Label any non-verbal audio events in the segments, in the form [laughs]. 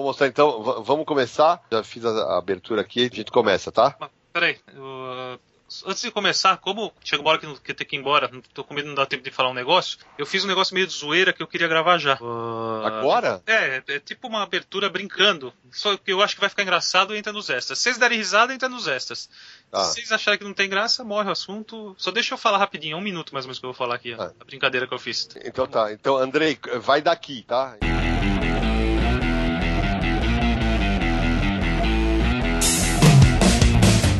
Vou mostrar então, v- vamos começar. Já fiz a abertura aqui, a gente começa, tá? Peraí, eu, antes de começar, como chega uma hora que eu que tenho que ir embora, não tô com medo de não dar tempo de falar um negócio, eu fiz um negócio meio de zoeira que eu queria gravar já. Ah, Agora? É, é tipo uma abertura brincando. Só que eu acho que vai ficar engraçado entra nos extras. Se vocês derem risada, entra nos extras. Tá. Se vocês acharem que não tem graça, morre o assunto. Só deixa eu falar rapidinho, um minuto mais ou menos que eu vou falar aqui, ó, Ah. a brincadeira que eu fiz. Então tá. Então, Andrei, vai daqui, tá?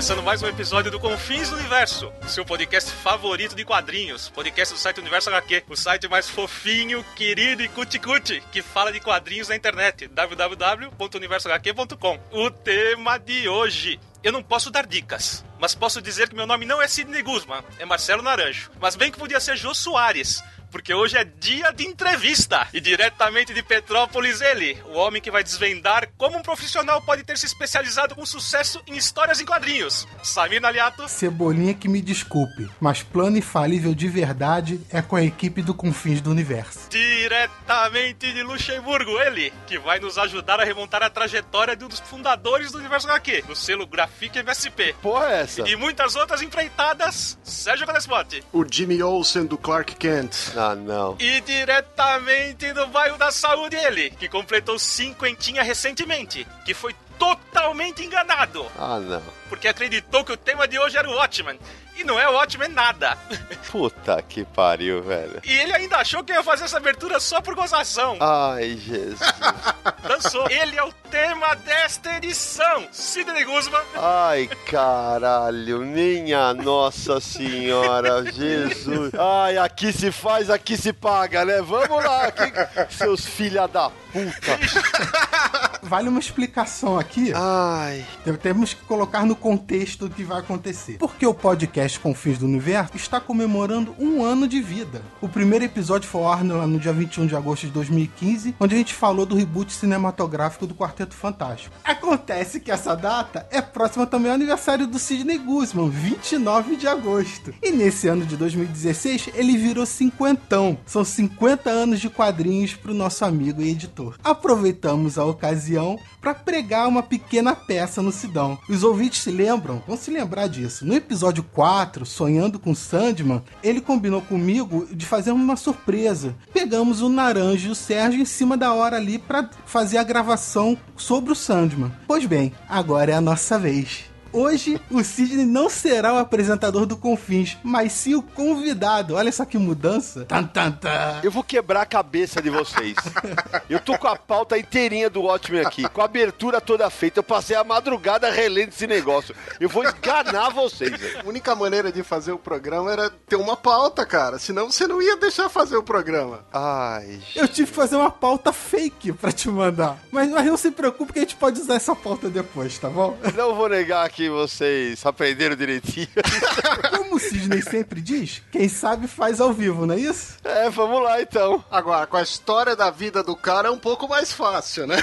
Começando mais um episódio do Confins do Universo, seu podcast favorito de quadrinhos, podcast do site Universo HQ, o site mais fofinho, querido e cuti-cuti que fala de quadrinhos na internet, www.universohq.com. O tema de hoje. Eu não posso dar dicas, mas posso dizer que meu nome não é Sidney Guzman, é Marcelo Naranjo. Mas bem que podia ser Jô Soares, porque hoje é dia de entrevista. E diretamente de Petrópolis, ele, o homem que vai desvendar como um profissional pode ter se especializado com sucesso em histórias em quadrinhos. Samir Naliato. Cebolinha que me desculpe, mas plano infalível de verdade é com a equipe do Confins do Universo. Diretamente de Luxemburgo, ele, que vai nos ajudar a remontar a trajetória de um dos fundadores do Universo HQ, do selo Graphic MSP. Porra, é essa? E muitas outras empreitadas, Sérgio Calespotti. O Jimmy Olsen do Clark Kent. Ah, não. E diretamente do bairro da Saúde, ele, que completou cinquentinha recentemente, que foi totalmente enganado, Ah, não. porque acreditou que o tema de hoje era o Watchmen. E não é o Watchmen nada. [laughs] Puta que pariu, velho. E ele ainda achou que ia fazer essa abertura só por gozação. Ai, Jesus. [laughs] Dançou. Ele é o tema desta edição. Sidney Guzman. Ai, caralho. Minha Nossa Senhora, [laughs] Jesus. Ai, aqui se faz, aqui se paga, né? Vamos lá, aqui, seus filha da puta. Vale uma explicação aqui. Ai. Temos que colocar no contexto do que vai acontecer. Porque o podcast Confins do Universo está comemorando um ano de vida. O primeiro episódio foi ao ar no, no dia 21 de agosto de 2015, onde a gente falou do reboot cinematográfico do Quarteto Fantástico. Acontece que essa data é próxima também ao aniversário do Sidney Guzman, 29 de agosto. E nesse ano de 2016, ele virou cinquentão. São 50 anos de quadrinhos para o nosso amigo e editor. Aproveitamos a ocasião para pregar uma pequena peça no Sidão. Os ouvintes se lembram? Vão se lembrar disso. No episódio 4, Sonhando com Sandman, ele combinou comigo de fazer uma surpresa. Pegamos o Naranjo e o Sérgio em cima da hora ali para fazer a gravação sobre o Sandman. Pois bem, agora é a nossa vez. Hoje, o Sidney não será o apresentador do Confins, mas sim o convidado. Olha só que mudança. Tan, tan, tan. Eu vou quebrar a cabeça de vocês. [laughs] Eu tô com a pauta inteirinha do Watchmen aqui, com a abertura toda feita. Eu passei a madrugada relendo esse negócio. Eu vou enganar vocês, velho. A única maneira de fazer o programa era ter uma pauta, cara. Senão você não ia deixar fazer o programa. Ai, Eu tive que fazer uma pauta fake pra te mandar. Mas, mas não se preocupe que a gente pode usar essa pauta depois, tá bom? não vou negar que vocês aprenderam direitinho. [laughs] Como o Sidney sempre diz, quem sabe faz ao vivo, não é isso? É, vamos lá então. Agora, com a história da vida do cara é um pouco mais fácil, né?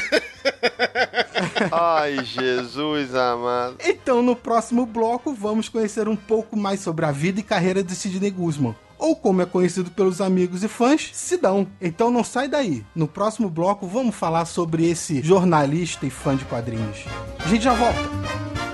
[laughs] Ai, Jesus amado. Então, no próximo bloco, vamos conhecer um pouco mais sobre a vida e carreira de Sidney Guzman. Ou como é conhecido pelos amigos e fãs, Sidão. Então não sai daí. No próximo bloco vamos falar sobre esse jornalista e fã de quadrinhos. A gente já volta.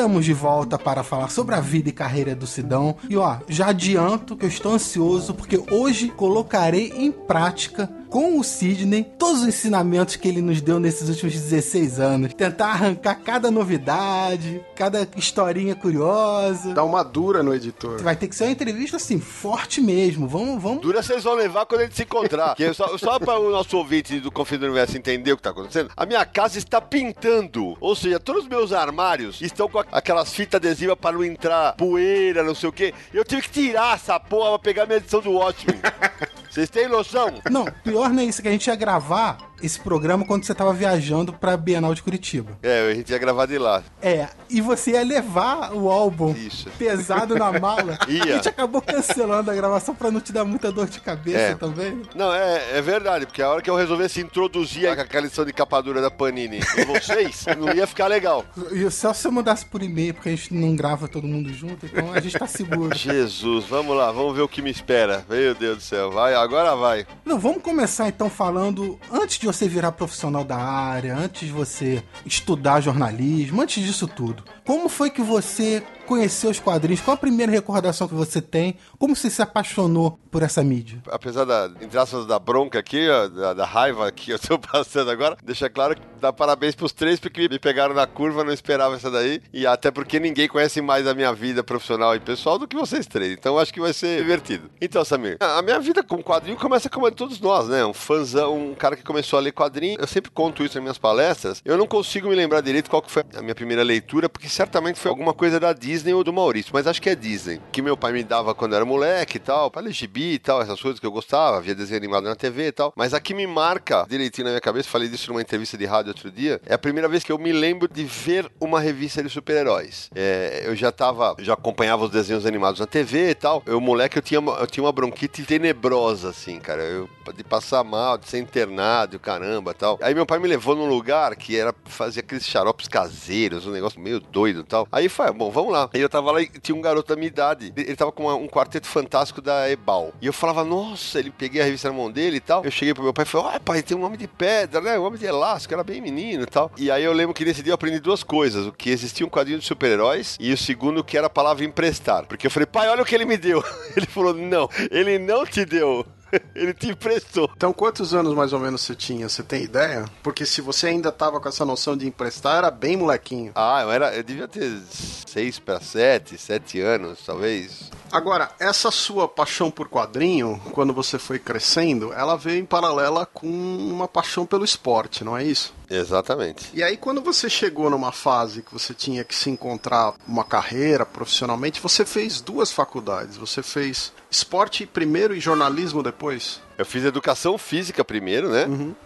Estamos de volta para falar sobre a vida e carreira do Sidão. E ó, já adianto que eu estou ansioso porque hoje colocarei em prática com o Sidney todos os ensinamentos que ele nos deu nesses últimos 16 anos. Tentar arrancar cada novidade, cada historinha curiosa. Dá uma dura no editor. Vai ter que ser uma entrevista assim, forte mesmo. Vamos, vamos. Dura vocês vão levar quando a gente se encontrar. Que só, só para o nosso ouvinte do Confio do Universo entender o que tá acontecendo, a minha casa está pintando. Ou seja, todos os meus armários estão com aquelas fitas adesivas para não entrar poeira, não sei o quê. Eu tive que tirar essa porra pra pegar minha edição do Watchmen. [laughs] Vocês têm noção? Não, pior não é isso, que a gente ia gravar esse programa quando você tava viajando pra Bienal de Curitiba. É, a gente ia gravar de lá. É, e você ia levar o álbum pesado na mala. [laughs] Ia. A gente acabou cancelando a gravação pra não te dar muita dor de cabeça É. também. Não, é, é verdade, porque a hora que eu resolvesse introduzir aquela lição de capadura da Panini em vocês, [laughs] não ia ficar legal. E só se eu mandasse por e-mail, porque a gente não grava todo mundo junto, então a gente tá seguro. [laughs] Jesus, vamos lá, vamos ver o que me espera. Meu Deus do céu, vai, agora vai. Não, vamos começar então falando, antes de você virar profissional da área, antes de você estudar jornalismo, antes disso tudo. Como foi que você conheceu os quadrinhos? Qual a primeira recordação que você tem? Como você se apaixonou por essa mídia? Apesar da, entre da bronca aqui, da, da raiva que eu tô [laughs] passando agora, deixa claro que dá parabéns pros três porque me pegaram na curva, não esperava essa daí. E até porque ninguém conhece mais a minha vida profissional e pessoal do que vocês três. Então acho que vai ser divertido. Então, Samir, a a minha vida com quadrinho começa como a de todos nós, né? Um fãzão, um cara que começou a ler quadrinho. Eu sempre conto isso nas minhas palestras. Eu não consigo me lembrar direito qual que foi a minha primeira leitura, porque certamente foi alguma coisa da Disney ou do Maurício, mas acho que é Disney. Que meu pai me dava quando eu era moleque e tal, pra gibi e tal, essas coisas que eu gostava, via desenho animado na TV e tal. Mas a que me marca direitinho na minha cabeça, falei disso numa entrevista de rádio outro dia, é a primeira vez que eu me lembro de ver uma revista de super-heróis. É, eu já tava, já acompanhava os desenhos animados na TV e tal. Eu, moleque, eu tinha, eu tinha uma bronquite tenebrosa, assim, cara. Eu, de passar mal, de ser internado, caramba tal. Aí meu pai me levou num lugar que era fazia aqueles xaropes caseiros, um negócio meio doido e tal. Aí foi, bom, vamos lá. Aí eu tava lá e tinha um garoto da minha idade. Ele tava com uma- um quarteto fantástico da Ebal. E eu falava, nossa, ele peguei a revista na mão dele e tal. Eu cheguei pro meu pai e falei, ah, pai, tem um homem de pedra, né? Um homem de elástico, era bem menino e tal. E aí eu lembro que nesse dia eu aprendi duas coisas: o que existia um quadrinho de super-heróis e o segundo que era a palavra emprestar. Porque eu falei, pai, olha o que ele me deu. [laughs] Ele falou, não, ele não te deu. [laughs] Ele te emprestou. Então, quantos anos mais ou menos você tinha? Você tem ideia? Porque se você ainda tava com essa noção de emprestar, era bem molequinho. Ah, eu era. Eu devia ter seis para sete, sete anos, talvez. Agora, essa sua paixão por quadrinho, quando você foi crescendo, ela veio em paralela com uma paixão pelo esporte, não é isso? Exatamente. E aí, quando você chegou numa fase que você tinha que se encontrar uma carreira profissionalmente, você fez duas faculdades. Você fez esporte primeiro e jornalismo depois. Eu fiz educação física primeiro, né?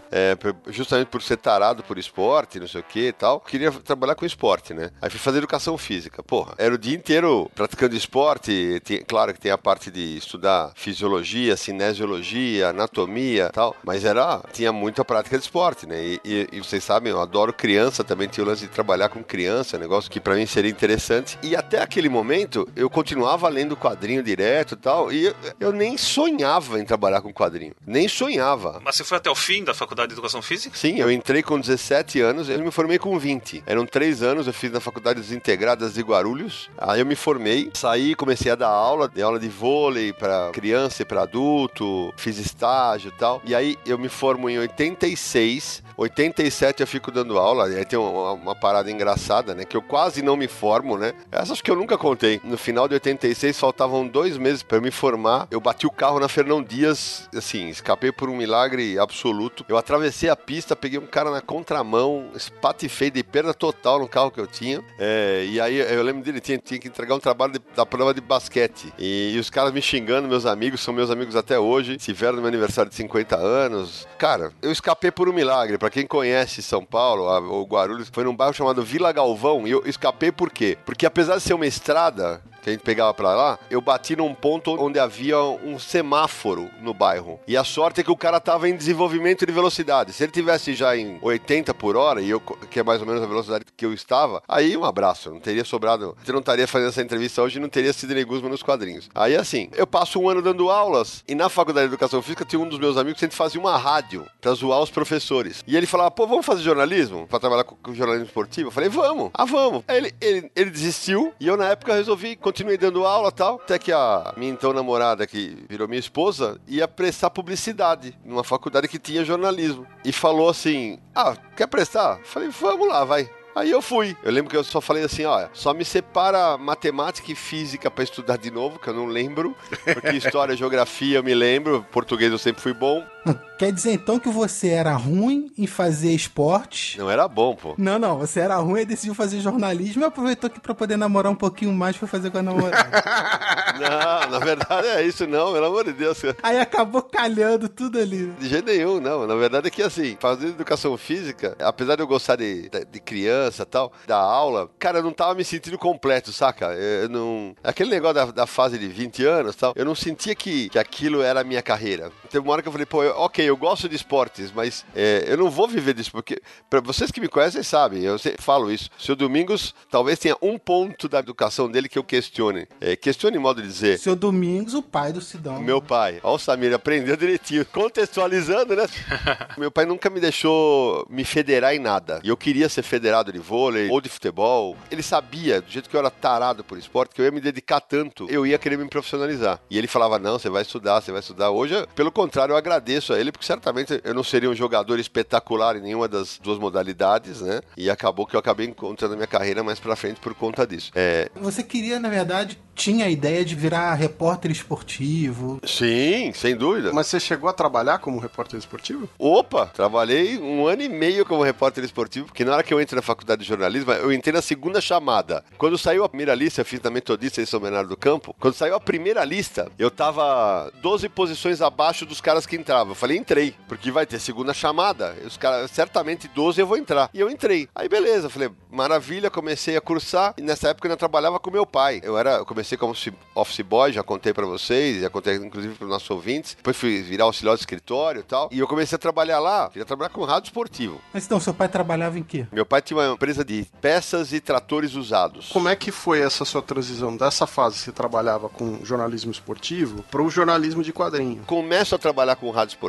É, por- justamente por ser tarado por esporte, não sei o que e tal. Queria trabalhar com esporte, né? Aí fui fazer educação física. Porra, era o dia inteiro praticando esporte. Tem- claro que tem a parte de estudar fisiologia, cinesiologia, anatomia e tal. Mas era, tinha muita prática de esporte, né? E, e- e vocês sabem, eu adoro criança também. Tinha o lance de trabalhar com criança, negócio que pra mim seria interessante. E até aquele momento, eu continuava lendo quadrinho direto e tal. E eu, eu nem sonhava em trabalhar com quadrinho. Nem sonhava. Mas você foi até o fim da faculdade de educação física? Sim, eu entrei com 17 anos, eu me formei com 20. Eram três anos, eu fiz na Faculdade dos Integradas de Guarulhos. Aí eu me formei, saí, comecei a dar aula, dei aula de vôlei para criança e para adulto, fiz estágio e tal. E aí eu me formo em 86, 87 eu fico dando aula. E aí tem uma, uma parada engraçada, né? Que eu quase não me formo, né? Essa acho que eu nunca contei. No final de 86, faltavam dois meses para eu me formar. Eu bati o carro na Fernão Dias, assim, escapei por um milagre absoluto. Eu atravessei a pista, peguei um cara na contramão, espatifei de perda total no carro que eu tinha. É, e aí eu lembro dele, tinha, tinha que entregar um trabalho de- da prova de basquete. E, e os caras me xingando, meus amigos, são meus amigos até hoje. Tiveram no meu aniversário de 50 anos. Cara, eu escapei por um milagre. Pra quem conhece São Paulo, a- o Guarulhos, foi num bairro chamado Vila Galvão. E eu escapei por quê? Porque apesar de ser uma estrada, que a gente pegava pra lá, eu bati num ponto onde havia um semáforo no bairro. E a sorte é que o cara tava em desenvolvimento de velocidade. Se ele tivesse já em 80 por hora, e eu, que é mais ou menos a velocidade que eu estava, aí um abraço. Não teria sobrado. Você não estaria fazendo essa entrevista hoje não teria sido Guzman nos quadrinhos. Aí assim, eu passo um ano dando aulas e na faculdade de educação física tinha um dos meus amigos que gente fazia uma rádio pra zoar os professores. E ele falava, pô, vamos fazer jornalismo? Pra trabalhar com, com jornalismo esportivo? Eu falei, vamos, ah, vamos. Aí ele, ele, ele desistiu e eu na época resolvi, continuei dando aula e tal, até que a minha então namorada, que virou minha esposa, ia prestar prestar publicidade numa faculdade que tinha jornalismo. E falou assim: Ah, quer prestar? Falei, vamos lá, vai. Aí eu fui. Eu lembro que eu só falei assim, ó, só me separa matemática e física para estudar de novo, que eu não lembro, porque [laughs] história e geografia eu me lembro, português eu sempre fui bom. [laughs] Quer dizer então que você era ruim em fazer esporte? Não era bom, pô. Não, não, você era ruim e decidiu fazer jornalismo e aproveitou que pra poder namorar um pouquinho mais foi fazer com a namorada. [laughs] não, na verdade é isso não, pelo amor de Deus. Aí acabou calhando tudo ali. De jeito nenhum, não. Na verdade é que assim, fazer educação física, apesar de eu gostar de, de criança e tal, da aula, cara, eu não tava me sentindo completo, saca? Eu não... Aquele negócio da, da fase de 20 anos e tal, eu não sentia que, que aquilo era a minha carreira. Teve uma hora que eu falei, pô, eu, ok, eu gosto de esportes, mas é, eu não vou viver disso, porque para vocês que me conhecem sabem, eu sempre falo isso. Seu Domingos talvez tenha um ponto da educação dele que eu questione. É, questione modo de dizer. Seu Domingos, o pai do Sidão. Meu pai. Ó, o Samir aprendeu direitinho. Contextualizando, né? [laughs] Meu pai nunca me deixou me federar em nada. E eu queria ser federado de vôlei ou de futebol. Ele sabia, do jeito que eu era tarado por esporte, que eu ia me dedicar tanto, eu ia querer me profissionalizar. E ele falava: não, você vai estudar, você vai estudar. Hoje, pelo contrário, eu agradeço a ele, porque certamente eu não seria um jogador espetacular em nenhuma das duas modalidades, né? E acabou que eu acabei encontrando a minha carreira mais pra frente por conta disso. É... Você queria, na verdade, tinha a ideia de virar repórter esportivo. Sim, sem dúvida. Mas você chegou a trabalhar como repórter esportivo? Opa, trabalhei um ano e meio como repórter esportivo, porque na hora que eu entrei na faculdade de jornalismo, eu entrei na segunda chamada. Quando saiu a primeira lista, eu fiz na Metodista em São Bernardo do Campo, quando saiu a primeira lista, eu tava 12 posições abaixo dos caras que entravam. Eu falei, entrei, porque vai ter segunda chamada. Os caras, certamente 12 eu vou entrar. E eu entrei. Aí beleza, falei, maravilha, comecei a cursar. E nessa época eu ainda trabalhava com meu pai. Eu era, eu comecei como office boy, já contei para vocês, já contei inclusive para os nossos ouvintes. Depois fui virar auxiliar de escritório e tal. E eu comecei a trabalhar lá, queria trabalhar com rádio esportivo. Mas então, seu pai trabalhava em quê? Meu pai tinha uma empresa de peças e tratores usados. Como é que foi essa sua transição dessa fase que você trabalhava com jornalismo esportivo para o jornalismo de quadrinho? Começo a trabalhar com rádio esportivo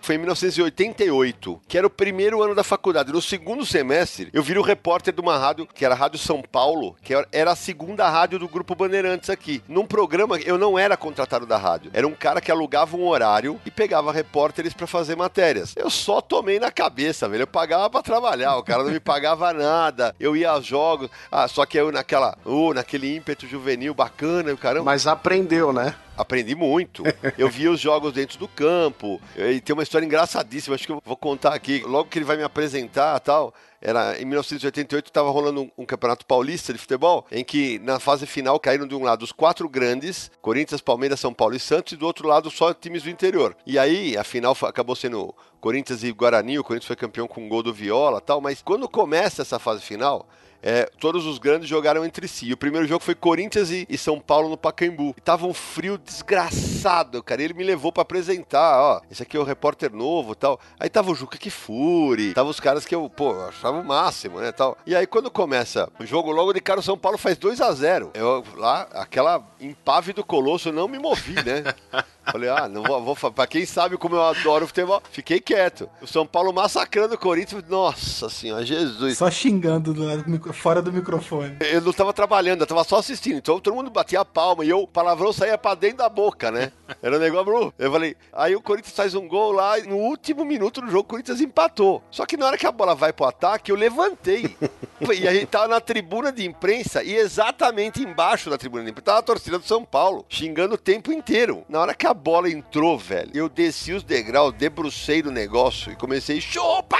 foi em 1988, que era o primeiro ano da faculdade. No segundo semestre, eu viro repórter de uma rádio, que era a Rádio São Paulo, que era a segunda rádio do Grupo Bandeirantes aqui. Num programa, eu não era contratado da rádio. Era um cara que alugava um horário e pegava repórteres para fazer matérias. Eu só tomei na cabeça, velho. Eu pagava para trabalhar, o cara não me pagava [laughs] nada. Eu ia aos jogos, ah, só que eu naquela, uh, naquele ímpeto juvenil bacana, caramba. Mas aprendeu, né? Aprendi muito. Eu via os jogos dentro do campo. E tem uma história engraçadíssima, acho que eu vou contar aqui. Logo que ele vai me apresentar tal. Era em 1988 estava rolando um, um, campeonato paulista de futebol em que na fase final caíram de um lado os quatro grandes, Corinthians, Palmeiras, São Paulo e Santos, e do outro lado só times do interior. E aí a final acabou sendo Corinthians e Guarani, o Corinthians foi campeão com um gol do Viola, tal, mas quando começa essa fase final, é, todos os grandes jogaram entre si. O primeiro jogo foi Corinthians e, e São Paulo no Pacaembu. E tava um frio desgraçado, cara. Ele me levou para apresentar, ó. Esse aqui é o repórter novo tal. Aí tava o Juca Kifuri, tava os caras que eu, pô, achava o máximo, né, tal. E aí quando começa o jogo, logo de cara o São Paulo faz 2 a 0 Eu lá, aquela empave do Colosso, eu não me movi, né? [laughs] Falei, ah, não vou, vou. Pra quem sabe como eu adoro futebol, fiquei quieto. O São Paulo massacrando o Corinthians. Nossa senhora, Jesus. Só xingando do, fora do microfone. Eu não tava trabalhando, eu tava só assistindo. Então todo mundo batia a palma e eu, o palavrão saía pra dentro da boca, né? [laughs] Era um negócio. Eu falei, aí o Corinthians faz um gol lá no último minuto do jogo o Corinthians empatou. Só que na hora que a bola vai pro ataque, eu levantei. [laughs] e a gente tava na tribuna de imprensa e exatamente embaixo da tribuna de imprensa tava a torcida do São Paulo, xingando o tempo inteiro. Na hora que a bola entrou, velho, eu desci os degraus, debrucei do negócio e comecei, chupa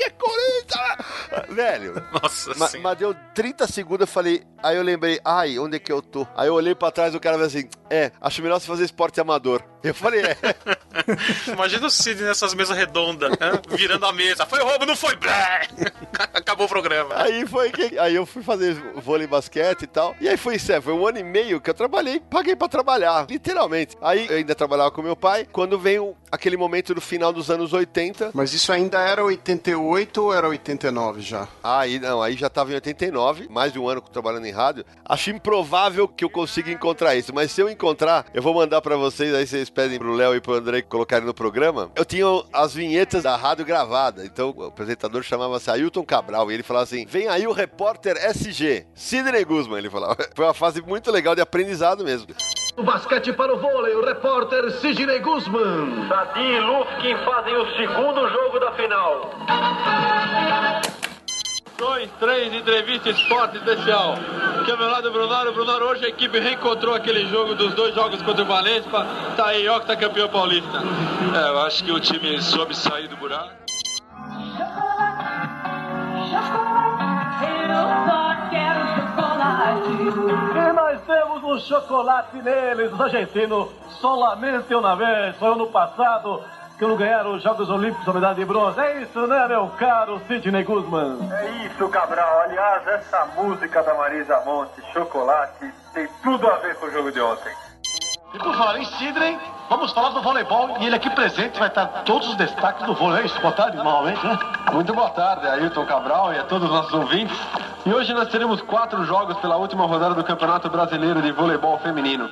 é Corinthians! velho. Nossa ma, mas deu 30 segundos, eu falei, aí eu lembrei, ai, onde é que eu tô? Aí eu olhei pra trás e o cara falou assim, é, acho melhor você fazer esporte amador. Eu falei, é. [laughs] Imagina o Cid nessas mesas redondas, né? virando a mesa. Foi roubo, não foi? [laughs] Acabou o programa. Aí foi que. Aí eu fui fazer vôlei basquete e tal. E aí foi isso, é, foi um ano e meio que eu trabalhei, paguei pra trabalhar, literalmente. Aí eu ainda trabalhava com meu pai. Quando veio aquele momento do final dos anos 80. Mas isso ainda era 88 ou era 89 já? Aí não, aí já tava em 89, mais de um ano trabalhando em rádio. Acho improvável que eu consiga encontrar isso, mas se eu encontrar, eu vou mandar para vocês, aí vocês pedem pro Léo e pro André colocarem no programa. Eu tinha as vinhetas da rádio gravada, então o apresentador chamava-se Ailton Cabral e ele falava assim: vem aí o repórter SG, Sidney Guzman, ele falava. [laughs] Foi uma fase muito legal de aprendizado mesmo. O basquete para o vôlei, o repórter Sidney Guzman. Sadi e Lufkin fazem o segundo jogo da final. Dois, três, entrevista esporte especial. Aqui ao meu lado o Brunoro. O Brunoro, hoje a equipe reencontrou aquele jogo dos dois jogos contra o Valespa. Tá aí, ó que tá campeão paulista. É, eu acho que o time soube sair do buraco. E nós temos um chocolate neles, os argentinos. Solamente uma vez, foi ano passado que não ganharam os Jogos Olímpicos da medalha de bronze. É isso, né, meu caro Sidney Guzman? É isso, Cabral. Aliás, essa música da Marisa Monte, Chocolate, tem tudo a ver com o jogo de ontem. E por falar em Sidney, vamos falar do voleibol. E ele aqui presente vai estar todos os destaques do vôlei. Isso, boa tarde, normalmente, né? Muito boa tarde, Ailton Cabral e a todos os nossos ouvintes. E hoje nós teremos quatro jogos pela última rodada do Campeonato Brasileiro de Voleibol Feminino.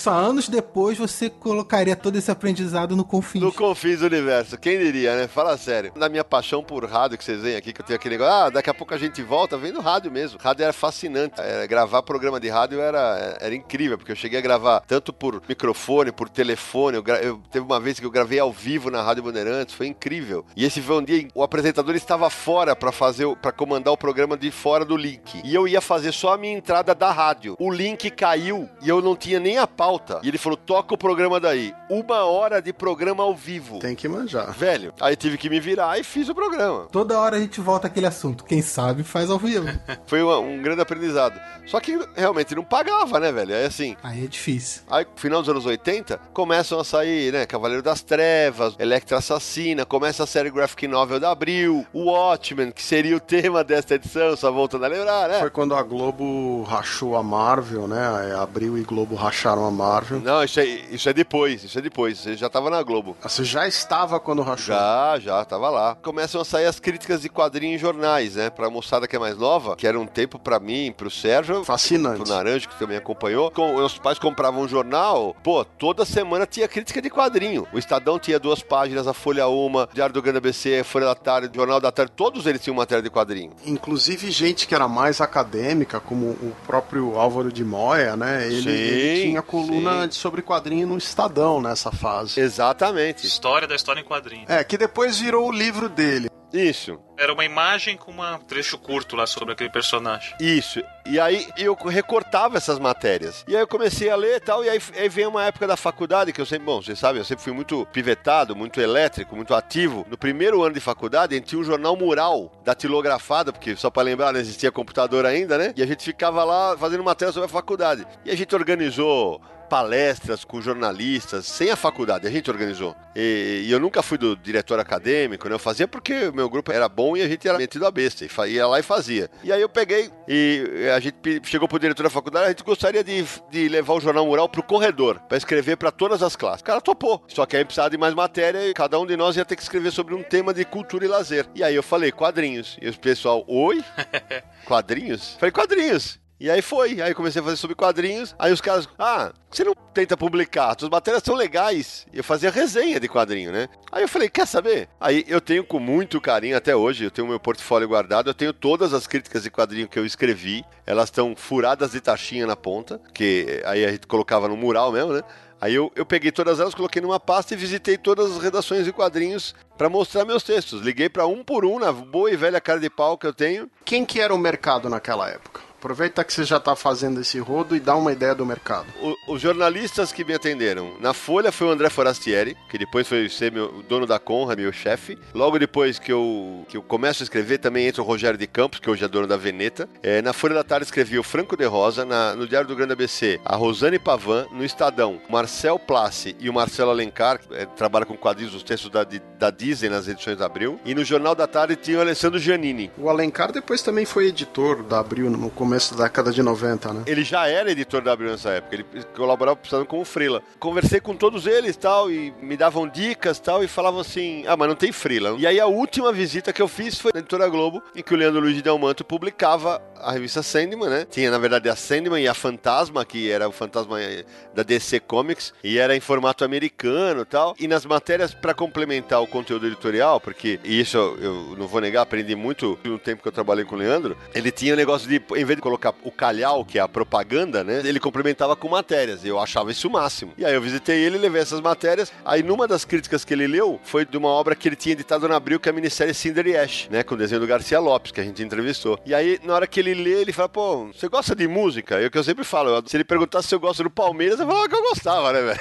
Só anos depois você colocaria todo esse aprendizado no Confins. No Confins do Universo, quem diria, né? Fala sério. Na minha paixão por rádio que vocês veem aqui, que eu tenho aquele negócio, ah, daqui a pouco a gente volta, vem no rádio mesmo. Rádio era fascinante. Era, gravar programa de rádio era, era incrível, porque eu cheguei a gravar tanto por microfone, por telefone. Eu, eu teve uma vez que eu gravei ao vivo na Rádio Bandeirantes, foi incrível. E esse foi um dia o apresentador estava fora para fazer, para comandar o programa de fora do link. E eu ia fazer só a minha entrada da rádio. O link caiu e eu não tinha nem a pauta. E ele falou: toca o programa daí. Uma hora de programa ao vivo. Tem que manjar. Velho, aí tive que me virar e fiz o programa. Toda hora a gente volta àquele assunto. Quem sabe faz ao vivo. [laughs] Foi uma, um grande aprendizado. Só que realmente não pagava, né, velho? É assim. Aí é difícil. Aí, final dos anos 80, começam a sair, né? Cavaleiro das Trevas, Electra Assassina, começa a série Graphic Novel da Abril, o Watchmen, que seria o tema desta edição, só voltando a lembrar, né? Foi quando a Globo rachou a Marvel, né? Abril e Globo racharam a Marvel. Não, isso é, isso é depois, isso é depois. Você já tava na Globo. Você já estava quando rachou? Já, já, tava lá. Começam a sair as críticas de quadrinhos em jornais, né? Pra moçada que é mais nova, que era um tempo pra mim, pro Sérgio. Fascinante. Pro Naranjo, que também acompanhou. Com, meus pais compravam um jornal, pô, toda semana tinha crítica de quadrinho. O Estadão tinha duas páginas, a Folha uma, Diário do Grande ABC, Folha da Tarde, Jornal da Tarde, todos eles tinham matéria de quadrinho. Inclusive gente que era mais acadêmica, como o próprio Álvaro de Moya, né? Ele, ele tinha coluna sim. sobre quadrinho no Estadão nessa fase. Exatamente. História da história em quadrinho. É, que depois virou o livro dele. Isso. Era uma imagem com um trecho curto lá sobre aquele personagem. Isso. E aí eu recortava essas matérias. E aí eu comecei a ler e tal. E aí, aí vem uma época da faculdade que eu sempre, bom, vocês sabem, eu sempre fui muito pivetado, muito elétrico, muito ativo. No primeiro ano de faculdade, a gente tinha um jornal mural datilografado, porque só pra lembrar, não existia computador ainda, né? E a gente ficava lá fazendo matéria sobre a faculdade. E a gente organizou palestras com jornalistas, sem a faculdade, a gente organizou. E, e eu nunca fui do diretor acadêmico, né? Eu fazia porque o meu grupo era bom e a gente era metido a besta, e ia lá e fazia. E aí eu peguei e a gente chegou pro diretor da faculdade, a gente gostaria de, de levar o jornal mural pro corredor, pra escrever pra todas as classes. O cara topou, só que aí precisava de mais matéria e cada um de nós ia ter que escrever sobre um tema de cultura e lazer. E aí eu falei, quadrinhos. E o pessoal, oi? [laughs] Quadrinhos? Falei, quadrinhos. E aí foi, aí comecei a fazer sobre quadrinhos. Aí os caras, ah, você não tenta publicar? Suas matérias são legais. Eu fazia resenha de quadrinho, né? Aí eu falei, quer saber? Aí eu tenho com muito carinho até hoje, eu tenho meu portfólio guardado, eu tenho todas as críticas de quadrinho que eu escrevi. Elas estão furadas de taxinha na ponta, que aí a gente colocava no mural mesmo, né? Aí eu, eu peguei todas elas, coloquei numa pasta e visitei todas as redações de quadrinhos para mostrar meus textos. Liguei para um por um na boa e velha cara de pau que eu tenho. Quem que era o mercado naquela época? Aproveita que você já está fazendo esse rodo e dá uma ideia do mercado. O- os jornalistas que me atenderam na Folha foi o André Forastieri, que depois foi ser meu o dono da Conra, meu chefe. Logo depois que eu, que eu começo a escrever, também entra o Rogério de Campos, que hoje é dono da Veneta. É, na Folha da Tarde escrevi o Franco de Rosa, na- no Diário do Grande ABC, a Rosane Pavan, no Estadão, Marcel Place e o Marcelo Alencar, que é, trabalha com quadrinhos, os textos da, da Disney nas edições da Abril. E no Jornal da Tarde tinha o Alessandro Giannini. O Alencar depois também foi editor da Abril no começo da década de 90, né? Ele já era editor da Abril nessa época, ele colaborava precisando com o Freela. Conversei com todos eles tal, e me davam dicas tal, e falavam assim: ah, mas não tem Freela. E aí a última visita que eu fiz foi na editora Globo, em que o Leandro Luiz de Delmanto publicava a revista Sandman, né? Tinha na verdade a Sandman e a Fantasma, que era o fantasma eh, da DC Comics, e era em formato americano tal. E nas matérias para complementar o conteúdo editorial, porque e isso eu, não vou negar, aprendi muito no tempo que eu trabalhei com o Leandro, ele tinha o negócio de, em vez de colocar o calhau, que é a propaganda, né? Ele complementava com matérias. E eu achava isso o máximo. E aí eu visitei ele, levei essas matérias. Aí numa das críticas que ele leu foi de uma obra que ele tinha editado na Abril, que é a minissérie Cinder e Ash, né? Com o desenho do Garcia Lopes, que a gente entrevistou. E aí, na hora que ele lê, ele fala, pô, você gosta de música? É o que eu sempre falo. eu- se ele perguntasse se eu gosto do Palmeiras, eu falava que eu gostava, né, velho?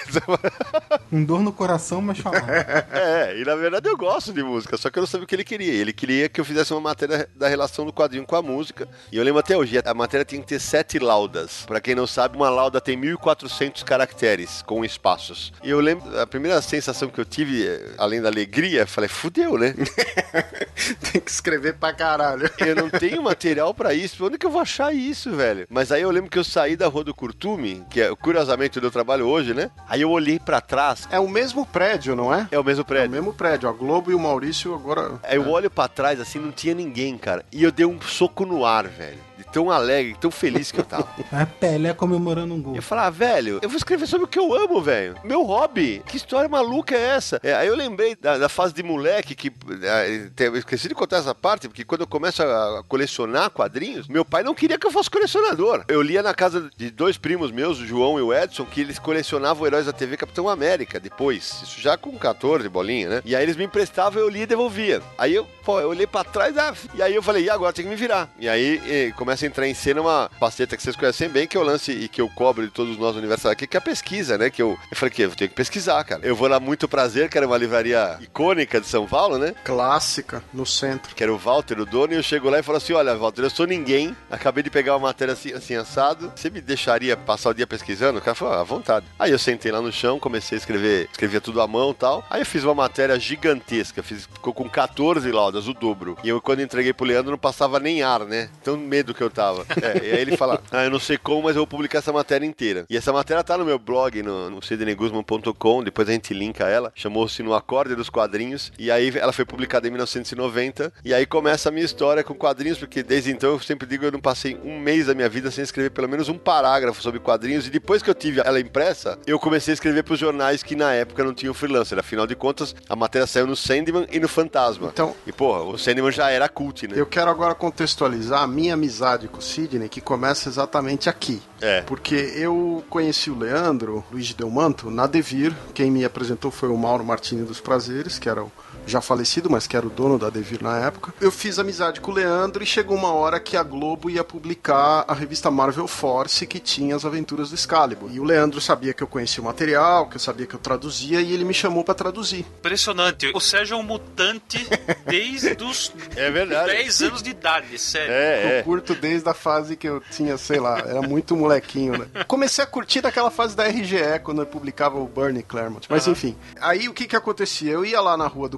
Com [laughs] dor no coração, mas falava. [laughs] É, e na verdade eu gosto de música, só que eu não sabia o que ele queria. Ele queria que eu fizesse uma matéria da relação do quadrinho com a música. E eu lembro até hoje, a matéria tinha que ter sete laudas. Pra quem não sabe, uma lauda tem 1400 caracteres com espaços. E eu lembro, a primeira sensação que eu tive, eh, além da alegria, falei, fudeu, né? [laughs] Tem que escrever pra caralho. Eu não tenho material pra isso. Onde que eu vou achar isso, velho? Mas aí eu lembro que eu saí da rua do Curtume, que é curiosamente onde eu trabalho hoje, né? Aí eu olhei pra trás. É o mesmo prédio, não é? É o mesmo É o prédio. mesmo prédio. A Globo e o Maurício agora. Aí eu olho pra trás, assim, não tinha ninguém, cara. E eu dei um soco no ar, velho. Tão alegre, tão feliz que eu tava. [laughs] É Pelé comemorando um gol. Eu falava, velho, eu vou escrever sobre o que eu amo, velho. Meu hobby. Que história maluca é essa? É, aí eu lembrei da, da fase de moleque que. é, eu esqueci de contar essa parte, porque quando eu começo a colecionar quadrinhos, meu pai não queria que eu fosse colecionador. Eu lia na casa de dois primos meus, o João e o Edson, que eles colecionavam Heróis da TV Capitão América depois. Isso já com 14 bolinha, né? E aí eles me emprestavam, eu lia e devolvia. Aí eu, pô, eu olhei pra trás, ah, e aí eu falei, e agora tem que me virar. E aí começa a entrar em cena uma faceta que vocês conhecem bem, que é o lance e que eu cobro de todos nós universitários aqui, que é a pesquisa, né? Que eu, eu falei que eu tenho que pesquisar, cara. Eu vou lá Muito Prazer, que era uma livraria icônica de São Paulo, né? Clássica, no centro. Que era o Walter, o dono, e eu chego lá e falo assim: Olha, Walter, eu sou ninguém, acabei de pegar uma matéria assim, assim assado. Você me deixaria passar o dia pesquisando? O cara falou, ah, à vontade. Aí eu sentei lá no chão, comecei a escrever, escrevia tudo à mão e tal. Aí eu fiz uma matéria gigantesca, fiz, ficou com 14 laudas, o dobro. E eu, quando entreguei pro Leandro, não passava nem ar, né? Tão medo que eu tava. É, e aí ele fala: Ah, eu não sei como, mas eu vou publicar essa matéria inteira. E essa matéria tá no meu blog, no, no sidneyguzman.com, depois a gente linka ela. Chamou-se No Acorde dos Quadrinhos. E aí ela foi publicada em 1990. E aí começa a minha história com quadrinhos, porque desde então eu sempre digo eu não passei um mês da minha vida sem escrever pelo menos um parágrafo sobre quadrinhos. E depois que eu tive ela impressa, eu comecei a escrever pros jornais que na época não tinham freelancer. Afinal de contas, a matéria saiu no Sandman e no Fantasma. Então- E porra, o Sandman já era cult, né? Eu quero agora contextualizar a minha amizade com o Sidney, que começa exatamente aqui. É. Porque eu conheci o Leandro, Luiz Delmanto, na Devir. Quem me apresentou foi o Mauro Martini dos Prazeres, que era o já falecido, mas que era o dono da Devir na época. Eu fiz amizade com o Leandro e chegou uma hora que a Globo ia publicar a revista Marvel Force, que tinha as aventuras do Excalibur. E o Leandro sabia que eu conhecia o material, que eu sabia que eu traduzia, e ele me chamou para traduzir. Impressionante. O Sérgio é um mutante [laughs] desde os É verdade. 10 anos de idade, sério. É, Eu é. curto desde a fase que eu tinha, sei lá, era muito molequinho, né? Comecei a curtir daquela fase da RGE, quando eu publicava o Bernie Claremont. Mas enfim, aí o que que acontecia? Eu ia lá na rua do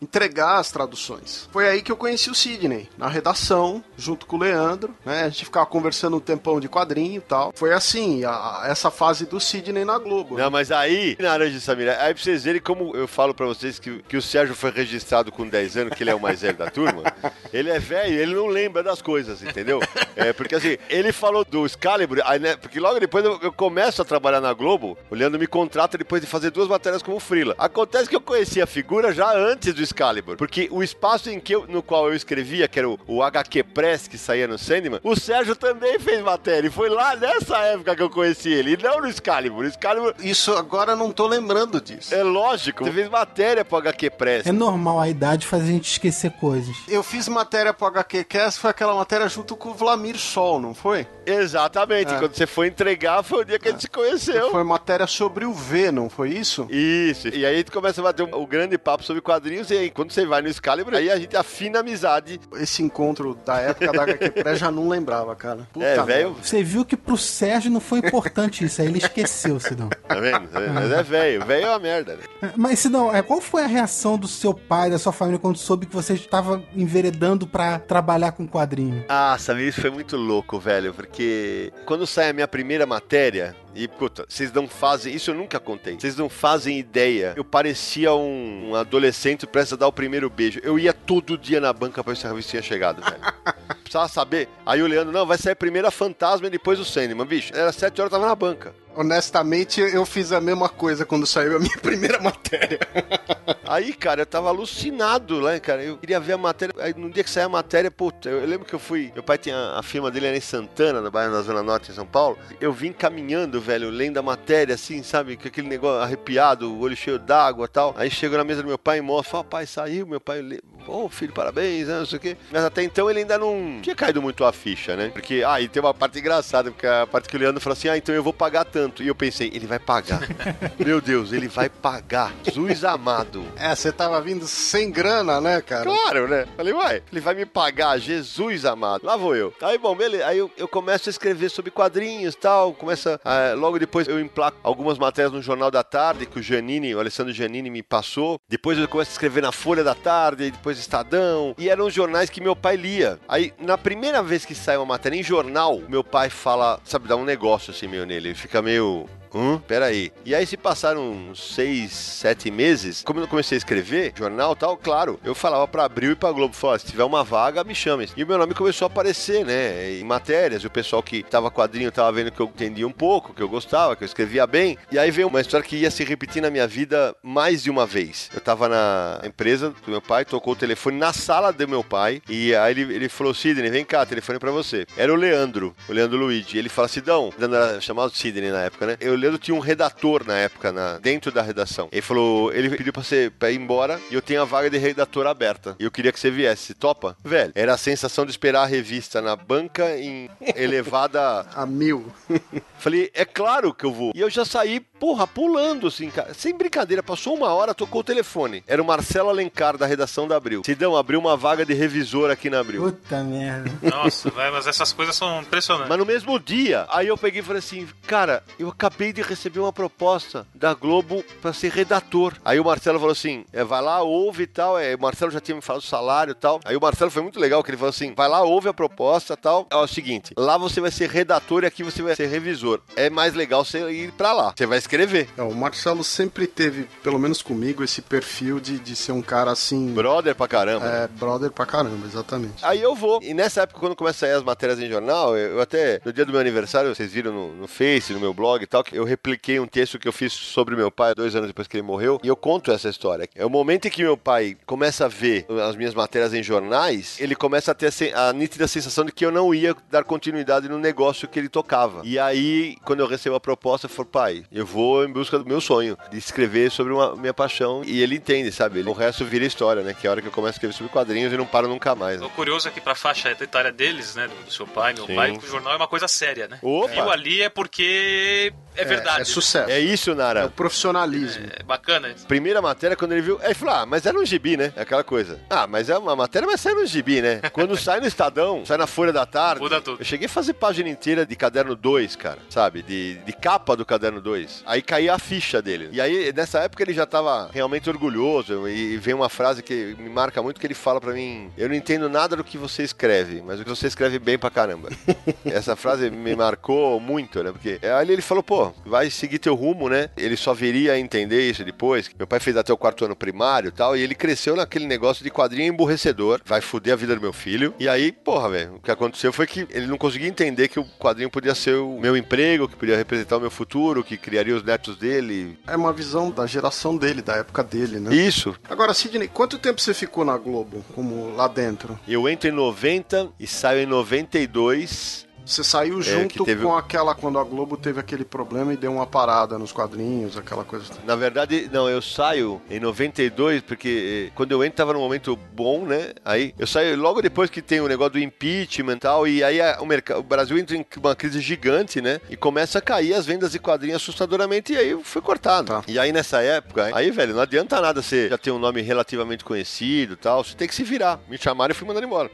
Entregar as traduções. Foi aí que eu conheci o Sidney, na redação, junto com o Leandro, né? A gente ficava conversando um tempão de quadrinho e tal. Foi assim, a- essa fase do Sidney na Globo. né? Não, mas aí, Naranja Samira, aí pra vocês verem como eu falo pra vocês que, que o Sérgio foi registrado com 10 anos, que ele é o mais velho da turma, [laughs] ele é velho, ele não lembra das coisas, entendeu? É, porque assim, ele falou do Excalibur, aí, né, porque logo depois eu, eu começo a trabalhar na Globo, o Leandro me contrata depois de fazer duas matérias como frila. Acontece que eu conheci a figura já antes do Excalibur, porque o espaço em que eu- no qual eu escrevia, que era o, o HQ Press, que saía no Sandman, o Sérgio também fez matéria, e foi lá nessa época que eu conheci ele, e não no Excalibur. O Excalibur Isso agora eu não tô lembrando disso. é lógico, você fez matéria pro HQ Press. É normal a idade fazer a gente esquecer coisas. Eu fiz matéria pro HQ Cast, foi aquela matéria junto com o Vlamir Sol, não foi? Exatamente, É. quando você foi entregar foi o dia que a gente se conheceu. Foi matéria sobre o V, não foi isso? Isso, e aí a gente começa a bater um, um grande papo sobre quadrinhos, e aí quando você vai no Excalibur, aí a gente afina a amizade. Esse encontro da época da HQ Press já não lembrava, cara. Puta é, velho. Você viu que pro Sérgio não foi importante isso, aí ele esqueceu, Sidão. tá vendo? Tá vendo? Mas é velho, velho é uma merda, né? Mas, Sidão, é, qual foi a reação do seu pai, da sua família, quando soube que você estava enveredando pra trabalhar com quadrinho? Ah, Samir, isso foi muito louco, velho, porque quando sai a minha primeira matéria, e puta, vocês não fazem, isso eu nunca contei, vocês não fazem ideia. Eu parecia um, um adolescente prestes a dar o primeiro beijo. Eu ia todo dia na banca pra ver se a revista tinha chegado, velho. Precisava saber. Aí o Leandro, não, vai sair primeiro a Fantasma e depois o Sandman. Bicho, era sete horas, tava na banca. Honestamente, eu fiz a mesma coisa quando saiu a minha [laughs] primeira matéria. Aí, cara, eu tava alucinado, né, cara? Eu queria ver a matéria. Aí, no dia que saiu a matéria, puta, eu lembro que eu fui. Meu pai tinha. A firma dele era em Santana, no bairro na Zona Norte, em São Paulo. Eu vim caminhando, velho, lendo a matéria, assim, sabe? Com aquele negócio arrepiado, o olho cheio d'água tal. Aí chegou na mesa do meu pai e mostra: Ó, pai, saiu, meu pai. Ô, oh, filho, parabéns, né, não sei o quê. Mas até então ele ainda não tinha caído muito a ficha, né? Porque, ah, e tem uma parte engraçada, porque a parte que o Leandro falou assim: ah, então eu vou pagar tanto. E eu pensei: ele vai pagar. [laughs] meu Deus, ele vai pagar. Jesus amado. É, você tava vindo sem grana, né, cara? Claro, né? Falei, uai, ele vai me pagar, Jesus amado. Lá vou eu. Aí, bom, beleza. Aí eu, eu começo a escrever sobre quadrinhos e tal. Começa. Ah, logo depois eu emplaco algumas matérias no Jornal da Tarde, que o Giannini, o Alessandro Giannini me passou. Depois eu começo a escrever na Folha da Tarde, depois Estadão. E eram os jornais que meu pai lia. Aí, na primeira vez que sai uma matéria em jornal, meu pai fala, sabe, dá um negócio assim meio nele. Ele fica meio meu hum, peraí. E aí se passaram seis, sete meses, como eu comecei a escrever, jornal tal, claro, eu falava pra Abril e pra Globo, falava, se tiver uma vaga, me chame. E o meu nome começou a aparecer, né, em matérias, e o pessoal que tava quadrinho tava vendo que eu entendia um pouco, que eu gostava, que eu escrevia bem, e aí veio uma história que ia se repetir na minha vida mais de uma vez. Eu tava na empresa do meu pai, tocou o telefone na sala do meu pai, e aí ele, ele falou, Sidney, vem cá, telefone pra você. Era o Leandro, o Leandro Luigi. Ele fala, Sidão, era chamado Sidney na época, né? Eu Leandro tinha um redator na época, na, dentro da redação. Ele falou, ele pediu pra você pra ir embora e eu tenho a vaga de redator aberta. E eu queria que você viesse. Topa? Velho, era a sensação de esperar a revista na banca em [laughs] elevada a mil. [laughs] Falei, é claro que eu vou. E eu já saí, porra, pulando assim, cara. Sem brincadeira, passou uma hora, tocou o telefone. Era o Marcelo Alencar da redação da Abril. Sidão, abriu uma vaga de revisor aqui na Abril. Puta merda. [laughs] Nossa, vai, mas essas coisas são impressionantes. Mas no mesmo dia, aí eu peguei e falei assim, cara, eu acabei de receber uma proposta da Globo pra ser redator. Aí o Marcelo falou assim, é, vai lá, ouve e tal. É, o Marcelo já tinha me falado o salário e tal. Aí o Marcelo foi muito legal, que ele falou assim, vai lá, ouve a proposta e tal. É o seguinte, lá você vai ser redator e aqui você vai ser revisor. É mais legal você ir pra lá. Você vai escrever. É, o Marcelo sempre teve, pelo menos comigo, esse perfil de, de ser um cara assim... Brother pra caramba. É, brother pra caramba, exatamente. Aí eu vou. E nessa época, quando começa a sair as matérias em jornal, eu, eu até, no dia do meu aniversário, vocês viram no, no Face, no meu blog e tal, que eu repliquei um texto que eu fiz sobre meu pai dois anos depois que ele morreu, e eu conto essa história. É o momento em que meu pai começa a ver as minhas matérias em jornais, ele começa a ter a, a nítida sensação de que eu não ia dar continuidade no negócio que ele tocava. E aí, quando eu recebo a proposta, eu falo, pai, eu vou em busca do meu sonho, de escrever sobre uma minha paixão, e ele entende, sabe? Ele, o resto vira história, né? Que é a hora que eu começo a escrever sobre quadrinhos e não paro nunca mais. Né? O curioso é que pra faixa etária deles, né, do seu pai, meu Sim. pai, o jornal é uma coisa séria, né? Opa. Viu ali é porque é verdade. É sucesso. É isso, Nara. É o profissionalismo. É bacana isso. Primeira matéria, quando ele viu, aí ele falou: Ah, mas era um gibi, né? É aquela coisa. Ah, mas é uma matéria, mas sai no gibi, né? [laughs] Quando sai no Estadão, sai na Folha da Tarde. Muda tudo. Eu cheguei a fazer página inteira de caderno 2, cara, sabe? De, de capa do caderno 2. Aí caía a ficha dele. E aí, nessa época, ele já tava realmente orgulhoso. E vem uma frase que me marca muito que ele fala pra mim: Eu não entendo nada do que você escreve, mas o que você escreve bem pra caramba. [laughs] Essa frase me marcou muito, né? Porque aí ele falou: pô, vai seguir teu rumo, né? Ele só viria a entender isso depois. Meu pai fez até o quarto ano primário e tal, e ele cresceu naquele negócio de quadrinho emburrecedor. Vai foder a vida do meu filho. E aí, porra, velho, o que aconteceu foi que ele não conseguia entender que o quadrinho podia ser o meu emprego, que podia representar o meu futuro, que criaria os netos dele. É uma visão da geração dele, da época dele, né? Isso. Agora, Sidney, quanto tempo você ficou na Globo, como lá dentro? Eu entro em 90 e saio em 92. Você saiu junto que teve- com aquela quando a Globo teve aquele problema e deu uma parada nos quadrinhos, aquela coisa. Na verdade, não, eu saio em 92, porque eh, quando eu entro tava num momento bom, né? Aí eu saio logo depois que tem o negócio do impeachment e tal, e aí a- o, mercado, o Brasil entra em uma crise gigante, né? E começa a cair as vendas de quadrinhos assustadoramente, e aí foi cortado. Tá. E aí nessa época, aí, velho, não adianta nada você já ter um nome relativamente conhecido e tal, você tem que se virar. Me chamaram e fui mandando embora.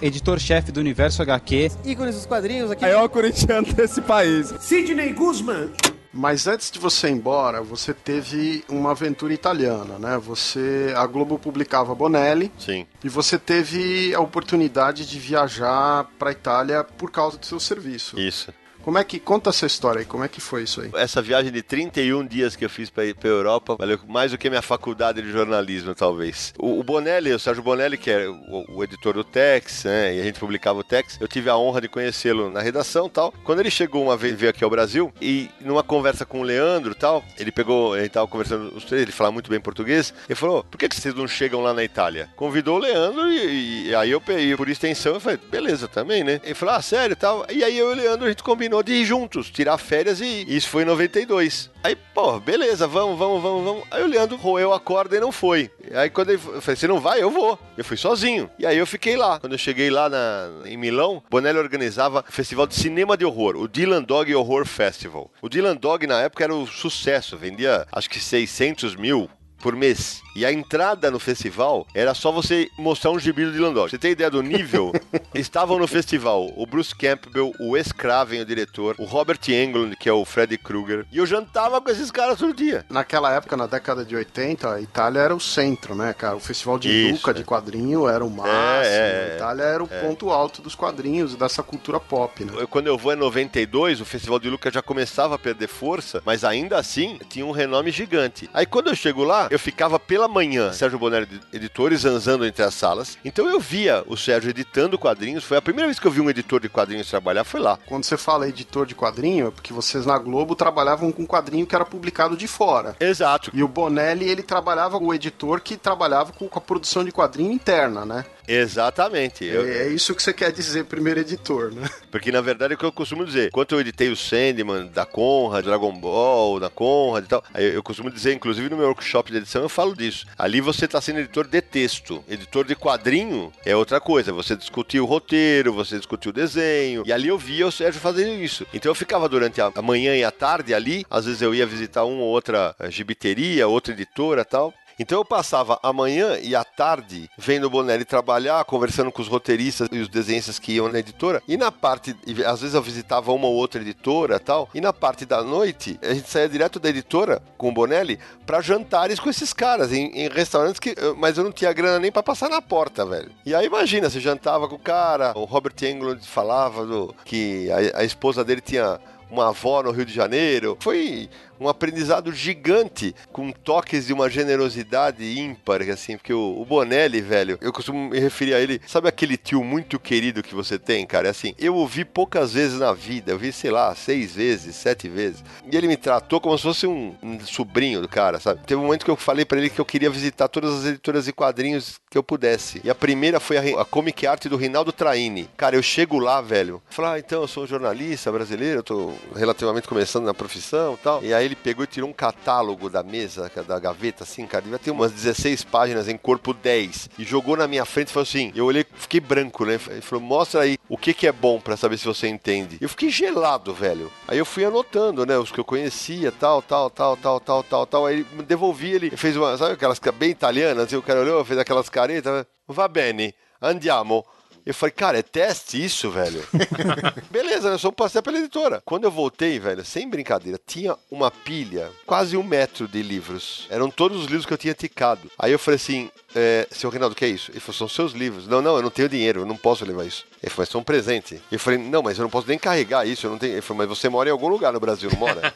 Editor-chefe do Universo HQ. ícones dos quadrinhos aqui. Maior corintiano desse país. Sidney Guzman. Mas antes de você ir embora, você teve uma aventura italiana, né? Você, a Globo publicava Bonelli Sim. e você teve a oportunidade de viajar para Itália por causa do seu serviço. Isso. Como é que conta essa história aí? Como é que foi isso aí? Essa viagem de 31 dias que eu fiz pra ir pra Europa valeu mais do que minha faculdade de jornalismo, talvez. O, o Bonelli, o Sérgio Bonelli, que é o, o editor do Tex, né? E a gente publicava o Tex, eu tive a honra de conhecê-lo na redação tal. Quando ele chegou uma vez, veio aqui ao Brasil, e numa conversa com o Leandro tal, ele pegou, ele tava conversando os três, ele fala muito bem português, ele falou: por que, vocês não chegam lá na Itália? Convidou o Leandro e, e aí eu peguei por extensão, eu falei, beleza, também, né? Ele falou, ah, sério tal. E aí eu e o Leandro a gente combinou de ir juntos, tirar férias e ir. Isso foi em 92. Aí, pô, beleza, vamos, vamos, vamos, vamos. Aí o Leandro roeu a corda e não foi. Aí quando ele falei, você não vai? Eu vou. Eu fui sozinho. E aí eu fiquei lá. Quando eu cheguei lá na, em Milão, Bonelli organizava o festival de cinema de horror, o Dylan Dog Horror Festival. O Dylan Dog na época era o sucesso, vendia acho que 600 mil por mês. E a entrada no festival era só você mostrar um gibi do Dylan Dog. Você tem ideia do nível? [laughs] Estavam no festival o Bruce Campbell, o Wes Craven, o diretor, o Robert Englund, que é o Freddy Krueger. E eu jantava com esses caras todo dia. Naquela época, na década de 80, a Itália era o centro, né, cara? O festival de Isso, Luca, é. de quadrinho, era o máximo. É, é, a Itália era o é. ponto alto dos quadrinhos e dessa cultura pop, né? Quando eu vou em 92, o Festival de Lucas já começava a perder força, mas ainda assim tinha um renome gigante. Aí quando eu chego lá, eu ficava pela manhã, Sérgio Bonelli, editores, zanzando entre as salas. Então eu via o Sérgio editando quadrinhos. Foi a primeira vez que eu vi um editor de quadrinhos trabalhar, foi lá. Quando você fala editor de quadrinho, é porque vocês na Globo trabalhavam com quadrinho que era publicado de fora. Exato. E o Bonelli, ele trabalhava com o editor que trabalhava com com a produção de quadrinho interna, né? Exatamente. Eu- É é isso que você quer dizer, primeiro editor, né? Porque na verdade é o que eu costumo dizer. Quando eu editei o Sandman da Conrad, Dragon Ball, da Conrad e tal, aí eu costumo dizer, inclusive no meu workshop de edição, eu falo disso. Ali você está sendo editor de texto. Editor de quadrinho é outra coisa. Você discutiu o roteiro, você discutiu o desenho. E ali eu via o Sérgio fazendo isso. Então eu ficava durante a manhã e a tarde ali. Às vezes eu ia visitar uma ou outra eh, gibiteria, outra editora e tal. Então eu passava a manhã e a tarde vendo o Bonelli trabalhar, conversando com os roteiristas e os desenhistas que iam na editora. E na parte, às vezes eu visitava uma ou outra editora tal. E na parte da noite, a gente saía direto da editora com o Bonelli para jantares com esses caras em, em restaurantes que. Mas eu não tinha grana nem para passar na porta, velho. E aí imagina, você jantava com o cara, o Robert Englund falava do, que a, a esposa dele tinha uma avó no Rio de Janeiro. Foi um aprendizado gigante, com toques de uma generosidade ímpar, assim, porque o, o Bonelli, velho, eu costumo me referir a ele, sabe aquele tio muito querido que você tem, cara? É Assim, eu o vi poucas vezes na vida, eu vi, sei lá, seis vezes, sete vezes, e ele me tratou como se fosse um, um sobrinho do cara, sabe? Teve um momento que eu falei pra ele que eu queria visitar todas as editoras de quadrinhos que eu pudesse, e a primeira foi a, a Comic Art do Rinaldo Traini. Cara, eu chego lá, velho, falo, ah, então, eu sou jornalista brasileiro, eu tô relativamente começando na profissão e tal, e aí ele pegou e tirou um catálogo da mesa, da gaveta, assim, cara, devia ter umas 16 páginas em corpo 10, e jogou na minha frente e falou assim, eu olhei, fiquei branco, né, ele falou, mostra aí o que que é bom pra saber se você entende. Eu fiquei gelado, velho. Aí eu fui anotando, né, os que eu conhecia, tal, tal, tal, tal, tal, tal, tal, aí me devolvi, ele fez uma, sabe aquelas bem italianas, e o cara olhou, fez aquelas caretas, va bene, andiamo. Eu falei, cara, é teste isso, velho? [laughs] Beleza, né? Só passei pela editora. Quando eu voltei, velho, sem brincadeira, tinha uma pilha, quase um metro de livros. Eram todos os livros que eu tinha ticado. Aí eu falei assim, é, seu Reinaldo, o que é isso? Ele falou, são seus livros. Não, não, eu não tenho dinheiro, eu não posso levar isso. Ele falou, mas são um presente. Eu falei, não, mas eu não posso nem carregar isso, eu não tenho. Ele falou, mas você mora em algum lugar no Brasil, não mora?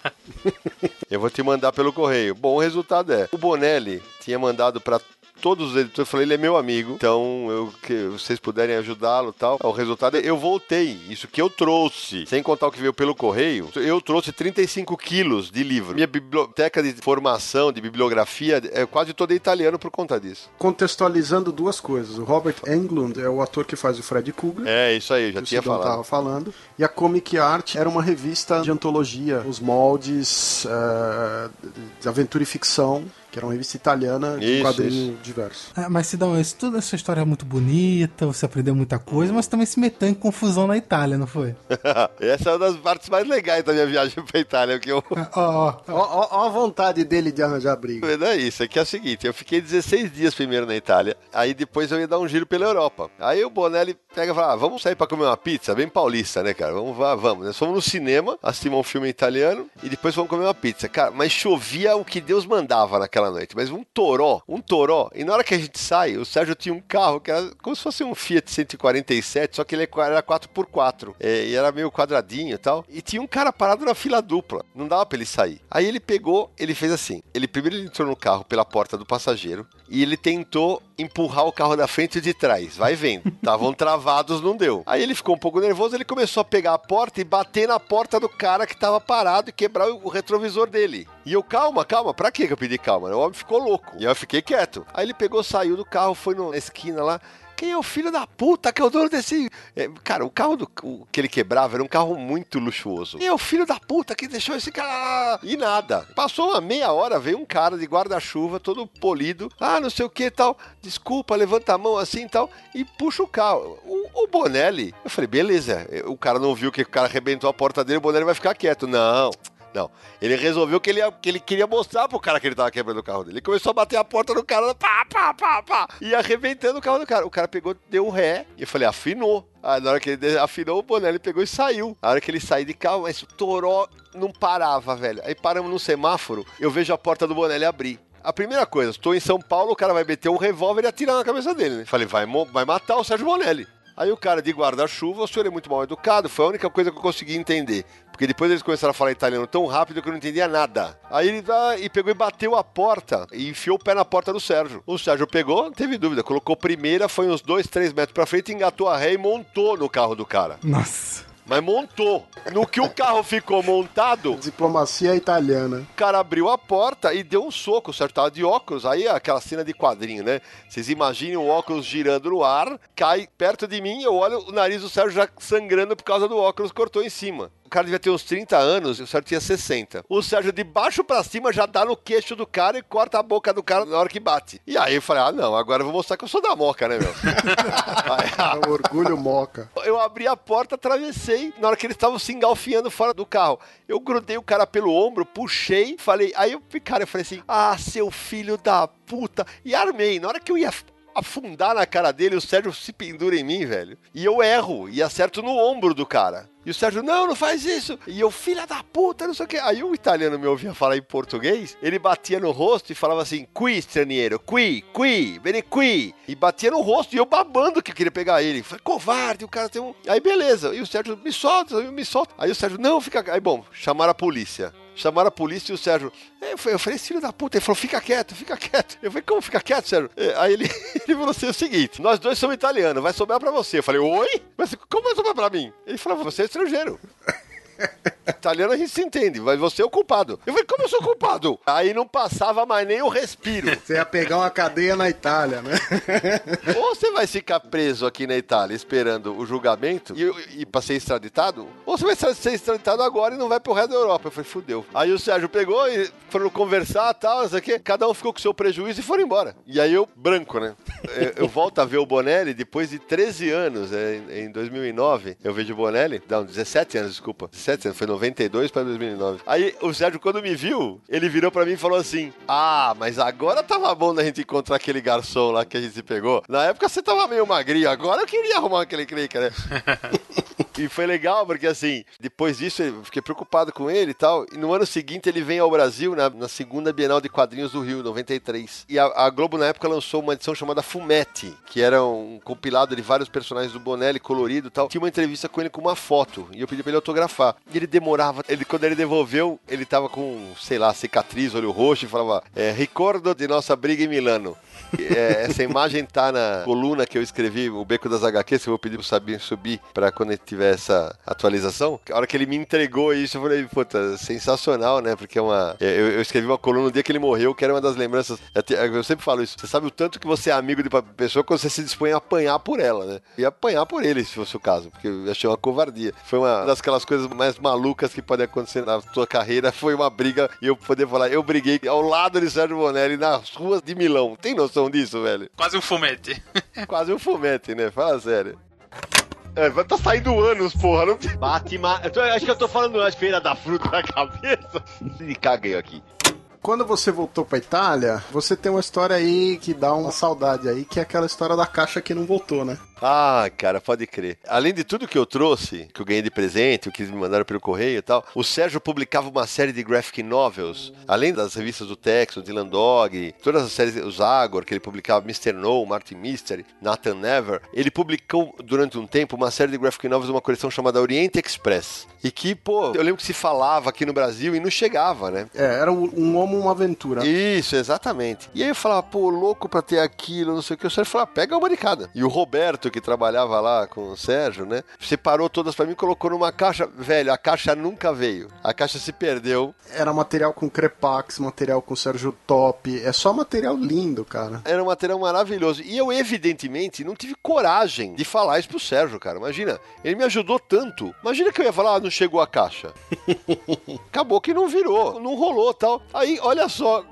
[laughs] eu vou te mandar pelo correio. Bom, o resultado é, o Bonelli tinha mandado pra todos os editores, eu falei, ele é meu amigo, então eu, que vocês puderem ajudá-lo e tal. O resultado é, eu voltei, isso que eu trouxe, sem contar o que veio pelo correio, eu trouxe 35 quilos de livro. Minha biblioteca de formação, de bibliografia, é quase toda italiana por conta disso. Contextualizando duas coisas. O Robert Englund é o ator que faz o Fred Krueger. É, isso aí, já tinha falado. tava falando. E a Comic Art era uma revista de antologia, os moldes eh, de aventura e ficção, que era uma revista italiana de Isso, quadrinho diverso. É, mas Sidão, isso, toda essa história é muito bonita, você aprendeu muita coisa, mas também se meteu em confusão na Itália, não foi? [laughs] Essa é uma das partes mais legais da minha viagem pra Itália, porque eu... Ó, Ó, ó, ó a vontade dele de arranjar briga. Não é isso, é que é o seguinte, eu fiquei 16 dias primeiro na Itália, aí depois eu ia dar um giro pela Europa. Aí o Bonelli pega e fala, ah, vamos sair pra comer uma pizza, bem paulista, né, cara? Vamos, vamos. Nós fomos no cinema, assistimos um filme italiano e depois vamos comer uma pizza. Cara, mas chovia o que Deus mandava naquela noite, mas um toró, um toró. E na hora que a gente sai, o Sérgio tinha um carro que era como se fosse um Fiat 147, só que ele era 4x4. É, e era meio quadradinho e tal. E tinha um cara parado na fila dupla. Não dava pra ele sair. Aí ele pegou, ele fez assim. Ele primeiro entrou no carro pela porta do passageiro e ele tentou empurrar o carro da frente e de trás. Vai vendo. [laughs] Estavam travados, não deu. Aí ele ficou um pouco nervoso, ele começou a pegar a porta e bater na porta do cara que tava parado e quebrar o retrovisor dele. E eu, calma, calma, pra que eu pedi calma? O homem ficou louco. E eu fiquei quieto. Aí ele pegou, saiu do carro, foi na esquina lá. Quem é o filho da puta que é o dono desse. É, cara, o carro do, o, que ele quebrava era um carro muito luxuoso. Quem é o filho da puta que deixou esse cara. E nada. Passou uma meia hora, veio um cara de guarda-chuva, todo polido. Ah, não sei o que tal. Desculpa, levanta a mão assim e tal. E puxa o carro. O, o Bonelli. Eu falei, beleza. O cara não viu que o cara arrebentou a porta dele, o Bonelli vai ficar quieto. Não. Não. Ele resolveu que ele, que ele queria mostrar pro cara que ele tava quebrando o carro dele. Ele começou a bater a porta do cara, pá, pá, pá, pá, e arrebentando o carro do cara. O cara pegou, deu ré, e eu falei, afinou. Aí na hora que ele afinou o boné, ele pegou e saiu. Na hora que ele saiu de carro, mas o toró não parava, velho. Aí paramos no semáforo, eu vejo a porta do Bonelli abrir. A primeira coisa, estou em São Paulo, o cara vai meter um revólver e atirar na cabeça dele, né? Falei, vai, vai matar o Sérgio Bonelli. Aí o cara de guarda-chuva, o senhor é muito mal educado, foi a única coisa que eu consegui entender. Porque depois eles começaram a falar italiano tão rápido que eu não entendia nada. Aí ele vai e pegou e bateu a porta e enfiou o pé na porta do Sérgio. O Sérgio pegou, não teve dúvida, colocou primeira, foi uns dois, três metros pra frente, engatou a ré e montou no carro do cara. Nossa. Mas montou. No que o carro ficou montado. [laughs] Diplomacia italiana. O cara abriu a porta e deu um soco. O Sérgio tava de óculos. Aí aquela cena de quadrinho, né? Vocês imaginem o óculos girando no ar, cai perto de mim, eu olho o nariz do Sérgio já sangrando por causa do óculos, cortou em cima. O cara devia ter uns 30 anos e o Sérgio tinha 60. O Sérgio de baixo para cima já dá no queixo do cara e corta a boca do cara na hora que bate. E aí eu falei: ah, não, agora eu vou mostrar que eu sou da moca, né, meu? [laughs] aí, é o orgulho moca. Eu abri a porta, atravessei. Na hora que eles estavam se engalfiando fora do carro, eu grudei o cara pelo ombro, puxei, falei. Aí eu, cara, eu falei assim: ah, seu filho da puta. E armei. Na hora que eu ia afundar na cara dele, o Sérgio se pendura em mim, velho. E eu erro e acerto no ombro do cara. E o Sérgio, não, não faz isso. E eu, filha da puta, não sei o que. Aí o italiano me ouvia falar em português, ele batia no rosto e falava assim, qui, estrangeiro, qui, qui, vem qui. E batia no rosto e eu babando que eu queria pegar ele. Falei, covarde, o cara tem um... Aí beleza. E o Sérgio, me solta, me solta. Aí o Sérgio, não, fica... Aí bom, chamaram a polícia. Chamaram a polícia e o Sérgio. Eu falei, eu falei, filho da puta. Ele falou, fica quieto, fica quieto. Eu falei, como fica quieto, Sérgio? Aí ele, [laughs] ele falou assim: é o seguinte, nós dois somos italianos, vai sobrar pra você. Eu falei, oi? Mas como vai sobrar pra mim? Ele falou, você é estrangeiro. Italiano a gente se entende, mas você é o culpado. Eu falei, como eu sou culpado? Aí não passava mais nem o respiro. Você ia pegar uma cadeia na Itália, né? ou você vai ficar preso aqui na Itália esperando o julgamento e, e pra ser extraditado, ou você vai ser extraditado agora e não vai pro resto da Europa. Eu falei, fudeu. Aí o Sérgio pegou e foram conversar e tal, não sei o quê. Cada um ficou com seu prejuízo e foram embora. E aí eu, branco, né? eu, eu volto a ver o Bonelli depois de 13 anos, é, em 2009. Eu vejo o Bonelli, não, 17 anos, desculpa. 17 anos, foi 92 para 2009. Aí o Sérgio, quando me viu, ele virou para mim e falou assim: Ah, mas agora tava bom da gente encontrar aquele garçom lá que a gente pegou. Na época você tava meio magrinho, agora eu queria arrumar aquele clique, né? [laughs] e foi legal, porque assim, depois disso eu fiquei preocupado com ele e tal. E no ano seguinte ele vem ao Brasil, na, na segunda Bienal de Quadrinhos do Rio, 93. E a, a, Globo na época lançou uma edição chamada Fumete, que era um compilado de vários personagens do Bonelli colorido e tal. Tinha uma entrevista com ele com uma foto. E eu pedi pra ele autografar. E ele demorava. Ele, quando ele devolveu, ele tava com, sei lá, cicatriz, olho roxo, e falava: é, Ricordo de nossa briga em Milano. É, essa imagem tá na coluna que eu escrevi, o Beco das HQs, que eu vou pedir pro Sabino subir pra quando tiver essa atualização. A hora que ele me entregou isso, eu falei, puta, sensacional, né? Porque é uma. Eu, eu escrevi uma coluna no dia que ele morreu, que era uma das lembranças. Eu sempre falo isso. Você sabe o tanto que você é amigo de uma pessoa quando você se dispõe a apanhar por ela, né? E apanhar por ele, se fosse o caso, porque eu achei uma covardia. Foi uma das aquelas coisas mais malucas que podem acontecer na tua carreira. [laughs] Foi uma briga e eu poder falar, eu briguei ao lado de Sérgio Bonelli nas ruas de Milão. Tem noção disso, velho? Quase um fumete. [laughs] Quase um fumete, né? Fala sério. É, tá saindo anos, porra. Não... Bate, ma... eu tô, acho que eu tô falando as feiras da fruta na cabeça. Me caguei aqui. Quando você voltou pra Itália, você tem uma história aí que dá uma saudade aí, que é aquela história da caixa que não voltou, né? Ah, cara, pode crer. Além de tudo que eu trouxe, que eu ganhei de presente, o que eles me mandaram pelo correio e tal, o Sérgio publicava uma série de graphic novels, além das revistas do Texas, Dylan Dog, todas as séries, o Zagor, que ele publicava, Mr. No, Martin Mystery, Nathan Never. Ele publicou durante um tempo uma série de graphic novels, uma coleção chamada Oriente Express. E que, pô, eu lembro que se falava aqui no Brasil e não chegava, né? É, era um, um homo, uma aventura. Isso, exatamente. E aí eu falava, pô, louco pra ter aquilo, não sei o que. O Sérgio falou, ah, pega uma de cada. E o Roberto, que trabalhava lá com o Sérgio, né? Separou todas pra mim, colocou numa caixa. Velho, a caixa nunca veio. A caixa se perdeu. Era material com Crepax, material com Sérgio Top. É só material lindo, cara. Era um material maravilhoso. E eu, evidentemente, não tive coragem de falar isso pro Sérgio, cara. Imagina, ele me ajudou tanto. Imagina que eu ia falar, ah, não chegou a caixa. [laughs] Acabou que não virou, não rolou tal. Aí, olha só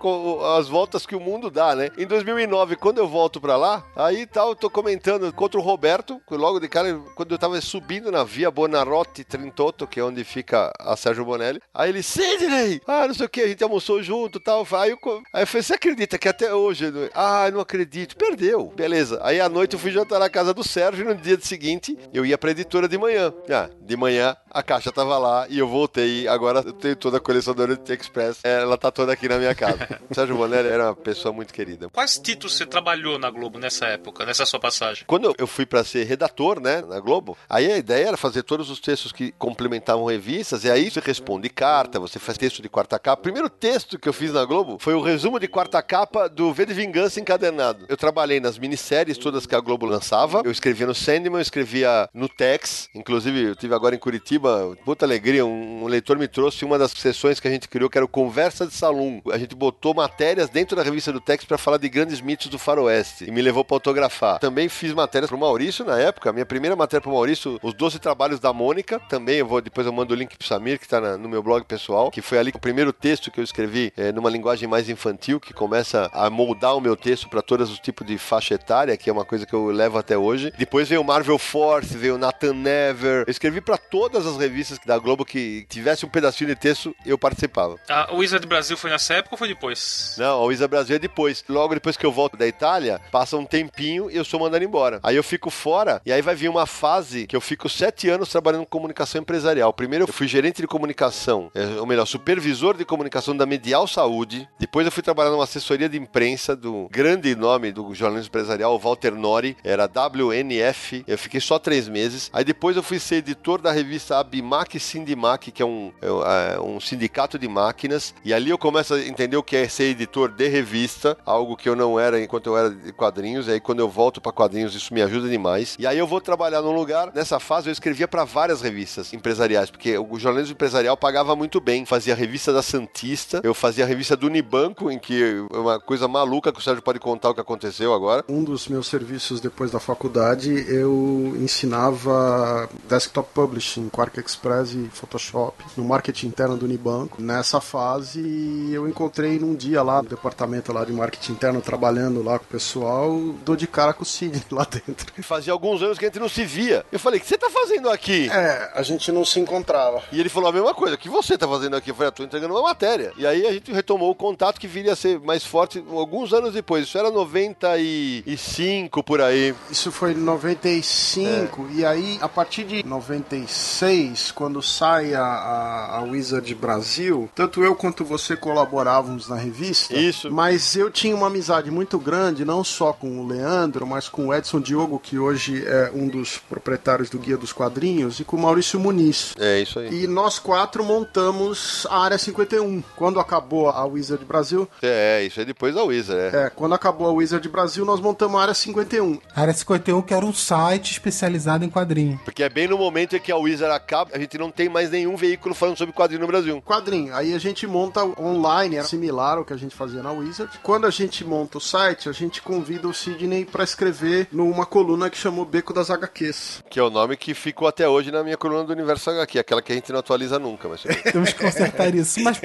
as voltas que o mundo dá, né? Em 2009, quando eu volto pra lá, aí tal, eu tô comentando contra o Roberto, logo de cara, quando eu tava subindo na via Bonarotti Trintotto, que é onde fica a Sérgio Bonelli. Aí ele, Sidney! Ah, não sei o que, a gente almoçou junto e tal. Aí eu, aí eu falei, você acredita que até hoje... não- Ah, não acredito. Perdeu. Beleza. Aí à noite eu fui jantar na casa do Sérgio e no dia seguinte eu ia pra editora de manhã. Ah, de manhã a caixa tava lá e eu voltei. Agora eu tenho toda a coleção do Oriente Express. Ela tá toda aqui na minha casa. O Sérgio Bonelli era uma pessoa muito querida. Quais títulos você trabalhou na Globo nessa época, nessa sua passagem? Quando eu- fui pra ser redator, né, na Globo, aí a ideia era fazer todos os textos que complementavam revistas, e aí você responde carta, você faz texto de quarta capa. O primeiro texto que eu fiz na Globo foi o resumo de quarta capa do V de Vingança encadernado. Eu trabalhei nas minisséries todas que a Globo lançava, eu escrevia no Sandman, eu escrevia no Tex, inclusive eu tive agora em Curitiba, puta alegria, um, um leitor me trouxe uma das sessões que a gente criou, que era o Conversa de Salão. A gente botou matérias dentro da revista do Tex pra falar de grandes mitos do faroeste, e me levou pra autografar. Também fiz matérias pro Maurício na época, a minha primeira matéria pro Maurício, os 12 trabalhos da Mônica, também eu vou, depois eu mando o link pro Samir, que tá na- no meu blog pessoal, que foi ali o primeiro texto que eu escrevi eh, numa linguagem mais infantil, que começa a moldar o meu texto para todos os tipos de faixa etária, que é uma coisa que eu levo até hoje. Depois veio o Marvel Force, veio o Nathan Never. Eu escrevi para todas as revistas da Globo que tivesse um pedacinho de texto, eu participava. A Wizard Brasil foi nessa época ou foi depois? Não, a Wizard Brasil é depois. Logo depois que eu volto da Itália, passa um tempinho e eu sou mandado embora. Aí eu fico fora e aí vai vir uma fase que eu fico sete anos trabalhando com comunicação empresarial. Primeiro eu fui gerente de comunicação, é, ou melhor, supervisor de comunicação da Medial Saúde. Depois eu fui trabalhar numa assessoria de imprensa do grande nome do jornalismo empresarial, Walter Nori, era WNF. Eu fiquei só três meses. Aí depois eu fui ser editor da revista Abimac Sindimac, que é um, é, é, um sindicato de máquinas. E ali eu começo a entender o que é ser editor de revista, algo que eu não era enquanto eu era de quadrinhos. E aí quando eu volto para quadrinhos, isso me ajuda demais. E aí eu vou trabalhar num lugar. Nessa fase eu escrevia para várias revistas empresariais, porque o jornalismo empresarial pagava muito bem. Fazia revista da Santista, eu fazia revista do Unibanco, em que é uma coisa maluca que o Sérgio pode contar o que aconteceu agora. Um dos meus serviços depois da faculdade, eu ensinava desktop publishing, Quark Express e Photoshop no marketing interno do Unibanco. Nessa fase, eu encontrei num dia lá no departamento lá de marketing interno, trabalhando lá com o pessoal, dou de cara com o Sidney lá dentro. [laughs] Fazia alguns anos que a gente não se via. Eu falei, o que você tá fazendo aqui? É, a gente não se encontrava. E ele falou a mesma coisa, o que você tá fazendo aqui? Eu falei, eu tô entregando uma matéria. E aí a gente retomou o contato que viria a ser mais forte alguns anos depois. Isso era 95 por aí. Isso foi em 95, e aí a partir de 96, quando sai a, a, a Wizard Brasil, tanto eu quanto você colaborávamos na revista. Isso. Mas eu tinha uma amizade muito grande, não só com o Leandro, mas com o Edson Diogo, que hoje é um dos proprietários do Guia dos Quadrinhos, e com o Maurício Muniz. É isso aí. E nós quatro montamos a Área 51. Quando acabou a Wizard Brasil, É, isso aí depois da Wizard, é. é, quando acabou a Wizard Brasil, nós montamos a Área 51. A Área 51, que era um site especializado em quadrinho. Porque é bem no momento em que a Wizard acaba, a gente não tem mais nenhum veículo falando sobre quadrinho no Brasil. quadrinho. Aí a gente monta online, era similar ao que a gente fazia na Wizard. Quando a gente monta o site, a gente convida o Sidney para escrever numa coluna que chamou Beco das HQs. Que é o nome que ficou até hoje na minha coluna do Universo HQ, aquela que a gente não atualiza nunca, mas... [laughs] Temos que consertar isso. Mas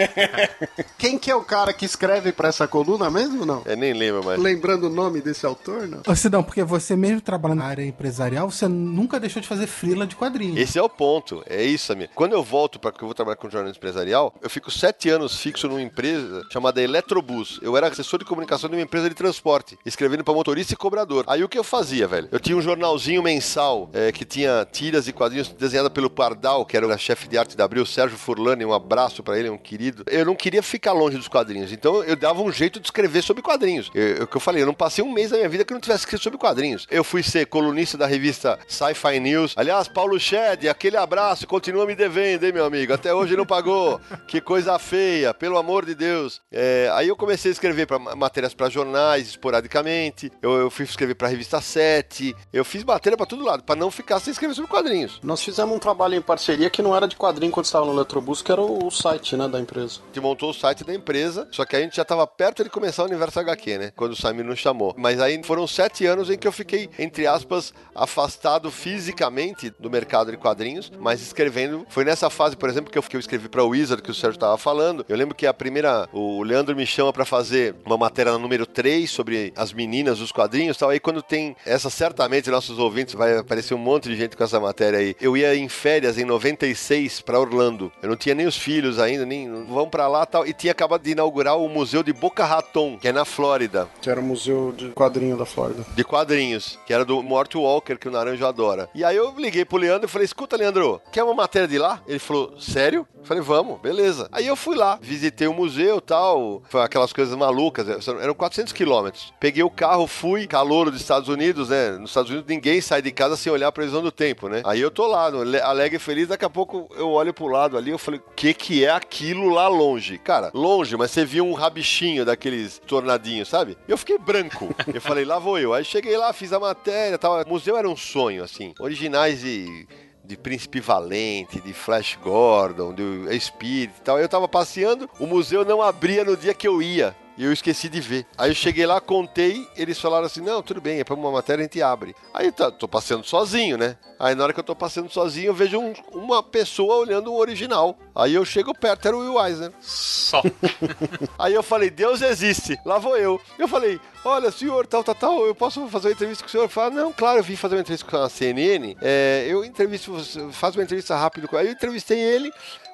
[laughs] Quem que é o cara que escreve para essa coluna mesmo, não? é, nem lembro mais. Lembrando o nome desse autor, não? Se não, porque você mesmo trabalhando na área empresarial, você nunca deixou de fazer frila de quadrinhos. Esse é o ponto, é isso, Samir. Quando eu volto para que eu vou trabalhar com jornalismo empresarial, eu fico sete anos fixo num empresa chamada Eletrobus. Eu era assessor de comunicação de uma empresa de transporte, escrevendo pra motorista e cobrador. Aí o que eu fazia, velho? Eu tinha um jornalzinho mensal é, que tinha tiras e quadrinhos desenhada pelo Pardal, que era o chefe de arte da Abril, Sérgio Furlani, um abraço pra ele, um querido. Eu não queria ficar longe dos quadrinhos, então eu dava um jeito de escrever sobre quadrinhos. O que eu falei, eu não passei um mês da minha vida que eu não tivesse escrito sobre quadrinhos. Eu fui ser colunista da revista Sci-Fi News. Aliás, Paulo Shed, aquele abraço, continua me devendo, hein, meu amigo? Até hoje não pagou. que coisa feia, pelo amor de Deus. É, aí eu comecei a escrever pra, matérias para jornais, esporadicamente. Eu, eu fui escrever pra revista 7. Eu fiz matéria pra todo lado, pra não ficar sem escrever sobre quadrinhos. Nós fizemos um trabalho em parceria que não era de quadrinho quando estava no Eletrobus, que era o site, né, da empresa. A gente montou o site da empresa, só que a gente já estava perto de começar o Universo HQ, né? Quando o Simon nos chamou. Mas aí foram sete anos em que eu fiquei, entre aspas, afastado fisicamente do mercado de quadrinhos, mas escrevendo. Foi nessa fase, por exemplo, que eu, que eu escrevi para o Wizard, que o Sérgio estava falando. Eu lembro que a primeira, o Leandro me chama para fazer uma matéria no número 3 sobre as meninas dos quadrinhos e tal. Aí quando tem essa, certamente nossos ouvintes vai aparecer um monte de gente com essa matéria aí. Eu ia em férias em 96 para Orlando. Eu não tinha nem os filhos ainda, nem vão para lá tal. E tinha acabado de inaugurar o Museu de Boca Raton, que é na Flórida, Que era o Museu de Quadrinho da Flórida. de quadrinhos, que era do Mort Walker, que o Naranjo adora. E aí eu liguei pro Leandro e falei: escuta, Leandro, quer uma matéria de lá? Ele falou: sério? Eu falei, vamos, beleza. Aí eu fui lá, visitei o museu tal, foi aquelas coisas malucas, eram 400 quilômetros. Peguei o carro, fui, calor dos Estados Unidos, né? Nos Estados Unidos ninguém sai de casa sem olhar a previsão do tempo, né? Aí eu tô lá, alegre e feliz, daqui a pouco eu olho pro lado ali, eu falei, o que que é aquilo lá longe? Cara, longe, mas você viu um rabichinho daqueles tornadinhos, sabe? Eu fiquei branco. Eu falei, lá vou eu. Aí cheguei lá, fiz a matéria, tal. O museu era um sonho, assim. Originais de de Príncipe Valente, de Flash Gordon, do Spirit e tal. Eu tava passeando, o museu não abria no dia que eu ia. E eu esqueci de ver. Aí eu cheguei lá, contei, eles falaram assim: não, tudo bem, é pra uma matéria a gente abre. Aí tá, tô passeando sozinho, né? Aí na hora que eu tô passeando sozinho, eu vejo um- uma pessoa olhando o original. Aí eu chego perto, era o Will Eisner. Só. [laughs] Aí eu falei, Deus existe. Lá vou eu. Eu falei, olha, senhor, tal, tal, tal, eu posso fazer uma entrevista com o senhor? Falou, não, claro, eu vim fazer uma entrevista com a CNN. É, eu entrevisto, faz uma entrevista rápida com Aí eu entrevistei ele.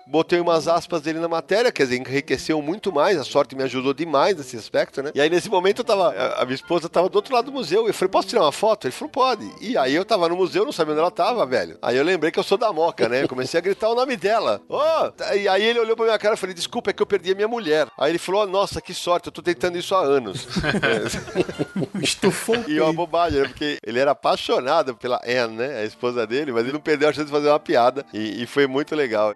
Botei umas aspas dele na matéria, quer dizer, enriqueceu muito mais, a sorte me ajudou demais nesse aspecto, né? E aí nesse momento eu tava, a- a minha esposa tava do outro lado do museu, eu falei, posso tirar uma foto? Ele falou, pode. E aí eu tava no museu, não sabia onde ela tava, velho. Aí eu lembrei que eu sou da Moca, né? Eu comecei a gritar o nome dela. Ô! E aí ele olhou pra minha cara e falei, desculpa, é que eu perdi a minha mulher. Aí ele falou, nossa, que sorte, eu tô tentando isso há anos. [laughs] Estufou o E uma peito. bobagem, né? Porque ele era apaixonado pela Anne, né? A esposa dele, mas ele não perdeu a chance de fazer uma piada. E, e foi muito legal.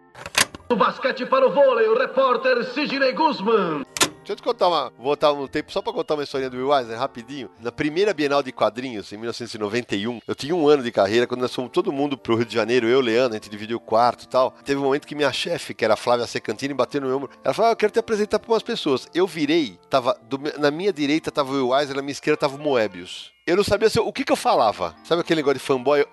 Do basquete para o vôlei, o repórter Sidney Guzman. Deixa eu te contar uma. Voltar um tempo só pra contar uma historinha do Will Eisner, rapidinho. Na primeira Bienal de Quadrinhos, em 1991, eu tinha um ano de carreira, quando nós fomos todo mundo pro Rio de Janeiro, eu, Leandro, a gente dividiu o quarto e tal. Teve um momento que minha chefe, que era a Flávia Secantini, bateu no meu ombro. Ela falou: ah, Eu quero te apresentar pra umas pessoas. Eu virei, tava. do na minha direita tava o Will Eisner, na minha esquerda tava o Moebius. Eu não sabia eu- o que que eu falava. Sabe aquele negócio de fanboy?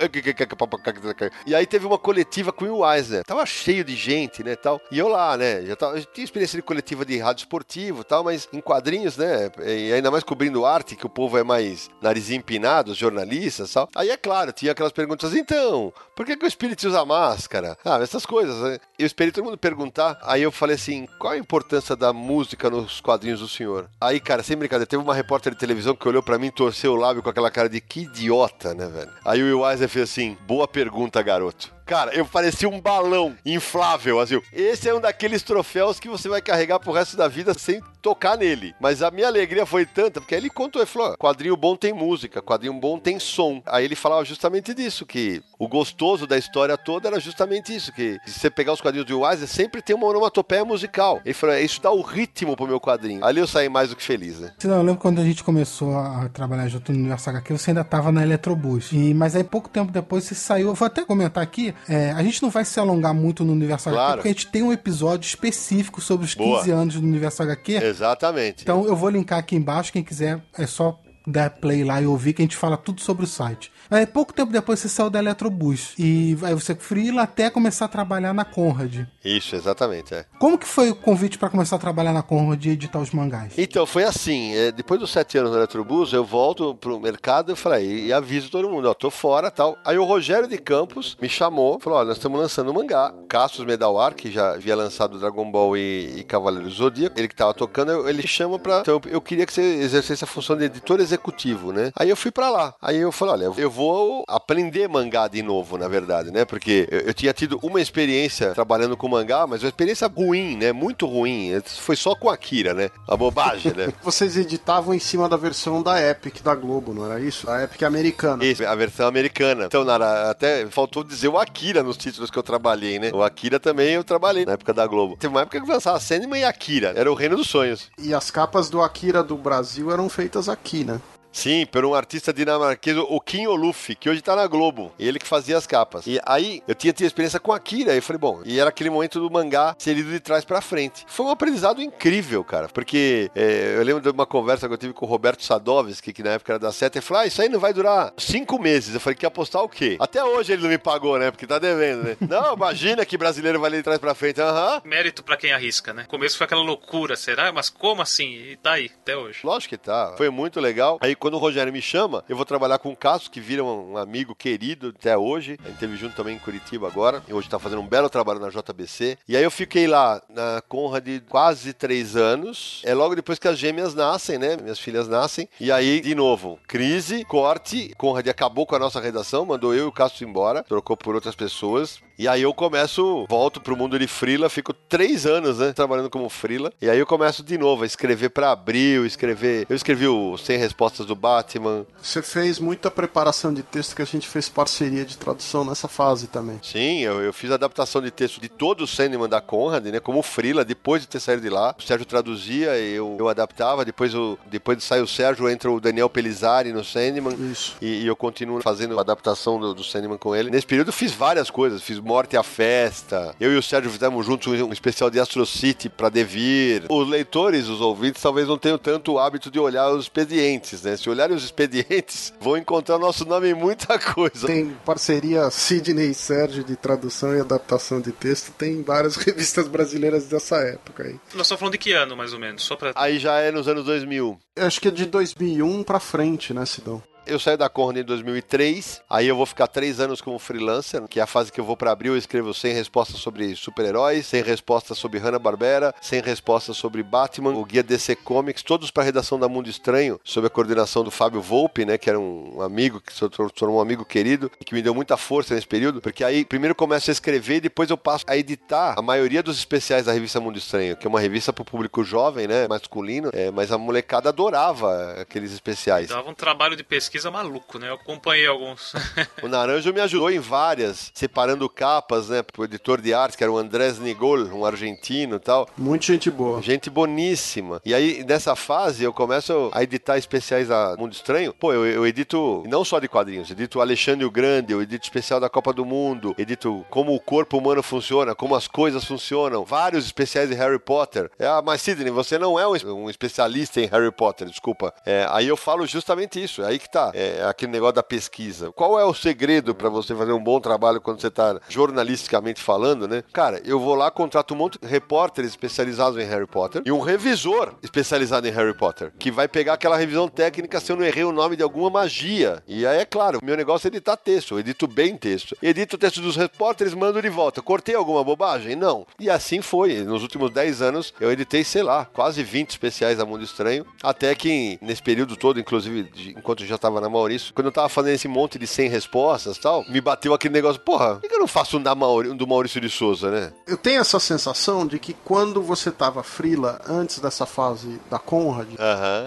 E aí teve uma coletiva com o Eisner. Tava cheio de gente, né, tal. E eu lá, né, já tava, eu tinha experiência de coletiva de rádio esportivo, tal, mas em quadrinhos, né, e ainda mais cobrindo arte, que o povo é mais narizinho empinado, os jornalistas, tal. Aí é claro, tinha aquelas perguntas, então, por que que o Spirit usa máscara? Ah, essas coisas, né? Eu esperei todo mundo perguntar, aí eu falei assim, qual a importância da música nos quadrinhos do senhor? Aí, cara, sem brincadeira, teve uma repórter de televisão que olhou pra mim, torceu o lábio com aquela cara de que idiota, né, velho? Aí o Will Eisner fez assim, boa pergunta, garoto. Cara, eu parecia um balão inflável, assim. Esse é um daqueles troféus que você vai carregar pro resto da vida sem tocar nele. Mas a minha alegria foi tanta, porque aí ele contou, ele falou, "Ó, quadrinho bom tem música, quadrinho bom tem som. Aí ele falava justamente disso, que o gostoso da história toda era justamente isso, que se você pegar os quadrinhos do Eisner, sempre tem uma onomatopeia musical. Ele falou, "É, isso dá o ritmo pro meu quadrinho. Ali eu saí mais do que feliz, né? Não, eu lembro quando a gente começou a trabalhar junto no Universo HQ, você ainda tava na Eletrobus. E, mas aí pouco tempo depois você saiu. Eu vou até comentar aqui, é, a gente não vai se alongar muito no Universo HQ, Claro. porque a gente tem um episódio específico sobre os 15 Boa. anos do Universo HQ. Exatamente. Então eu vou linkar aqui embaixo, quem quiser é só dar play lá e ouvir, que a gente fala tudo sobre o site. Aí, pouco tempo depois você saiu da Eletrobus. E aí você frila até começar a trabalhar na Conrad. Isso, exatamente, é. Como que foi o convite para começar a trabalhar na Conrad e editar os mangás? Então, foi assim, é, depois dos sete anos no Eletrobus, eu volto pro mercado e falei, e aviso todo mundo, ó, tô fora tal. Aí o Rogério de Campos me chamou, falou, ó, nós estamos lançando um mangá. Cassius Medawar, que já havia lançado Dragon Ball e, e Cavaleiro do Zodíaco, ele que tava tocando, ele chama pra... Então, eu queria que você exercesse a função de editor executivo, né? Aí eu fui pra lá. Aí eu falei, olha, eu vou aprender mangá de novo, na verdade, né? Porque eu, eu tinha tido uma experiência trabalhando com mangá, mas uma experiência ruim, né? Muito ruim. Foi só com Akira, né? A bobagem, né? [laughs] Vocês editavam em cima da versão da Epic da Globo, não era isso? A Epic americana. Isso, a versão americana. Então, Nara, até faltou dizer o Akira nos títulos que eu trabalhei, né? O Akira também eu trabalhei na época da Globo. Teve uma época que eu lançava Sandman e Akira. Era o reino dos sonhos. E as capas do Akira do Brasil eram feitas aqui, né? Sim, por um artista dinamarquês, o Kim Oluf, que hoje tá na Globo. Ele que fazia as capas. E aí, eu tinha tido experiência com Akira. E eu falei, bom, e era aquele momento do mangá ser lido de trás pra frente. Foi um aprendizado incrível, cara. Porque é, eu lembro de uma conversa que eu tive com o Roberto Sadovski, que na época era da Seta, e falou: ah, isso aí não vai durar cinco meses. Eu falei, quer apostar o quê? Até hoje ele não me pagou, né? Porque tá devendo, né? não, imagina que brasileiro vai ler de trás pra frente. Aham. Mérito pra quem arrisca, né? No começo foi aquela loucura, será? Mas como assim? E tá aí, até hoje. Lógico que tá. Foi muito legal. Aí quando o Rogério me chama, eu vou trabalhar com o Cássio, que vira um amigo querido até hoje. A gente teve junto também em Curitiba agora. E hoje tá fazendo um belo trabalho na JBC. E aí eu fiquei lá na Conrad quase três anos. É logo depois que as gêmeas nascem, né? Minhas filhas nascem. E aí, de novo, crise, corte. Conrad acabou com a nossa redação, mandou eu e o Cássio embora, trocou por outras pessoas. E aí eu começo, volto pro mundo de frila, fico três anos, né, trabalhando como frila. E aí eu começo de novo a escrever pra abril, escrever... Eu escrevi o 100 Respostas do Batman. Você fez muita preparação de texto que a gente fez parceria de tradução nessa fase também. Sim, eu, eu fiz adaptação de texto de todo o Sandman da Conrad, né, como frila, depois de ter saído de lá. O Sérgio traduzia, eu, eu adaptava, depois, eu, depois de sair o Sérgio, entra o Daniel Pelizari no Sandman. Isso. E, e eu continuo fazendo a adaptação do, do Sandman com ele. Nesse período eu fiz várias coisas, fiz Morte à Festa. Eu e o Sérgio fizemos juntos um, especial de Astro City pra Devir. Os leitores, os ouvintes, talvez não tenham tanto o hábito de olhar os expedientes, né? Se olharem os expedientes, [laughs] vão encontrar nosso nome em muita coisa. Tem parceria Sidney e Sérgio de tradução e adaptação de texto. Tem várias [laughs] revistas brasileiras dessa época aí. Nós estamos falando de que ano, mais ou menos? Só pra... Aí já é nos anos 2000. Eu acho que é de 2001 pra frente, né, Sidão? Eu saí da Conrad em 2003, aí eu vou ficar três anos como freelancer, que é a fase que eu vou para abril, eu escrevo 100 respostas sobre super-heróis, 100 respostas sobre Hanna-Barbera, 100 respostas sobre Batman, o guia DC Comics, todos para a redação da Mundo Estranho, sob a coordenação do Fábio Volpe, né, que era um amigo, que se tornou um amigo querido, e que me deu muita força nesse período, porque aí primeiro começo a escrever e depois eu passo a editar a maioria dos especiais da revista Mundo Estranho, que é uma revista para o público jovem, né, masculino, é, mas a molecada adorava aqueles especiais. Dava um trabalho de pesquisa maluco, né? Eu acompanhei alguns. [laughs] O Naranjo me ajudou em várias, separando capas, né? Pro editor de arte, que era o Andrés Nigol, um argentino e tal. Muita gente boa. Gente boníssima. E aí, nessa fase, eu começo a editar especiais da Mundo Estranho. Pô, eu, eu edito não só de quadrinhos, edito Alexandre o Grande, eu edito especial da Copa do Mundo, edito como o corpo humano funciona, como as coisas funcionam, vários especiais de Harry Potter. É, ah, mas Sidney, você não é um, um especialista em Harry Potter, desculpa. É, aí eu falo justamente isso, aí que tá. É aquele negócio da pesquisa. Qual é o segredo para você fazer um bom trabalho quando você tá jornalisticamente falando, né? Cara, eu vou lá, contrato um monte de repórteres especializados em Harry Potter e um revisor especializado em Harry Potter, que vai pegar aquela revisão técnica se eu não errei o nome de alguma magia. E aí, é claro, meu negócio é editar texto, eu edito bem texto. Edito o texto dos repórteres, mando de volta. Cortei alguma bobagem? Não. E assim foi. Nos últimos 10 anos, eu editei, sei lá, quase 20 especiais da Mundo Estranho, até que nesse período todo, inclusive, de- enquanto eu já tava na Maurício, quando eu tava fazendo esse monte de 100 respostas e tal, me bateu aquele negócio, porra, por que eu não faço um, da Mauri- um do Maurício de Souza, né? Eu tenho essa sensação de que quando você tava frila, antes dessa fase da Conrad,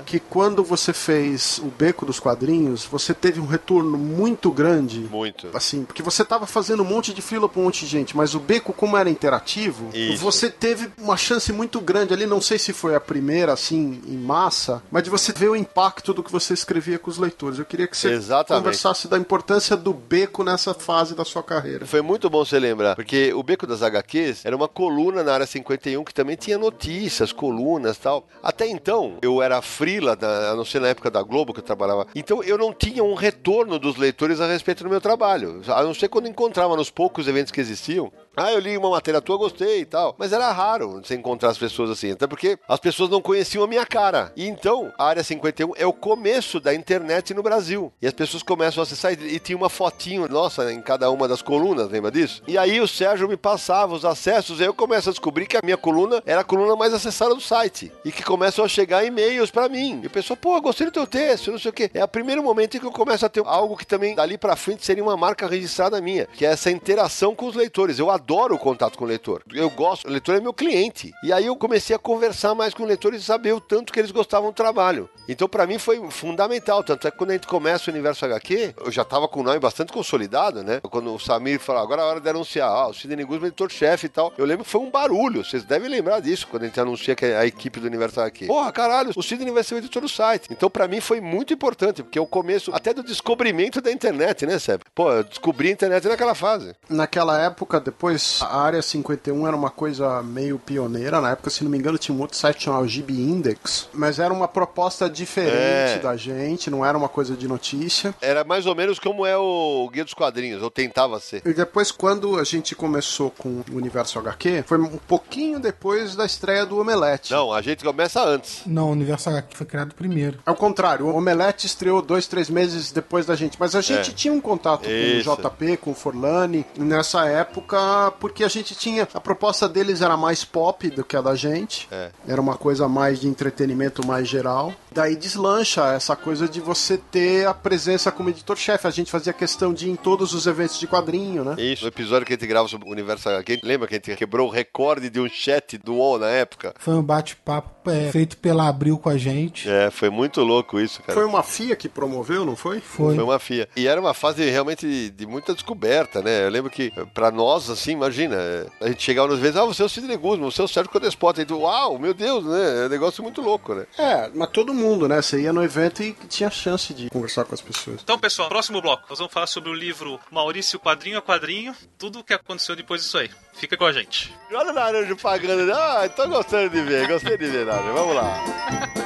que quando você fez o Beco dos Quadrinhos, você teve um retorno muito grande. Muito. Assim, porque você tava fazendo um monte de frila pra um monte de gente, mas o Beco, como era interativo, Isso. você teve uma chance muito grande ali, não sei se foi a primeira, assim, em massa, mas de você ver o impacto do que você escrevia com os leitores. Anos. Eu queria que você Exatamente. conversasse da importância do beco nessa fase da sua carreira. Foi muito bom você lembrar, porque o Beco das HQs era uma coluna na área 51 que também tinha notícias, colunas tal. Até então, eu era frila, a não ser na época da Globo que eu trabalhava. Então eu não tinha um retorno dos leitores a respeito do meu trabalho. A não ser quando encontrava nos poucos eventos que existiam. Ah, eu li uma matéria tua, gostei e tal. Mas era raro você encontrar as pessoas assim. Até porque as pessoas não conheciam a minha cara. E então, a Área 51 é o começo da internet no Brasil. E as pessoas começam a acessar e, e tinha uma fotinho nossa em cada uma das colunas, lembra disso? E aí o Sérgio me passava os acessos, aí eu começo a descobrir que a minha coluna era a coluna mais acessada do site. E que começam a chegar e-mails pra mim. E o pessoal, pô, gostei do teu texto, não sei o quê. É o primeiro momento em que eu começo a ter algo que também dali pra frente seria uma marca registrada minha, que é essa interação com os leitores. Eu adoro o contato com o leitor. Eu gosto, o leitor é meu cliente. E aí eu comecei a conversar mais com o leitor e saber o tanto que eles gostavam do trabalho. Então pra mim foi fundamental, tanto é que quando a gente começa o Universo HQ, eu já tava com o nome bastante consolidado, né? Quando o Samir falou, agora é hora de anunciar, ah, o Sidney Guzman editor-chefe e tal. Eu lembro que foi um barulho, vocês devem lembrar disso, quando a gente anuncia que a equipe do Universo HQ. Porra, caralho, o Sidney vai ser o editor do site. Então pra mim foi muito importante, porque é o começo até do descobrimento da internet, né, Seb? Pô, eu descobri a internet naquela fase. Naquela época, depois, a Área 51 era uma coisa meio pioneira. Na época, se não me engano, tinha um outro site chamado GB Index. Mas era uma proposta diferente É. da gente, não era uma coisa de notícia. Era mais ou menos como é o Guia dos Quadrinhos, ou tentava ser. E depois, quando a gente começou com o Universo HQ, foi um pouquinho depois da estreia do Omelete. Não, a gente começa antes. Não, o Universo HQ foi criado primeiro. Ao contrário, o Omelete estreou dois, três meses depois da gente. Mas a gente É. tinha um contato Isso. com o JP, com o Forlani, nessa época, porque a gente tinha. A proposta deles era mais pop do que a da gente. É. Era uma coisa mais de entretenimento mais geral. Daí deslancha essa coisa de você ter a presença como editor-chefe. A gente fazia questão de ir em todos os eventos de quadrinho, né? Isso, no episódio que a gente grava sobre o Universo HQ, lembra que a gente quebrou o recorde de um chat do UOL na época? Foi um bate-papo é, feito pela Abril com a gente. É, foi muito louco isso, cara. Foi uma FIA que promoveu, não foi? Foi. Foi uma FIA. E era uma fase realmente de, de muita descoberta, né? Eu lembro que, pra nós, assim, imagina, a gente chegava nos vezes, ah, você é o Sidney Guzman, você é o Sérgio Codespota. E tu, uau, meu Deus, né? É um negócio muito louco, né? É, mas todo mundo, né? Você ia no evento e tinha chance de conversar com as pessoas. Então, pessoal, próximo bloco. Nós vamos falar sobre o livro Maurício Quadrinho a Quadrinho, tudo o que aconteceu depois disso aí. Fica com a gente. Olha o Naranjo pagando. Ah, tô gostando de ver, gostei de ver, Naranjo. Vamos lá.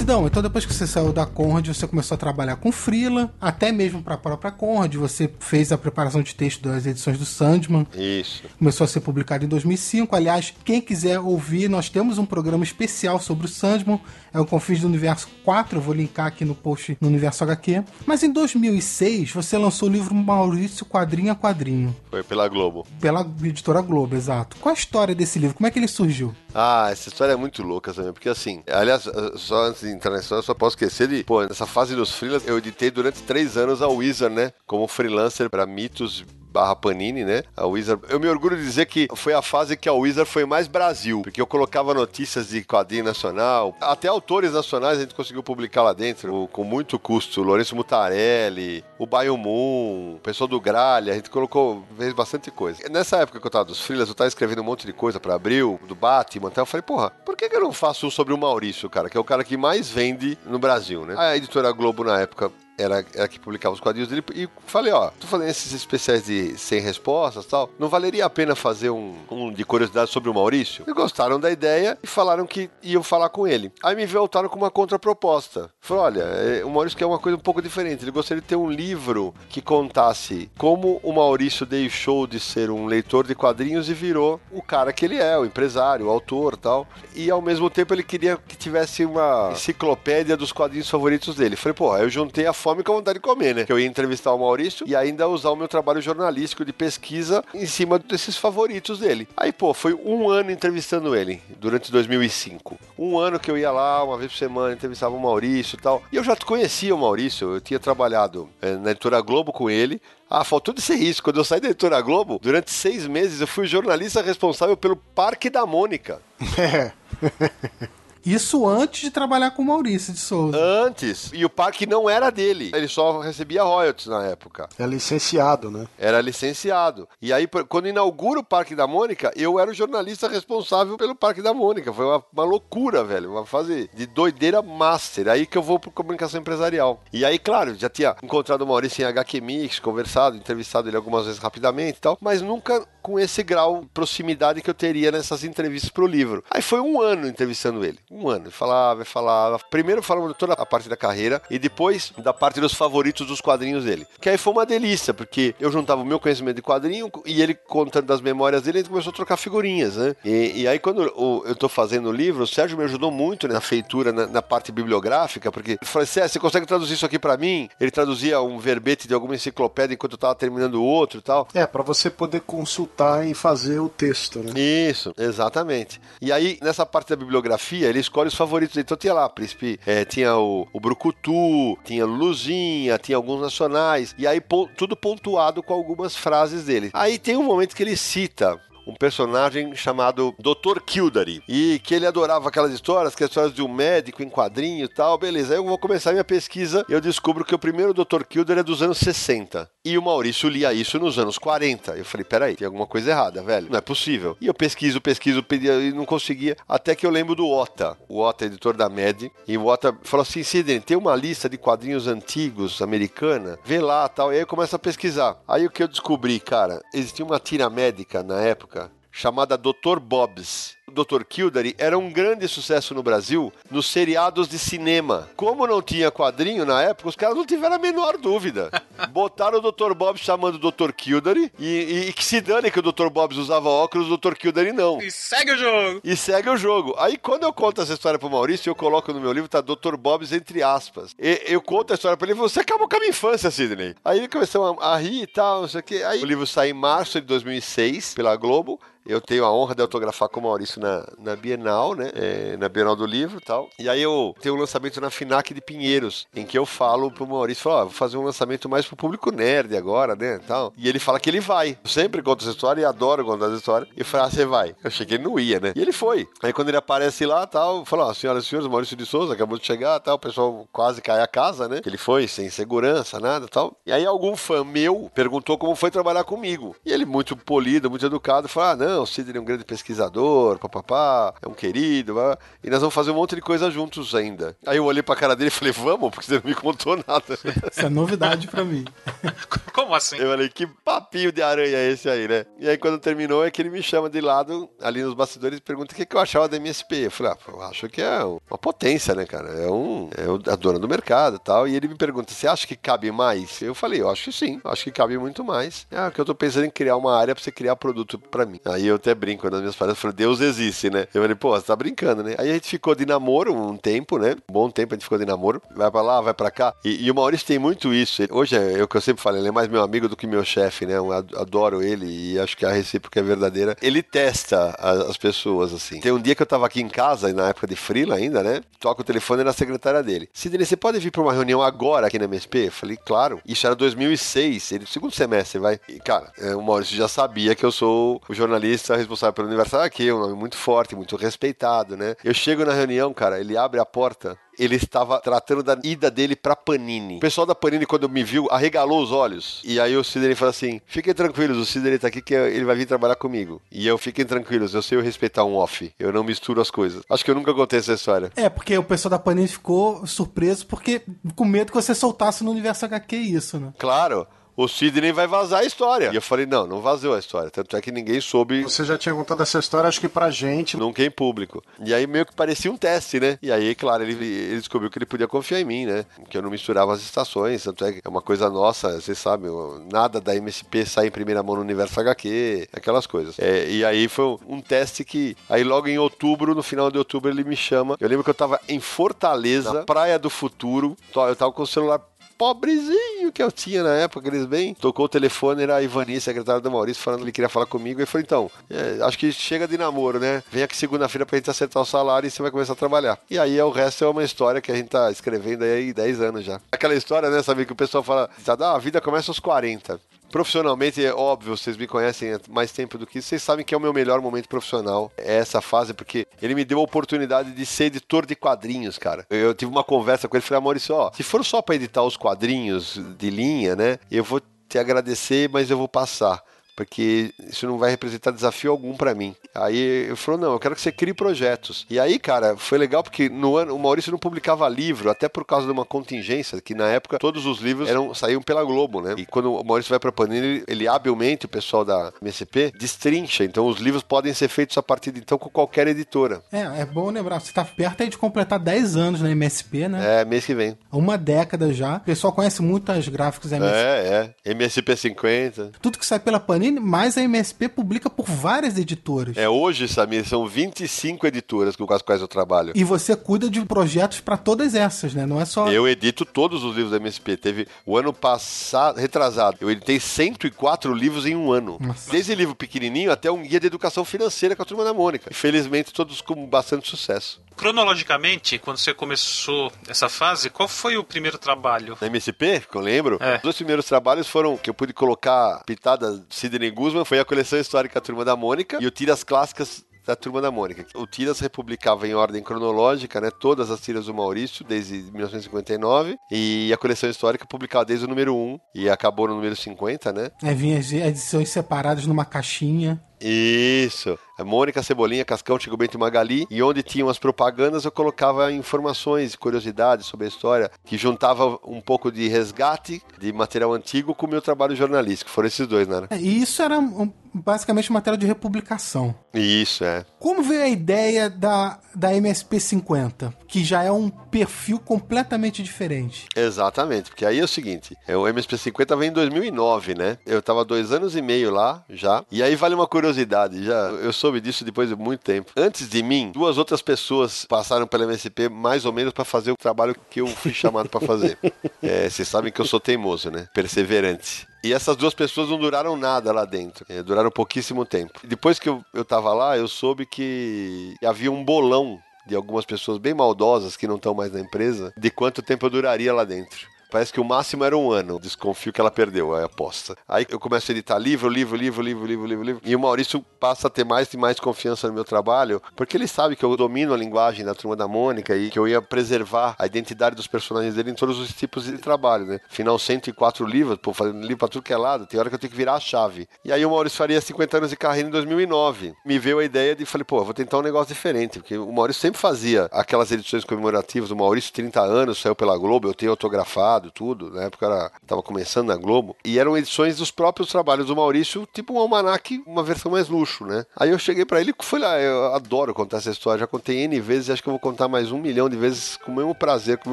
Sidão, então depois que você saiu da Conrad, você começou a trabalhar com Freela, até mesmo para a própria Conrad, você fez a preparação de texto das edições do Sandman, Isso. começou a ser publicado em 2005. Aliás, quem quiser ouvir, nós temos um programa especial sobre o Sandman, é o Confins do Universo 4, eu vou linkar aqui no post no Universo HQ. Mas em 2006, você lançou o livro Maurício Quadrinho a Quadrinho, Foi pela Globo. pela editora Globo, exato. Qual a história desse livro? Como é que ele surgiu? Ah, essa história é muito louca também, porque assim, aliás, só antes de entrar na história, eu só posso esquecer de, pô, nessa fase dos freelas, eu editei durante três anos a Wizard, né, como freelancer para mitos barra Panini, né? A Wizard. Eu me orgulho de dizer que foi a fase que a Wizard foi mais Brasil, porque eu colocava notícias de quadrinho nacional, até autores nacionais a gente conseguiu publicar lá dentro, com muito custo. Lourenço Mutarelli, o Baio Moon, o pessoal do Gralha, a gente colocou, fez bastante coisa. Nessa época que eu tava dos freelas, eu tava escrevendo um monte de coisa pra Abril, do Batman, então eu falei, porra, por que, que eu não faço um sobre o Maurício, cara, que é o cara que mais vende no Brasil, né? A editora Globo na época era, era que publicava os quadrinhos dele, e falei, ó, tô fazendo esses especiais de sem respostas tal, não valeria a pena fazer um, um de curiosidade sobre o Maurício? E gostaram da ideia e falaram que iam falar com ele. Aí me voltaram com uma contraproposta. Falou, olha, é, o Maurício quer uma coisa um pouco diferente, ele gostaria de ter um livro que contasse como o Maurício deixou de ser um leitor de quadrinhos e virou o cara que ele é, o empresário, o autor tal. E ao mesmo tempo ele queria que tivesse uma enciclopédia dos quadrinhos favoritos dele. Falei, pô, eu juntei a fome com a vontade de comer, né? Que eu ia entrevistar o Maurício e ainda usar o meu trabalho jornalístico de pesquisa em cima desses favoritos dele. Aí, pô, foi um ano entrevistando ele, durante 2005. Um ano que eu ia lá, uma vez por semana, entrevistava o Maurício e tal. E eu já conhecia o Maurício, eu tinha trabalhado eh, na editora Globo com ele. Ah, faltou de ser isso. Quando eu saí da editora Globo, durante seis meses eu fui jornalista responsável pelo Parque da Mônica. É. [laughs] [laughs] Isso antes de trabalhar com o Maurício de Souza. Antes. E o parque não era dele. Ele só recebia royalties na época. É licenciado, né? Era licenciado. E aí, quando inaugura o Parque da Mônica, eu era o jornalista responsável pelo Parque da Mônica. Foi uma, uma loucura, velho. Uma fase de doideira master. Aí que eu vou pro comunicação empresarial. E aí, claro, já tinha encontrado o Maurício em HQ Mix, conversado, entrevistado ele algumas vezes rapidamente e tal, mas nunca com esse grau de proximidade que eu teria nessas entrevistas pro livro. Aí foi um ano entrevistando ele. Um ano. Falava, falava. Primeiro falando toda a parte da carreira e depois da parte dos favoritos dos quadrinhos dele. Que aí foi uma delícia, porque eu juntava o meu conhecimento de quadrinho e ele contando das memórias dele, a gente começou a trocar figurinhas, né? E, e aí quando o- eu tô fazendo o livro, o Sérgio me ajudou muito na feitura, na, na parte bibliográfica, porque ele falou, Sérgio, você consegue traduzir isso aqui pra mim? Ele traduzia um verbete de alguma enciclopédia enquanto eu tava terminando o outro e tal. É, pra você poder consultar e fazer o texto, né? Isso, exatamente. E aí, nessa parte da bibliografia, ele escolhe os favoritos. Então tinha lá, Príncipe, é, tinha o, o Brucutu, tinha Luzinha, tinha alguns nacionais. E aí, tudo pontuado com algumas frases dele. Aí tem um momento que ele cita um personagem chamado Dr. Kildare. E que ele adorava aquelas histórias, que histórias de um médico em quadrinho e tal. Beleza, aí eu vou começar minha pesquisa eu descubro que o primeiro Dr. Kildare é dos anos 60. E o Maurício lia isso nos anos 40. Eu falei, peraí, tem alguma coisa errada, velho. Não é possível. E eu pesquiso, pesquiso, pedia e não conseguia. Até que eu lembro do Ota. O Ota editor da MED. E o Ota falou assim, Sidney, tem uma lista de quadrinhos antigos, americana. Vê lá, tal. E aí eu começo a pesquisar. Aí o que eu descobri, cara, existia uma tira médica na época chamada Dr. Bob's. Dr. Kildare era um grande sucesso no Brasil nos seriados de cinema. Como não tinha quadrinho na época, os caras não tiveram a menor dúvida. [laughs] Botaram o Dr. Bob's chamando o Dr. Kildare e, e- e que se dane que o Dr. Bob's usava óculos, o Dr. Kildare não. E segue o jogo. E segue o jogo. Aí quando eu conto essa história pro Maurício, eu coloco no meu livro, tá Dr. Bob's entre aspas. E- eu conto a história pra ele e você acabou com a minha infância, Sidney. Aí ele começou a, a rir e tal, não sei o quê. Aí o livro sai em março de 2006 pela Globo. Eu tenho a honra de autografar com o Maurício na, na Bienal, né? É, na Bienal do Livro e tal. E aí eu tenho um lançamento na FINAC de Pinheiros, em que eu falo pro Maurício, falo, ó, vou fazer um lançamento mais pro público nerd agora, né? Tal. E ele fala que ele vai. Eu sempre conto essa história e adoro contar essa história. E falei, ah, você vai. Eu ele não ia, né? E ele foi. Aí quando ele aparece lá, tal, falou, ó, senhoras e senhores, Maurício de Souza acabou de chegar, tal, o pessoal quase cai a casa, né? Ele foi sem segurança, nada, tal. E aí algum fã meu perguntou como foi trabalhar comigo. E ele muito polido, muito educado, falou, ah, não, o Sidney é um grande pesquisador, papapá, é um querido, vá. e nós vamos fazer um monte de coisa juntos ainda. Aí eu olhei pra cara dele e falei, vamos, porque você não me contou nada. [laughs] Isso é novidade pra mim. [laughs] Como assim? Eu falei, que papinho de aranha é esse aí, né? E aí quando terminou é que ele me chama de lado, ali nos bastidores, e pergunta o que, que eu achava da MSP. Eu falei, ah, eu acho que é uma potência, né, cara? É, um, é o- a dona do mercado e tal. E ele me pergunta, você acha que cabe mais? Eu falei, eu acho que sim, acho que cabe muito mais. Ah, que eu tô pensando em criar uma área pra você criar produto pra mim. Aí eu até brinco nas minhas palestras, eu falei, Deus existe, né? Eu falei, pô, você tá brincando, né? Aí a gente ficou de namoro um tempo, né? Um bom tempo a gente ficou de namoro. Vai pra lá, vai pra cá. E, e o Maurício tem muito isso. Ele- hoje é o que eu sempre falo, ele é mais meu amigo do que meu chefe, né? Eu ad- adoro ele e acho que a recíproca é verdadeira. Ele testa a- as pessoas, assim. Tem um dia que eu tava aqui em casa, na época de Freela ainda, né? Toca o telefone na secretária dele. Sidney, você pode vir pra uma reunião agora aqui na MSP? Eu falei, claro. Isso era 2006, ele, segundo semestre, vai. E, cara, é, o Maurício já sabia que eu sou o jornalista responsável pelo Universal aqui, um nome muito forte, muito respeitado, né? Eu chego na reunião, cara, ele abre a porta, ele estava tratando da ida dele pra Panini. O pessoal da Panini, quando me viu, arregalou os olhos. E aí o Sidney falou assim: fiquem tranquilos, o Sidney tá aqui que ele vai vir trabalhar comigo. E eu, fiquem tranquilos, eu sei eu respeitar um off. Eu não misturo as coisas. Acho que eu nunca contei essa história. É, porque o pessoal da Panini ficou surpreso porque com medo que você soltasse no universo HQ isso, né? Claro. O Sidney vai vazar a história. E eu falei, não, não vazou a história. Tanto é que ninguém soube. Você já tinha contado essa história, acho que pra gente. Nunca em público. E aí meio que parecia um teste, né? E aí, claro, ele, ele descobriu que ele podia confiar em mim, né? Que eu não misturava as estações. Tanto é que é uma coisa nossa, vocês sabem, nada da MSP sai em primeira mão no universo HQ, aquelas coisas. É, e aí foi um, um teste que. Aí logo em outubro, no final de outubro, ele me chama. Eu lembro que eu tava em Fortaleza, na Praia do Futuro. Eu tava com o celular pobrezinho que eu tinha na época, aqueles bem. Tocou o telefone, era a Ivani, secretária do Maurício, falando que ele queria falar comigo. E falei, então, é, acho que chega de namoro, né? Vem aqui segunda-feira pra gente acertar o salário e você vai começar a trabalhar. E aí o resto é uma história que a gente tá escrevendo aí há 10 anos já. Aquela história, né, sabe, que o pessoal fala, a vida começa aos 40. Profissionalmente, é óbvio, vocês me conhecem há mais tempo do que isso, vocês sabem que é o meu melhor momento profissional, é essa fase, porque ele me deu a oportunidade de ser editor de quadrinhos, cara. Eu tive uma conversa com ele, falei, Maurício, ó, se for só pra editar os quadrinhos de linha, né, eu vou te agradecer, mas eu vou passar porque isso não vai representar desafio algum para mim. Aí ele falou: não, eu quero que você crie projetos. E aí, cara, foi legal porque no ano o Maurício não publicava livro, até por causa de uma contingência, que na época todos os livros eram, saíam pela Globo, né? E quando o Maurício vai pra Panini, ele, ele habilmente, o pessoal da MSP, destrincha. Então os livros podem ser feitos a partir de então com qualquer editora. É, é bom lembrar, você tá perto aí de completar 10 anos na MSP, né? É, mês que vem. Uma década já. O pessoal conhece muito as gráficos MSP. É, é. MSP 50. Tudo que sai pela Panini, mas a MSP publica por várias editoras. É, hoje, Samir, são 25 editoras com as quais eu trabalho. E você cuida de projetos para todas essas, né? Não é só. Eu edito todos os livros da MSP. Teve o ano passado, retrasado, eu editei 104 livros em um ano. Nossa. Desde livro pequenininho até um guia de educação financeira com a turma da Mônica. Infelizmente, todos com bastante sucesso. Cronologicamente, quando você começou essa fase, qual foi o primeiro trabalho? Na MSP, que eu lembro, É. os dois primeiros trabalhos foram que eu pude colocar pitada do Sidney Guzman, foi a coleção histórica Turma da Mônica e o Tiras Clássicas da Turma da Mônica. O Tiras republicava em ordem cronológica, né, todas as tiras do Maurício desde 1959 e a coleção histórica publicava desde o número 1 e acabou no número 50, né? É, vinha as edições separadas numa caixinha. Isso. A Mônica, Cebolinha, Cascão, Tigo Bento e Magali. E onde tinham as propagandas, eu colocava informações, curiosidades sobre a história, que juntava um pouco de resgate de material antigo com o meu trabalho jornalístico. Foram esses dois, né? É, E isso era um, basicamente matéria de republicação. Isso, é. Como veio a ideia da, da MSP 50? Que já é um perfil completamente diferente. Exatamente, porque aí é o seguinte, é, o MSP50 vem em 2009, né? Eu tava dois anos e meio lá já, e aí vale uma curiosidade, já eu soube disso depois de muito tempo. Antes de mim, duas outras pessoas passaram pela MSP mais ou menos para fazer o trabalho que eu fui chamado para fazer. [laughs] É, vocês sabem que eu sou teimoso, né? Perseverante. E essas duas pessoas não duraram nada lá dentro. É, duraram pouquíssimo tempo. Depois que eu, eu tava lá, eu soube que havia um bolão de algumas pessoas bem maldosas que não estão mais na empresa, de quanto tempo eu duraria lá dentro. Parece que o máximo era um ano. Desconfio que ela perdeu a aposta. Aí eu começo a editar livro, livro, livro, livro, livro, livro, livro. E o Maurício passa a ter mais e mais confiança no meu trabalho, porque ele sabe que eu domino a linguagem da turma da Mônica e que eu ia preservar a identidade dos personagens dele em todos os tipos de trabalho, né? Afinal, 104 livros, pô, fazendo livro pra tudo que é lado, tem hora que eu tenho que virar a chave. E aí o Maurício faria 50 anos de carreira em 2009. Me veio a ideia de, falei, pô, vou tentar um negócio diferente, porque o Maurício sempre fazia aquelas edições comemorativas. O Maurício, 30 anos, saiu pela Globo, eu tenho autografado, tudo. Na época era, tava começando na Globo. E eram edições dos próprios trabalhos do Maurício, tipo um almanac, uma versão mais luxo, né? Aí eu cheguei pra ele e fui lá, eu adoro contar essa história, já contei N vezes e acho que eu vou contar mais um milhão de vezes com o mesmo prazer, com o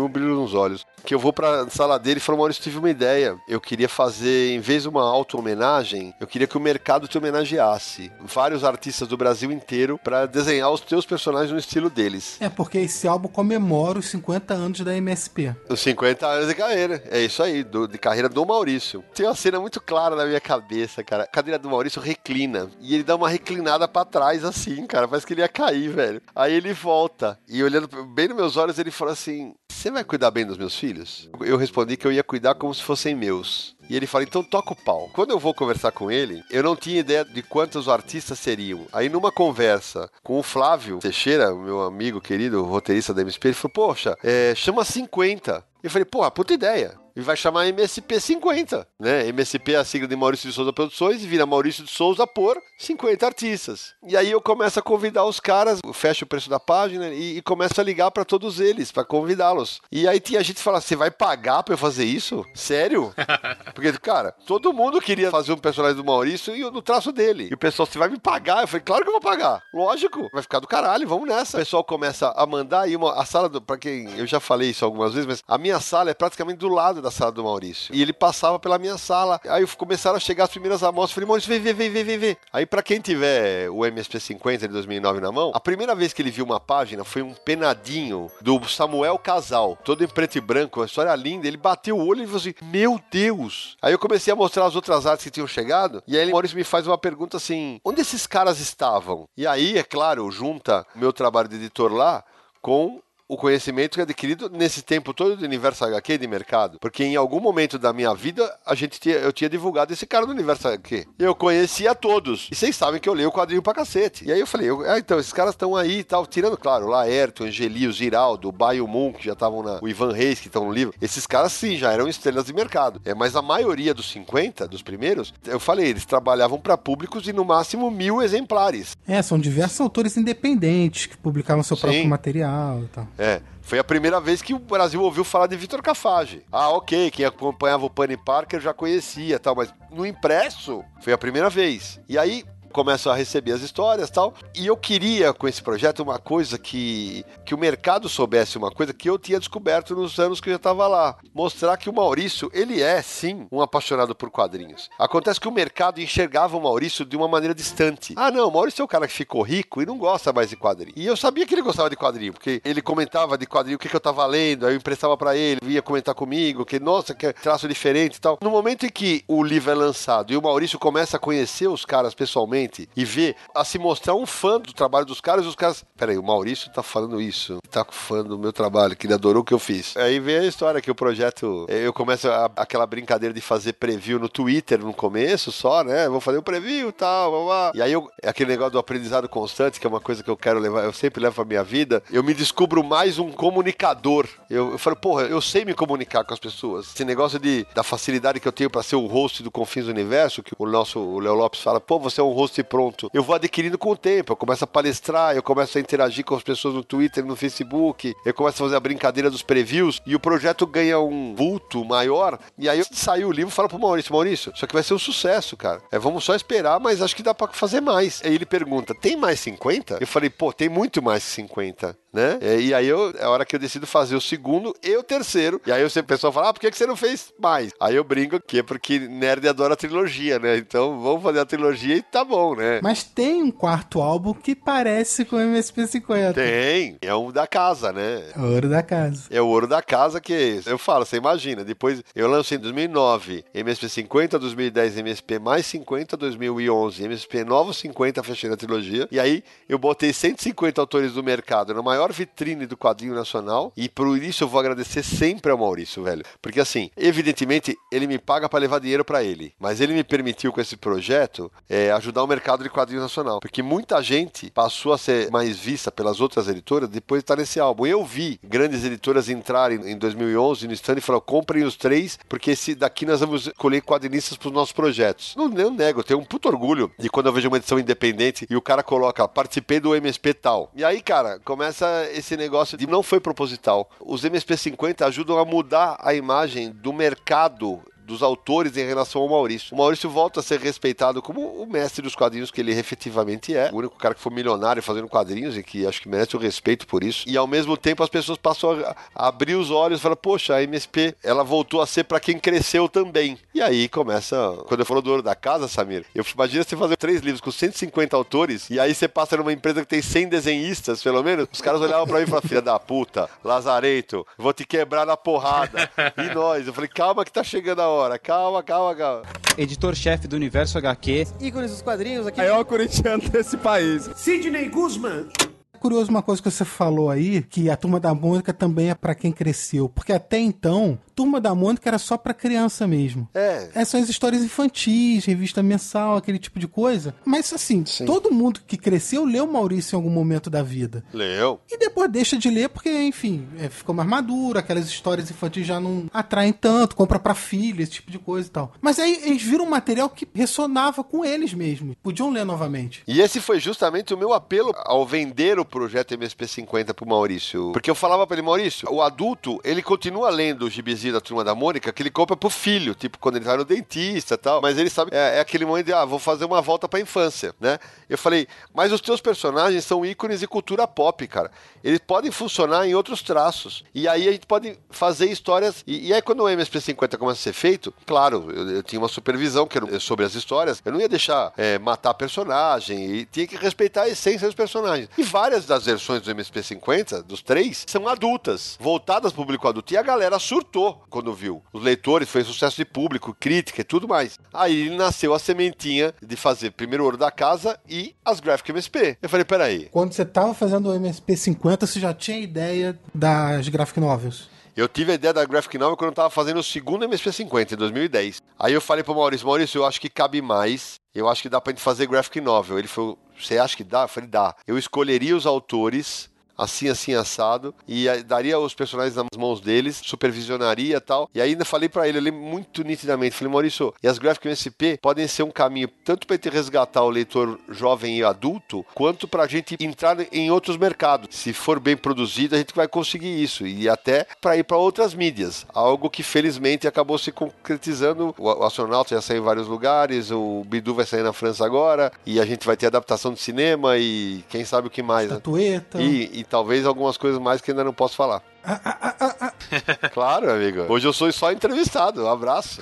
mesmo brilho nos olhos. Que eu vou pra sala dele e falo, Maurício, tive uma ideia. Eu queria fazer, em vez de uma auto-homenagem, eu queria que o mercado te homenageasse. Vários artistas do Brasil inteiro pra desenhar os teus personagens no estilo deles. É, porque esse álbum comemora os 50 anos da MSP. Os 50 anos carreira. É isso aí, do- de carreira do Maurício. Tem uma cena muito clara na minha cabeça, cara. A cadeira do Maurício reclina. E ele dá uma reclinada pra trás, assim, cara. Parece que ele ia cair, velho. Aí ele volta. E olhando bem nos meus olhos, ele fala assim: Você vai cuidar bem dos meus filhos? Eu respondi que eu ia cuidar como se fossem meus. E ele fala, então toca o pau. Quando eu vou conversar com ele, eu não tinha ideia de quantos artistas seriam. Aí numa conversa com o Flávio Teixeira, meu amigo querido, roteirista da MSP, ele falou, poxa, é, chama 50. Eu falei, porra, puta ideia. E vai chamar MSP 50, né? MSP é a sigla de Maurício de Souza Produções e vira Maurício de Souza por 50 artistas. E aí eu começo a convidar os caras, fecho o preço da página e, e começo a ligar pra todos eles, pra convidá-los. E aí tinha gente que fala, você vai pagar pra eu fazer isso? Sério? [laughs] Porque, cara, todo mundo queria fazer um personagem do Maurício e no traço dele. E o pessoal, você vai me pagar? Eu falei, claro que eu vou pagar. Lógico, vai ficar do caralho, vamos nessa. O pessoal começa a mandar e uma, a sala, do, pra quem eu já falei isso algumas vezes, mas a minha sala é praticamente do lado da sala do Maurício. E ele passava pela minha sala. Aí começaram a chegar as primeiras amostras. Falei, Maurício, vem, vem, vem, vem, vem. Aí pra quem tiver o MSP 50 de 2009 na mão, a primeira vez que ele viu uma página foi um penadinho do Samuel Casal, todo em preto e branco, uma história linda. Ele bateu o olho e falou assim: Meu Deus! Aí eu comecei a mostrar as outras artes que tinham chegado. E aí o Maurício me faz uma pergunta assim: Onde esses caras estavam? E aí, é claro, junta o meu trabalho de editor lá com o conhecimento que é adquirido nesse tempo todo do universo HQ de mercado. Porque em algum momento da minha vida, a gente tinha, eu tinha divulgado esse cara do universo HQ. Eu conhecia todos. E vocês sabem que eu leio o quadrinho pra cacete. E aí eu falei, eu, ah, então, esses caras estão aí e tal, tirando, claro, o Laerto, o Angeli, o Giraldo, o Baio Moon, que já estavam na. O Ivan Reis, que estão no livro. Esses caras sim, já eram estrelas de mercado. É, mas a maioria dos 50, dos primeiros, eu falei, eles trabalhavam para públicos de no máximo mil exemplares. É, são diversos autores independentes que publicavam seu Sim. próprio material e tal. É. Foi a primeira vez que o Brasil ouviu falar de Vitor Cafage. Ah, ok, quem acompanhava o Penny Parker já conhecia tal, mas no impresso foi a primeira vez. E aí começo a receber as histórias tal. E eu queria, com esse projeto, uma coisa que, que o mercado soubesse uma coisa que eu tinha descoberto nos anos que eu já estava lá. Mostrar que o Maurício, ele é, sim, um apaixonado por quadrinhos. Acontece que o mercado enxergava o Maurício de uma maneira distante. Ah, não, o Maurício é o cara que ficou rico e não gosta mais de quadrinho. E eu sabia que ele gostava de quadrinho, porque ele comentava de quadrinho o que, que eu tava lendo, aí eu emprestava para ele, vinha comentar comigo, que, nossa, que traço diferente e tal. No momento em que o livro é lançado e o Maurício começa a conhecer os caras pessoalmente e ver, a se mostrar um fã do trabalho dos caras, os caras, peraí, o Maurício tá falando isso, tá fã do meu trabalho, que ele adorou o que eu fiz. Aí vem a história que o projeto, eu começo a- aquela brincadeira de fazer preview no Twitter no começo só, né? Vou fazer um preview e tal, blá, blá. E aí eu, aquele negócio do aprendizado constante, que é uma coisa que eu quero levar, eu sempre levo pra minha vida, eu me descubro mais um comunicador. Eu, eu falo, porra, eu sei me comunicar com as pessoas. Esse negócio de, da facilidade que eu tenho pra ser o host do Confins do Universo, que o nosso o Léo Lopes fala, pô, você é um host pronto. Eu vou adquirindo com o tempo, eu começo a palestrar, eu começo a interagir com as pessoas no Twitter, no Facebook, eu começo a fazer a brincadeira dos previews e o projeto ganha um vulto maior. E aí saiu o livro e falo pro Maurício, Maurício, isso aqui vai ser um sucesso, cara. É, vamos só esperar, mas acho que dá pra fazer mais. Aí ele pergunta, tem mais 50? Eu falei, pô, tem muito mais que 50 né? É, E aí eu, é a hora que eu decido fazer o segundo e o terceiro. E aí eu sempre o pessoal fala, ah, por que que você não fez mais? Aí eu brinco que é porque nerd adora a trilogia, né? Então vamos fazer a trilogia e tá bom, né? Mas tem um quarto álbum que parece com o MSP50. Tem, é um da casa, né? Ouro da casa. É o ouro da casa que eu falo, você imagina. Depois eu lancei em 2009 MSP 50, 2010 MSP mais 50, 2011 MSP novo 50, fechei na trilogia. E aí eu botei 150 autores do mercado na maior vitrine do quadrinho nacional. E por isso eu vou agradecer sempre ao Maurício, velho. Porque assim, evidentemente ele me paga pra levar dinheiro pra ele. Mas ele me permitiu com esse projeto é, ajudar o mercado de quadrinho nacional. Porque muita gente passou a ser mais vista pelas outras editoras depois de estar nesse álbum. Eu vi grandes editoras entrarem em 2011 no stand e falaram: comprem os três, porque esse daqui nós vamos escolher quadrinistas para os nossos projetos. Não, eu nego, eu tenho um puto orgulho de quando eu vejo uma edição independente e o cara coloca: participei do MSP tal. E aí, cara, começa esse negócio de não foi proposital. Os MSP 50 ajudam a mudar a imagem do mercado dos autores em relação ao Maurício. O Maurício volta a ser respeitado como o mestre dos quadrinhos que ele efetivamente é. O único cara que foi milionário fazendo quadrinhos e que acho que merece o respeito por isso. E ao mesmo tempo as pessoas passam a abrir os olhos e falam, poxa, a MSP, ela voltou a ser para quem cresceu também. E aí começa, quando eu falo do ouro da casa, Samir, eu imagina você fazer três livros com 150 autores e aí você passa numa empresa que tem 100 desenhistas, pelo menos, os caras olhavam pra mim e falavam, filha da puta, Lazareto, vou te quebrar na porrada. E nós, eu falei, calma que tá chegando a hora, calma, calma, calma. Editor-chefe do Universo HQ. Ícones dos quadrinhos aqui. Maior corintiano desse país. Sidney Guzman. É curioso uma coisa que você falou aí, que a Turma da Mônica também é pra quem cresceu. Porque até então, Turma da Mônica era só pra criança mesmo. É. Essas são as histórias infantis, revista mensal, aquele tipo de coisa. Mas assim, todo mundo que cresceu leu Maurício em algum momento da vida. Leu. E depois deixa de ler porque, enfim, é, ficou mais maduro, aquelas histórias infantis já não atraem tanto, compra pra filha, esse tipo de coisa e tal. Mas aí eles viram um material que ressonava com eles mesmo. Podiam ler novamente. E esse foi justamente o meu apelo ao vender o projeto MSP50 pro Maurício. Porque eu falava pra ele, Maurício, o adulto, ele continua lendo o gibizinho da Turma da Mônica, que ele compra pro filho, tipo, quando ele vai no dentista e tal. Mas ele sabe, é, é aquele momento de, ah, vou fazer uma volta pra infância, né? Eu falei, mas os teus personagens são ícones de cultura pop, cara. Eles podem funcionar em outros traços. E aí a gente pode fazer histórias. E, e aí quando o MSP50 começa a ser feito, claro, eu, eu tinha uma supervisão que era sobre as histórias. Eu não ia deixar é, matar personagem e tinha que respeitar a essência dos personagens. E várias várias das versões do MSP50, dos três, são adultas, voltadas pro público adulto. E a galera surtou quando viu. Os leitores, foi sucesso de público, crítica e tudo mais. Aí nasceu a sementinha de fazer primeiro Ouro da Casa e as Graphic MSP. Eu falei, peraí, Quando você tava fazendo o MSP50, você já tinha ideia das graphic novels. Eu tive a ideia da Graphic Novel quando eu tava fazendo o segundo MSP50, em 2010. Aí eu falei pro Maurício, Maurício, eu acho que cabe mais. Eu acho que dá pra gente fazer Graphic Novel. Ele falou, você acha que dá? Eu falei, dá. Eu escolheria os autores, assim, assim, assado, e daria os personagens nas mãos deles, supervisionaria tal. E ainda falei pra ele, eu muito nitidamente, falei, Maurício, e as Graphic MSP podem ser um caminho tanto pra gente resgatar o leitor jovem e adulto, quanto pra gente entrar em outros mercados. Se for bem produzido, a gente vai conseguir isso. E até pra ir pra outras mídias. Algo que felizmente acabou se concretizando. O astronauta já saiu em vários lugares, o Bidu vai sair na França agora, e a gente vai ter adaptação de cinema e quem sabe o que mais, né? Estatueta. E, e talvez algumas coisas mais que ainda não posso falar. [laughs] claro, amigo. Hoje eu sou só entrevistado. Um abraço.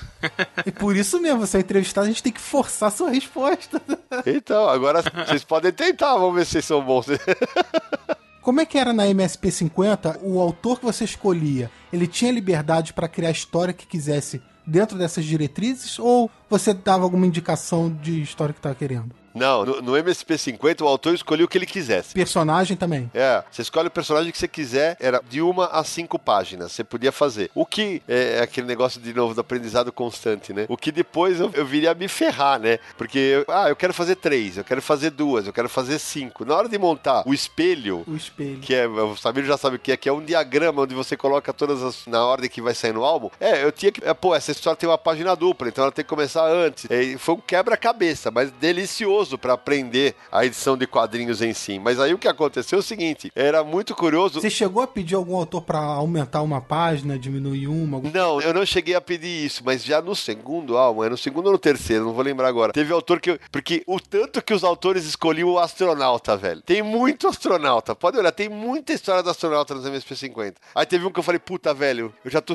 E por isso mesmo, você é entrevistado, a gente tem que forçar a sua resposta. Então, agora vocês podem tentar. Vamos ver se vocês são bons. [laughs] Como é que era na MSP50? O autor que você escolhia, ele tinha liberdade para criar a história que quisesse dentro dessas diretrizes? Ou você dava alguma indicação de história que estava querendo? Não, no, no MSP50 o autor escolheu o que ele quisesse. Personagem também. É, você escolhe o personagem que você quiser, era de uma a cinco páginas, você podia fazer. O que é, é aquele negócio de novo do aprendizado constante, né? O que depois eu, eu viria a me ferrar, né? Porque, eu- ah, eu quero fazer três, eu quero fazer duas, eu quero fazer cinco. Na hora de montar o espelho, O espelho. que é, o Samir já sabe o que é, que é um diagrama onde você coloca todas as, na ordem que vai sair no álbum. É, eu tinha que, é, pô, essa história tem uma página dupla, então ela tem que começar antes. É, foi um quebra-cabeça, mas delicioso pra aprender a edição de quadrinhos em si. Mas aí o que aconteceu é o seguinte, era muito curioso. Você chegou a pedir algum autor para aumentar uma página, diminuir uma? algum- Não, eu não cheguei a pedir isso, mas já no segundo álbum, é no segundo ou no terceiro, não vou lembrar agora. Teve autor que. Porque o tanto que os autores escolhiam o astronauta, velho. Tem muito astronauta. Pode olhar, tem muita história do astronauta nos MSP50. Aí teve um que eu falei, puta, velho, eu já tô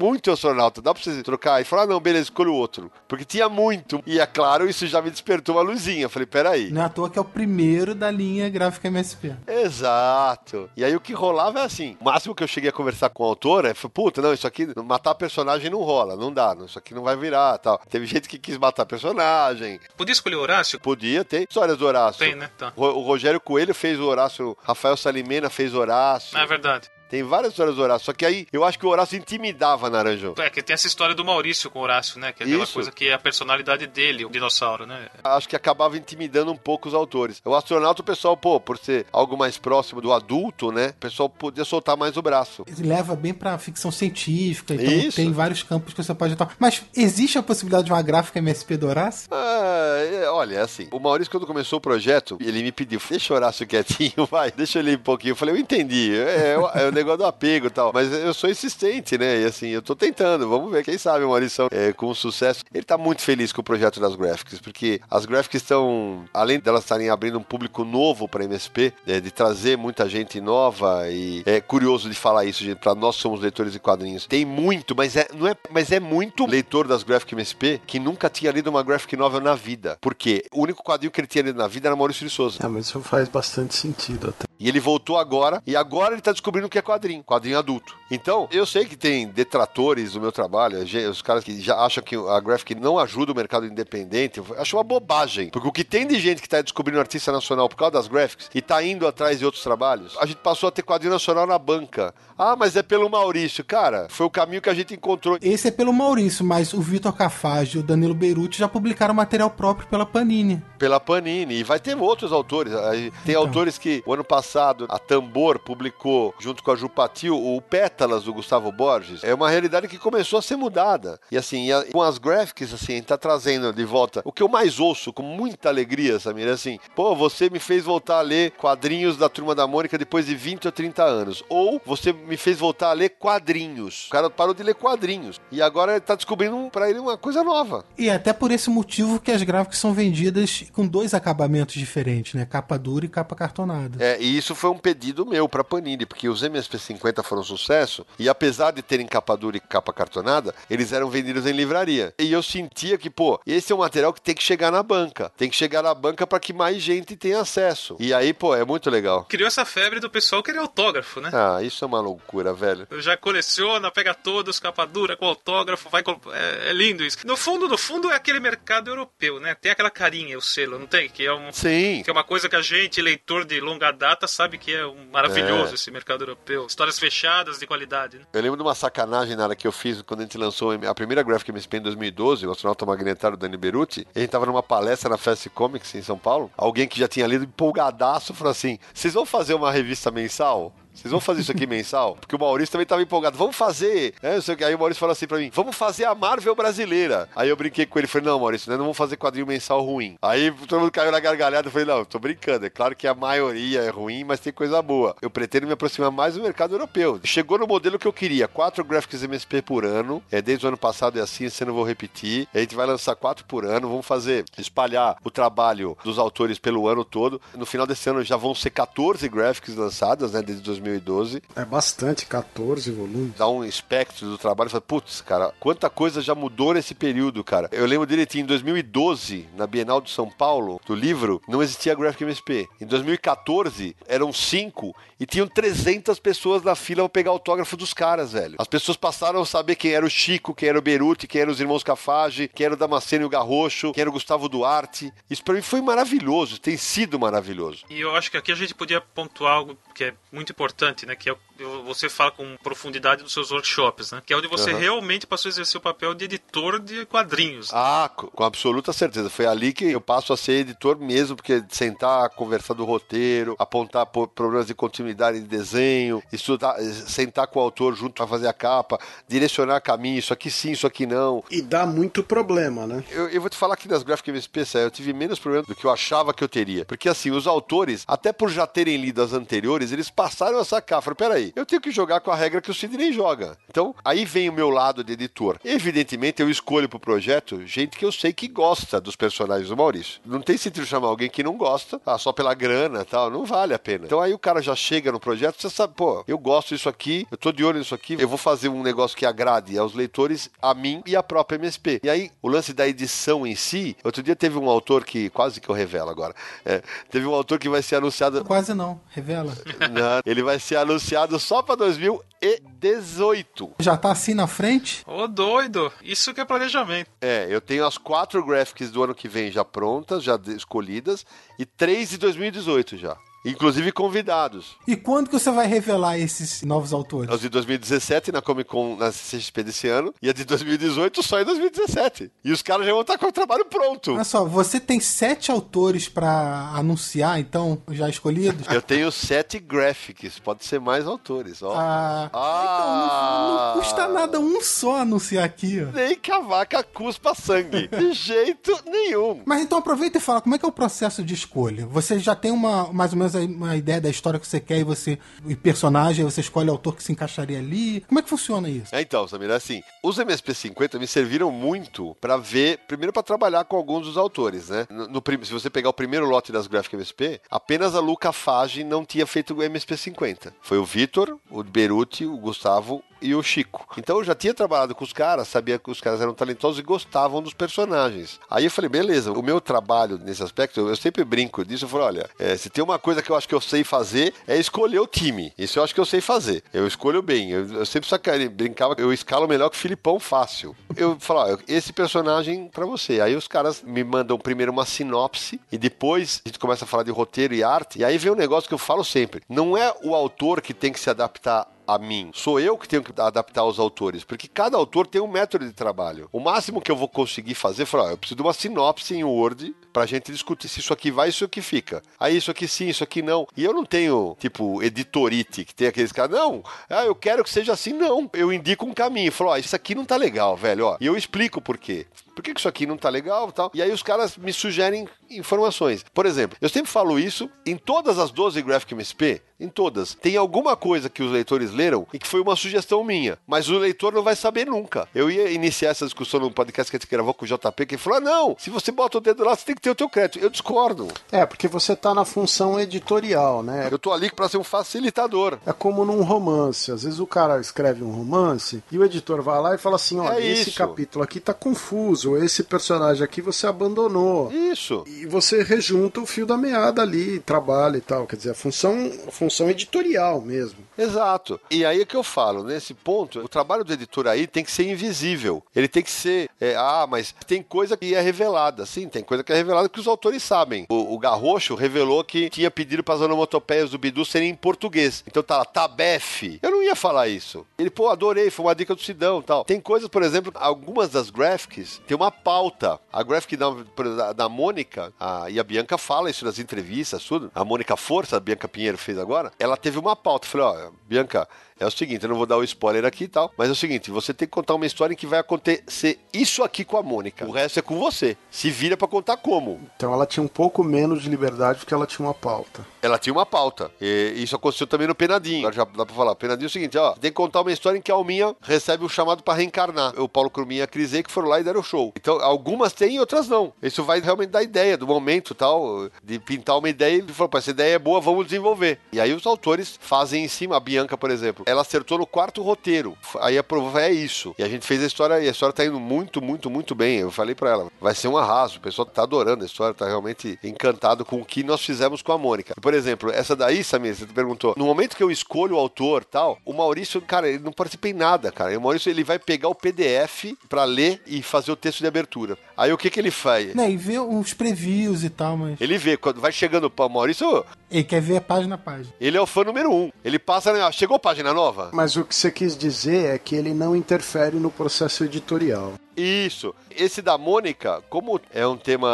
muito astronauta, dá pra você trocar? E falar, ah, não, beleza, escolho outro. Porque tinha muito. E é claro, isso já me despertou uma luzinha. Eu falei, peraí. Não é à toa que é o primeiro da linha gráfica MSP. Exato. E aí o que rolava é assim: o máximo que eu cheguei a conversar com o autor é: puta, não, isso aqui, matar personagem não rola, não dá, não, isso aqui não vai virar tal. Teve gente que quis matar personagem. Podia escolher o Horácio? Podia ter histórias do Horácio. Tem, né? Tá. O o Rogério Coelho fez o Horácio, Rafael Salimena fez o Horácio. É verdade. Tem várias histórias do Horácio, só que aí eu acho que o Horácio intimidava Naranjão. É, que tem essa história do Maurício com o Horácio, né? Que é aquela Isso. coisa que é a personalidade dele, o dinossauro, né? Acho que acabava intimidando um pouco os autores. O astronauta, o pessoal, pô, por ser algo mais próximo do adulto, né? O pessoal podia soltar mais o braço. Leva bem pra ficção científica, então Isso. tem vários campos que você pode atuar. Mas existe a possibilidade de uma gráfica MSP do Horácio? Ah, olha, é assim, o Maurício, quando começou o projeto, ele me pediu, deixa o Horácio quietinho, [laughs] vai, deixa ele ir um pouquinho. Eu falei, eu entendi, é, é é negócio do apego e tal, mas eu sou insistente, né, e assim, eu tô tentando, vamos ver, quem sabe Maurício, é, com sucesso. Ele tá muito feliz com o projeto das graphics, porque as graphics estão, além delas estarem abrindo um público novo pra MSP, é, de trazer muita gente nova, e é curioso de falar isso, gente, pra nós somos leitores de quadrinhos. Tem muito, mas é, não é, mas é muito leitor das graphic MSP que nunca tinha lido uma graphic novel na vida. Por quê? O único quadrinho que ele tinha lido na vida era Maurício de Souza. Ah, mas isso faz bastante sentido até. E ele voltou agora, e agora ele tá descobrindo o que é quadrinho, quadrinho adulto. Então, eu sei que tem detratores do meu trabalho, ge- os caras que já acham que a graphic não ajuda o mercado independente, acho uma bobagem. Porque o que tem de gente que tá descobrindo artista nacional por causa das graphics e tá indo atrás de outros trabalhos, a gente passou a ter quadrinho nacional na banca. Ah, mas é pelo Maurício. Cara, foi o caminho que a gente encontrou. Esse é pelo Maurício, mas o Vitor Cafage e o Danilo Beirute já publicaram material próprio pela Panini. Pela Panini. E vai ter outros autores. Tem Então. autores que, o ano passado, a Tambor publicou, junto com a Jupatil, o Pétalas do Gustavo Borges. É uma realidade que começou a ser mudada. E assim, com as graphics, assim, tá trazendo de volta. O que eu mais ouço, com muita alegria, Samir, é assim: pô, você me fez voltar a ler quadrinhos da Turma da Mônica depois de 20 ou 30 anos. Ou você me fez voltar a ler quadrinhos. O cara parou de ler quadrinhos. E agora ele tá descobrindo pra ele uma coisa nova. E é até por esse motivo que as gráficas são vendidas com dois acabamentos diferentes, né? Capa dura e capa cartonada. É, e isso foi um pedido meu pra Panini, porque os MSP50 foram um sucesso, e apesar de terem capa dura e capa cartonada, eles eram vendidos em livraria. E eu sentia que, pô, esse é um material que tem que chegar na banca. Tem que chegar na banca para que mais gente tenha acesso. E aí, pô, é muito legal. Criou essa febre do pessoal querer autógrafo, né? Ah, isso é uma loucura, velho. Já coleciona, pega todos, capa dura, com autógrafo, vai. É, é lindo isso. No fundo, no fundo, é aquele mercado europeu, né? Tem aquela carinha, o selo, não tem? Que é, um, Sim. que é uma coisa que a gente, leitor de longa data, sabe que é um maravilhoso É. esse mercado europeu. Histórias fechadas de qualidade, né? Eu lembro de uma sacanagem na hora que eu fiz quando a gente lançou a primeira Graphic MSP em 2012, o astronauta magnetário Dani Beruti. A gente tava numa palestra na Fast Comics em São Paulo. Alguém que já tinha lido empolgadaço falou assim: Vocês vão fazer uma revista mensal? Vocês vão fazer isso aqui mensal? Porque o Maurício também tava empolgado. Vamos fazer. É, não sei o que. Aí o Maurício falou assim pra mim: Vamos fazer a Marvel brasileira. Aí eu brinquei com ele. Falei: Não, Maurício, não vamos fazer quadrinho mensal ruim. Aí todo mundo caiu na gargalhada. Eu falei: Não, tô brincando. É claro que a maioria é ruim, mas tem coisa boa. Eu pretendo me aproximar mais do mercado europeu. Chegou no modelo que eu queria: quatro graphics MSP por ano. É, desde o ano passado é assim, esse ano eu vou repetir. A gente vai lançar quatro por ano. Vamos fazer, espalhar o trabalho dos autores pelo ano todo. No final desse ano já vão ser 14 graphics lançadas, né, desde 2012 É bastante, 14 volumes. dá um espectro do trabalho e fala, putz, cara, quanta coisa já mudou nesse período, cara. Eu lembro direitinho, em 2012, na Bienal de São Paulo, do livro, não existia Graphic MSP. Em 2014, eram cinco e tinham 300 pessoas na fila pra pegar autógrafo dos caras, velho. As pessoas passaram a saber quem era o Chico, quem era o Beruti, quem eram os irmãos Cafage, quem era o Damasceno e o Garrocho, quem era o Gustavo Duarte. Isso pra mim foi maravilhoso, tem sido maravilhoso. E eu acho que aqui a gente podia pontuar algo que é muito importante, né? Que é o- você fala com profundidade dos seus workshops, né? Que é onde você Aham. realmente passou a exercer o papel de editor de quadrinhos. Ah, co- com absoluta certeza. Foi ali que eu passo a ser editor mesmo, porque sentar, conversar do roteiro, apontar po- problemas de continuidade de desenho, estudar, eh, sentar com o autor junto para fazer a capa, direcionar caminho, isso aqui sim, isso aqui não. E dá muito problema, né? Eu, eu vou te falar que nas Graphic MSP, Sé, eu tive menos problemas do que eu achava que eu teria. Porque assim, os autores, até por já terem lido as anteriores, eles passaram a sacar. Falaram, peraí, eu tenho que jogar com a regra que o Sidney joga. Então, aí vem o meu lado de editor. Evidentemente, eu escolho pro projeto gente que eu sei que gosta dos personagens do Maurício. Não tem sentido chamar alguém que não gosta, ah, só pela grana e tal, não vale a pena. Então aí o cara já chega no projeto, você sabe, pô, eu gosto disso aqui, eu tô de olho nisso aqui, eu vou fazer um negócio que agrade aos leitores, a mim e a própria MSP. E aí, o lance da edição em si, outro dia teve um autor que, quase que eu revelo agora, é, teve um autor que vai ser anunciado Quase não, revela. não, ele vai ser anunciado só pra 2018. Já tá assim na frente? Ô, doido! Isso que é planejamento. É, eu tenho as quatro graphics do ano que vem já prontas, já escolhidas, e três de 2018 já. Inclusive convidados. E quando que você vai revelar esses novos autores? As de 2017 na Comic Con, na CXP desse ano, e a de 2018 só em 2017. E os caras já vão estar com o trabalho pronto. Olha só, você tem sete autores pra anunciar, então, já escolhidos? Eu tenho sete graphics, pode ser mais autores, ó. Ah, Ah. então não, não custa nada um só anunciar aqui, ó. Nem que a vaca cuspa sangue. De [laughs] jeito nenhum. Mas então aproveita e fala, como é que é o processo de escolha? Você já tem uma, mais ou menos uma ideia da história que você quer e você, e personagem, você escolhe o autor que se encaixaria ali? Como é que funciona isso? É, Então, Samir, é assim, os MSP50 me serviram muito pra ver, primeiro pra trabalhar com alguns dos autores, né? No, no se você pegar o primeiro lote das Graphic MSP, apenas a Luca Fage não tinha feito o MSP50. Foi o Vitor, o Beruti, o Gustavo e o Chico. Então eu já tinha trabalhado com os caras, sabia que os caras eram talentosos e gostavam dos personagens. Aí eu falei, beleza, o meu trabalho nesse aspecto, eu sempre brinco disso, eu falo, olha, é, se tem uma coisa que eu acho que eu sei fazer, é escolher o time. Isso eu acho que eu sei fazer. Eu escolho bem. Eu, eu sempre sacane, brincava, eu escalo melhor que o Filipão fácil. Eu falo, ó, esse personagem pra você. Aí os caras me mandam primeiro uma sinopse e depois a gente começa a falar de roteiro e arte. E aí vem um negócio que eu falo sempre. Não é o autor que tem que se adaptar a mim. Sou eu que tenho que adaptar os autores, porque cada autor tem um método de trabalho. O máximo que eu vou conseguir fazer é falar, eu preciso de uma sinopse em Word pra gente discutir se isso aqui vai, isso aqui fica. Aí isso aqui sim, isso aqui não. E eu não tenho, tipo, editorite, que tem aqueles caras, não, ah, eu quero que seja assim, não. Eu indico um caminho, falo, ó, isso aqui não tá legal, velho, ó. E eu explico por quê. Por que, isso aqui não tá legal e tal? E aí os caras me sugerem informações. Por exemplo, eu sempre falo isso em todas as 12 Graphic MSP, em todas. Tem alguma coisa que os leitores leram e que foi uma sugestão minha, mas o leitor não vai saber nunca. Eu ia iniciar essa discussão no podcast que a gente gravou com o JP, que ele falou: ah, não, se você bota o dedo lá, você tem que ter o teu crédito. Eu discordo. É, porque você tá na função editorial, né? Eu tô ali pra ser um facilitador. É como num romance. Às vezes o cara escreve um romance e o editor vai lá e fala assim: olha, É esse capítulo aqui tá confuso, esse personagem aqui você abandonou. Isso. E você rejunta o fio da meada ali, trabalha e tal. Quer dizer, a função, a função editorial mesmo. Exato. E aí é que eu falo, nesse ponto, o trabalho do editor aí tem que ser invisível. Ele tem que ser, é, ah, mas tem coisa que é revelada. Sim, tem coisa que é revelada que os autores sabem. O, o Garrocho revelou que tinha pedido para as onomatopeias do Bidu serem em português. Então tá lá, Tabef. Eu não ia falar isso. Ele, pô, adorei, foi uma dica do Sidão tal. Tem coisas, por exemplo, algumas das graphics tem uma pauta. A graphic da, da, da Mônica, a, e a Bianca fala isso nas entrevistas, tudo. A Mônica Força, a Bianca Pinheiro fez agora, ela teve uma pauta. Eu falei, ó, Bianca, é o seguinte, eu não vou dar o spoiler aqui e tal, mas é o seguinte, você tem que contar uma história em que vai acontecer isso aqui com a Mônica. O resto é com você. Se vira pra contar como. Então ela tinha um pouco menos de liberdade porque ela tinha uma pauta. Ela tinha uma pauta. E isso aconteceu também no Penadinho. Agora já dá pra falar. O Penadinho é o seguinte, ó. Tem que contar uma história em que a Alminha recebe o chamado pra reencarnar. O Paulo Cruminha e a Crisei que foram lá e deram show. Então, algumas tem e outras não. Isso vai realmente dar ideia do momento tal, de pintar uma ideia e falou, essa ideia é boa, vamos desenvolver. E aí os autores fazem em cima. A Bianca, por exemplo, ela acertou no quarto roteiro. Aí a prova é isso. E a gente fez a história e a história tá indo muito, muito, muito bem. Eu falei pra ela, vai ser um arraso. O pessoal tá adorando a história, tá realmente encantado com o que nós fizemos com a Mônica. Por exemplo, essa daí, Samir, você perguntou, no momento que eu escolho o autor tal, o Maurício, cara, ele não participa em nada, cara. O Maurício, ele vai pegar o PDF pra ler e fazer o texto de abertura. Aí o que que ele faz? Né, e ver uns previews e tal, mas. Ele vê, quando vai chegando para o Maurício, Ele quer ver página a página. ele é o fã número um. Ele passa, né, ó, chegou página nova? Mas o que você quis dizer é que ele não interfere no processo editorial. Isso. Esse da Mônica, como é um tema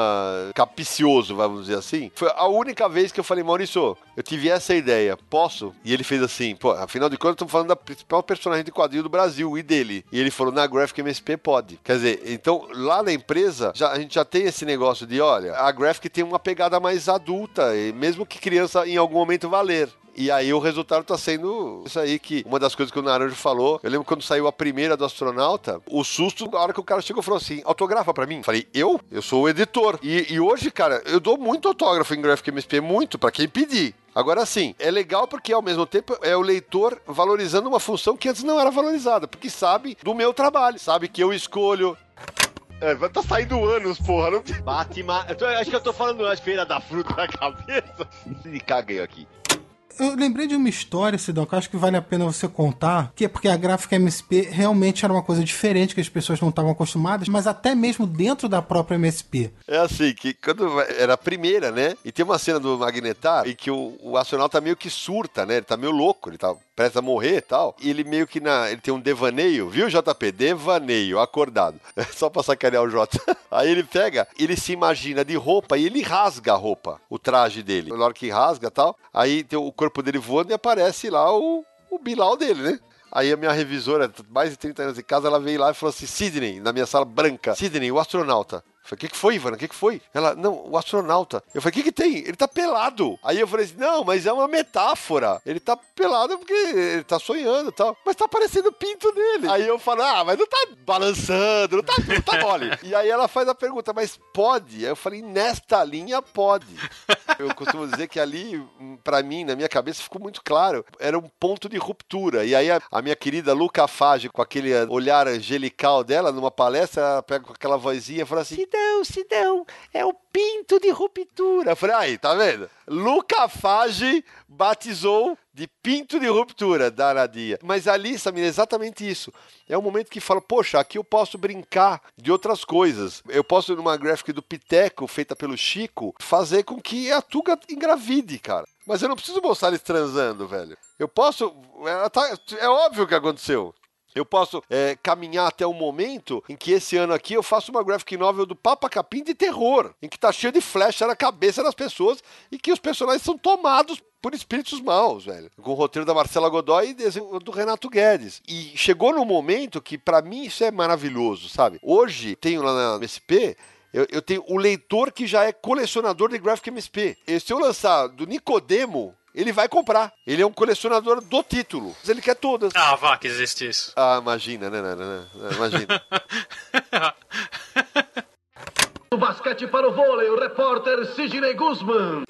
capicioso, vamos dizer assim, foi a única vez que eu falei, Maurício, eu tive essa ideia, posso? E ele fez assim, pô, afinal de contas, estamos falando da principal personagem de quadrinho do Brasil e dele. E ele falou, na Graphic MSP pode. Quer dizer, então, lá na empresa, já, a gente já tem esse negócio de, olha, a Graphic tem uma pegada mais adulta, e mesmo que criança em algum momento vá ler. E aí o resultado tá sendo isso aí que uma das coisas que o Naranjo falou. Eu lembro quando saiu a primeira do astronauta, o susto, na hora que o cara chegou e falou assim: autografa pra mim. Falei, eu? Eu sou o editor. E, e hoje, cara, eu dou muito autógrafo em Graphic MSP, muito, pra quem pedir. Agora sim, é legal porque ao mesmo tempo é o leitor valorizando uma função que antes não era valorizada, porque sabe do meu trabalho, sabe que eu escolho. É, vai tá saindo anos, porra. Não... Batman. Eu tô- acho que eu tô falando as feiras da fruta na cabeça. [laughs] Me caguei aqui. Eu lembrei de uma história, Sidão, que eu acho que vale a pena você contar, que é porque a gráfica MSP realmente era uma coisa diferente que as pessoas não estavam acostumadas, mas até mesmo dentro da própria MSP. É assim, que quando era a primeira, né? E tem uma cena do Magnetar em que o, o astronauta meio que surta, né? Ele tá meio louco, ele tá prestes a morrer e tal. E ele meio que na. Ele tem um devaneio, viu, JP? Devaneio, acordado. [laughs] Só pra sacanear o J. [laughs] Aí ele pega, ele se imagina de roupa e ele rasga a roupa, o traje dele. Na hora que rasga tal, aí tem o corpo dele voando e aparece lá o, o Bilal dele, né? Aí a minha revisora, mais de 30 anos de casa, ela veio lá e falou assim: Sidney, na minha sala branca, Sidney, o astronauta. Eu falei, o que, que foi, Ivana? O que, que foi? Ela, não, o astronauta. Eu falei, o que, que tem? Ele tá pelado. Aí eu falei assim, não, mas é uma metáfora. Ele tá pelado porque ele tá sonhando e tal. Mas tá aparecendo o pinto dele. Aí eu falo, ah, mas não tá balançando, não tá, não tá mole. e aí ela faz a pergunta, mas pode? Aí eu falei, nesta linha pode. Eu costumo dizer que ali, pra mim, na minha cabeça, ficou muito claro. Era um ponto de ruptura. E aí a, a minha querida Luca Fage, com aquele olhar angelical dela, numa palestra, ela pega com aquela vozinha e fala assim: Sidão, Sidão, é o pinto de ruptura. Eu falei, aí, tá vendo? Luca Fage batizou de pinto de ruptura, danadinha. Mas ali, Samir, é exatamente isso. É um momento que fala, poxa, aqui eu posso brincar de outras coisas. Eu posso, numa graphic do Piteco, feita pelo Chico, fazer com que a Tuga engravide, cara. Mas eu não preciso mostrar eles transando, velho. Eu posso. tá- é óbvio que aconteceu. Eu posso é, caminhar até o momento em que esse ano aqui eu faço uma graphic novel do Papa Capim de terror, em que tá cheio de flecha na cabeça das pessoas e que os personagens são tomados por espíritos maus, velho. Com o roteiro da Marcela Godoy e do Renato Guedes. E chegou no momento que, pra mim, isso é maravilhoso, sabe? Hoje, tenho lá na MSP eu, eu tenho o leitor que já é colecionador de Graphic MSP. E se eu lançar do Nicodemo, ele vai comprar. Ele é um colecionador do título. Mas ele quer todas. Ah, vá, que existe isso. Ah, imagina, né, né, né, né, Imagina. [laughs] Do basquete para o vôlei, o repórter Sidney Guzman.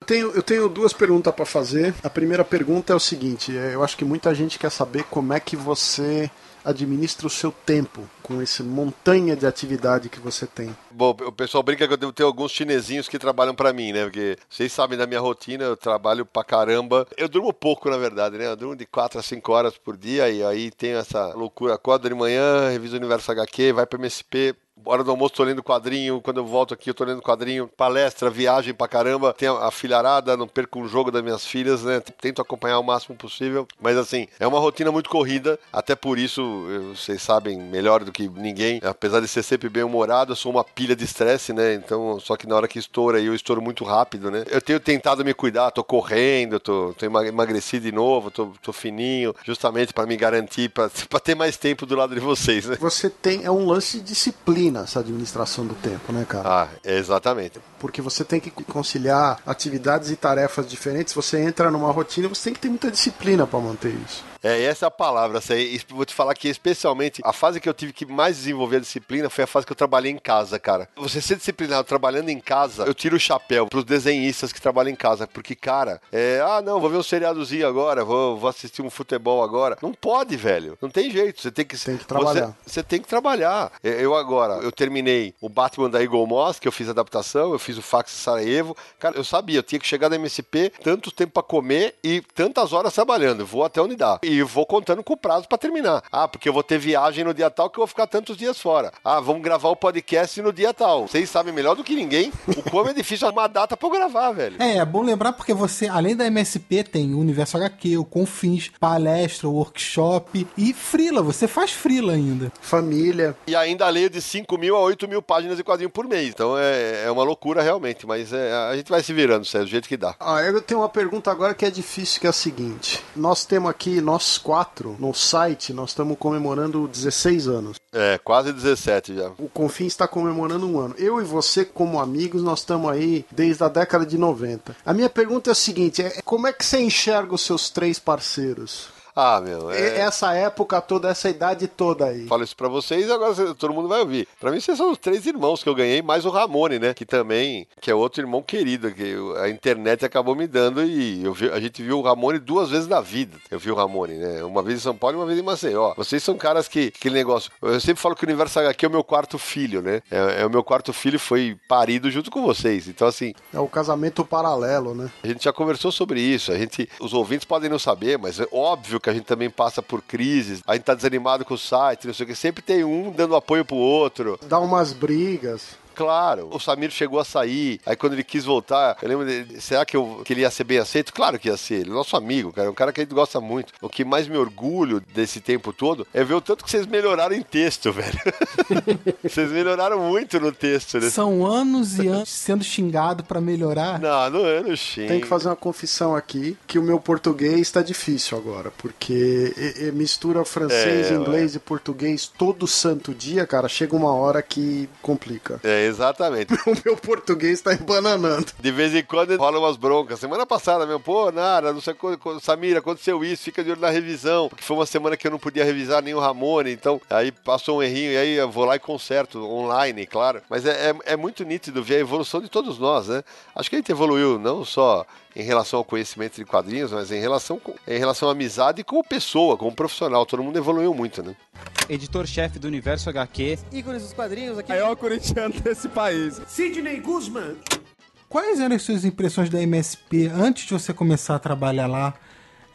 Eu tenho, eu tenho duas perguntas para fazer. A primeira pergunta é o seguinte: é, eu acho que muita gente quer saber como é que você administra o seu tempo com esse montanha de atividade que você tem. Bom, o pessoal brinca que eu devo ter alguns chinesinhos que trabalham para mim, né? Porque vocês sabem da minha rotina, eu trabalho pra caramba. Eu durmo pouco, na verdade, né? Eu durmo de 4 a 5 horas por dia e aí tenho essa loucura. Acordo de manhã, reviso o Universo HQ, vai pro MSP, hora do almoço tô lendo quadrinho, quando eu volto aqui eu tô lendo quadrinho, palestra, viagem pra caramba, tem a filharada, não perco um jogo das minhas filhas, né? Tento acompanhar o máximo possível, mas assim, é uma rotina muito corrida, até por isso, vocês sabem melhor do que ninguém, apesar de ser sempre bem humorado, eu sou uma pilha de estresse, né? Então, só que na hora que estoura, eu estouro muito rápido, né? Eu tenho tentado me cuidar, tô correndo, tô, tô emagrecido de novo, tô, tô fininho, justamente para me garantir, para [laughs] ter mais tempo do lado de vocês, né? Você tem, é um lance de disciplina essa administração do tempo, né, cara? Ah, exatamente. Porque você tem que conciliar atividades e tarefas diferentes, você entra numa rotina, você tem que ter muita disciplina para manter isso. É, essa é a palavra. Essa aí, vou te falar que, especialmente, a fase que eu tive que mais desenvolver a disciplina foi a fase que eu trabalhei em casa, cara. Você ser disciplinado trabalhando em casa, eu tiro o chapéu pros desenhistas que trabalham em casa. Porque, cara, é. Ah, não, vou ver um seriadozinho agora, vou, vou assistir um futebol agora. Não pode, velho. Não tem jeito. Você tem que. Tem que trabalhar. Você, você tem que trabalhar. Eu agora, eu terminei o Batman da Eagle Moss, que eu fiz adaptação, eu fiz o Fax Sarajevo. Cara, eu sabia, eu tinha que chegar da MSP, tanto tempo para comer e tantas horas trabalhando. vou até onde dá. E vou contando com o prazo para terminar. Ah, porque eu vou ter viagem no dia tal que eu vou ficar tantos dias fora. Ah, vamos gravar o podcast no dia tal. Vocês sabem melhor do que ninguém o como é difícil [laughs] arrumar data para eu gravar, velho. É, é bom lembrar porque você, além da MSP, tem o Universo HQ, o Confins, palestra, workshop e frila. Você faz frila ainda. Família. E ainda leio de 5 mil a 8 mil páginas de quadrinho por mês. Então é, é uma loucura realmente, mas é, a gente vai se virando, Sérgio, do jeito que dá. Ah, eu tenho uma pergunta agora que é difícil, que é a seguinte. Nós temos aqui, nós quatro, no site, nós estamos comemorando 16 anos. É, quase 17 já. O Confins está comemorando um ano. Eu e você, como amigos, nós estamos aí desde a década de 90. A minha pergunta é a seguinte: é, como é que você enxerga os seus três parceiros? Ah, meu. É... Essa época toda, essa idade toda aí. Falo isso pra vocês e agora todo mundo vai ouvir. Pra mim, vocês são os três irmãos que eu ganhei, mais o Ramone, né? Que também, que é outro irmão querido, que a internet acabou me dando e vi, a gente viu o Ramone duas vezes na vida. Eu vi o Ramone, né? Uma vez em São Paulo e uma vez em Maceió. Vocês são caras que, aquele negócio. Eu sempre falo que o Universo HQ é o meu quarto filho, né? É, é o meu quarto filho foi parido junto com vocês. Então, assim. É o casamento paralelo, né? A gente já conversou sobre isso. A gente, os ouvintes podem não saber, mas é óbvio que a gente também passa por crises, a gente tá desanimado com o site, não sei o que, sempre tem um dando apoio pro outro. Dá umas brigas. Claro, o Samir chegou a sair, aí quando ele quis voltar, eu lembro dele, será que, eu, que ele ia ser bem aceito? Claro que ia ser, ele é nosso amigo, cara, é um cara que a gente gosta muito. O que mais me orgulho desse tempo todo é ver o tanto que vocês melhoraram em texto, [laughs] velho. [laughs] vocês melhoraram muito no texto. Né? São anos e anos sendo xingado para melhorar. Não, não é no xingo. Tem que fazer uma confissão aqui, que o meu português está difícil agora, porque e, e mistura francês, é, inglês ué. e português todo santo dia, cara, chega uma hora que complica. É, exatamente. [laughs] o meu português tá embananando. De vez em quando rola umas broncas. Semana passada mesmo, pô, nada, não sei quando, Samira, aconteceu isso, fica de olho na revisão. Porque foi uma semana que eu não podia revisar nem o Ramone, então aí passou um errinho e aí eu vou lá e conserto online, claro. Mas é, é, é muito nítido ver a evolução de todos nós, né? Acho que a gente evoluiu não só em relação ao conhecimento de quadrinhos, mas em relação, com, em relação à amizade como pessoa, como profissional. Todo mundo evoluiu muito, né? Editor-chefe do Universo HQ. Ícones dos quadrinhos aqui. Maior corintiano desse país. Sidney Guzman. Quais eram as suas impressões da MSP antes de você começar a trabalhar lá?